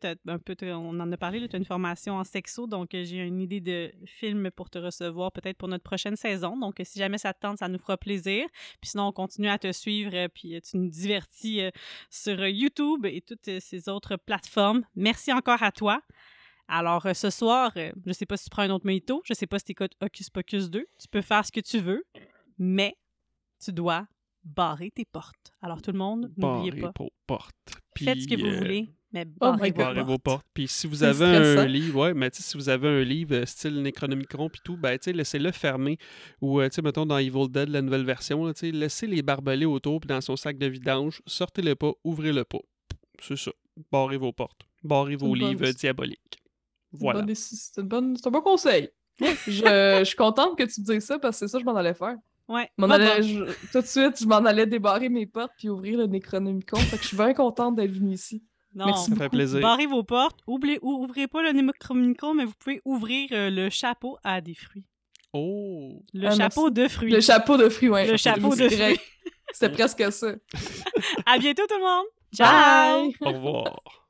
on en a parlé, tu as une formation en sexo, donc euh, j'ai une idée de film pour te recevoir peut-être pour notre prochaine saison. Donc, euh, si jamais ça te tente, ça nous fera plaisir. Puis sinon, on continue à te suivre, euh, puis tu nous divertis sur YouTube et toutes ces autres plateformes. Merci encore à toi. Alors, ce soir, je sais pas si tu prends un autre mojito, je sais pas si tu écoutes Hocus Pocus 2, tu peux faire ce que tu veux, mais tu dois barrer tes portes. Alors, tout le monde, n'oubliez Barrez pas. vos portes. Faites ce que vous euh, voulez, mais Oh barrez my vos. Barrez portes. vos portes. Puis si vous avez un livre, ouais, mais si vous avez un livre euh, style Necronomicon puis tout, ben tu sais, laissez-le fermer. Ou euh, tu sais, mettons dans Evil Dead, la nouvelle version, là, laissez les barbelés autour puis dans son sac de vidange, sortez-le pas, ouvrez-le pas. C'est ça. Barrez vos portes. Barrez vos bonne- livres diaboliques. Voilà. bonne- c'est un bon conseil. je, je suis contente que tu me dises ça parce que c'est ça que je m'en allais faire. Ouais. Allais- je- tout de suite, je m'en allais débarrer mes portes puis ouvrir le Necronomicon. fait que je suis bien contente d'être venue ici. Non. Merci Ça fait plaisir. Barrez vos portes, oubliez, ou- ouvrez pas le Necronomicon, mais vous pouvez ouvrir euh, le chapeau à des fruits. Oh! Le Ah, chapeau de fruits. Le chapeau de fruits, ouais. Le chapeau de C'est vrai. C'était presque ça. À bientôt tout le monde! Bye! Au revoir.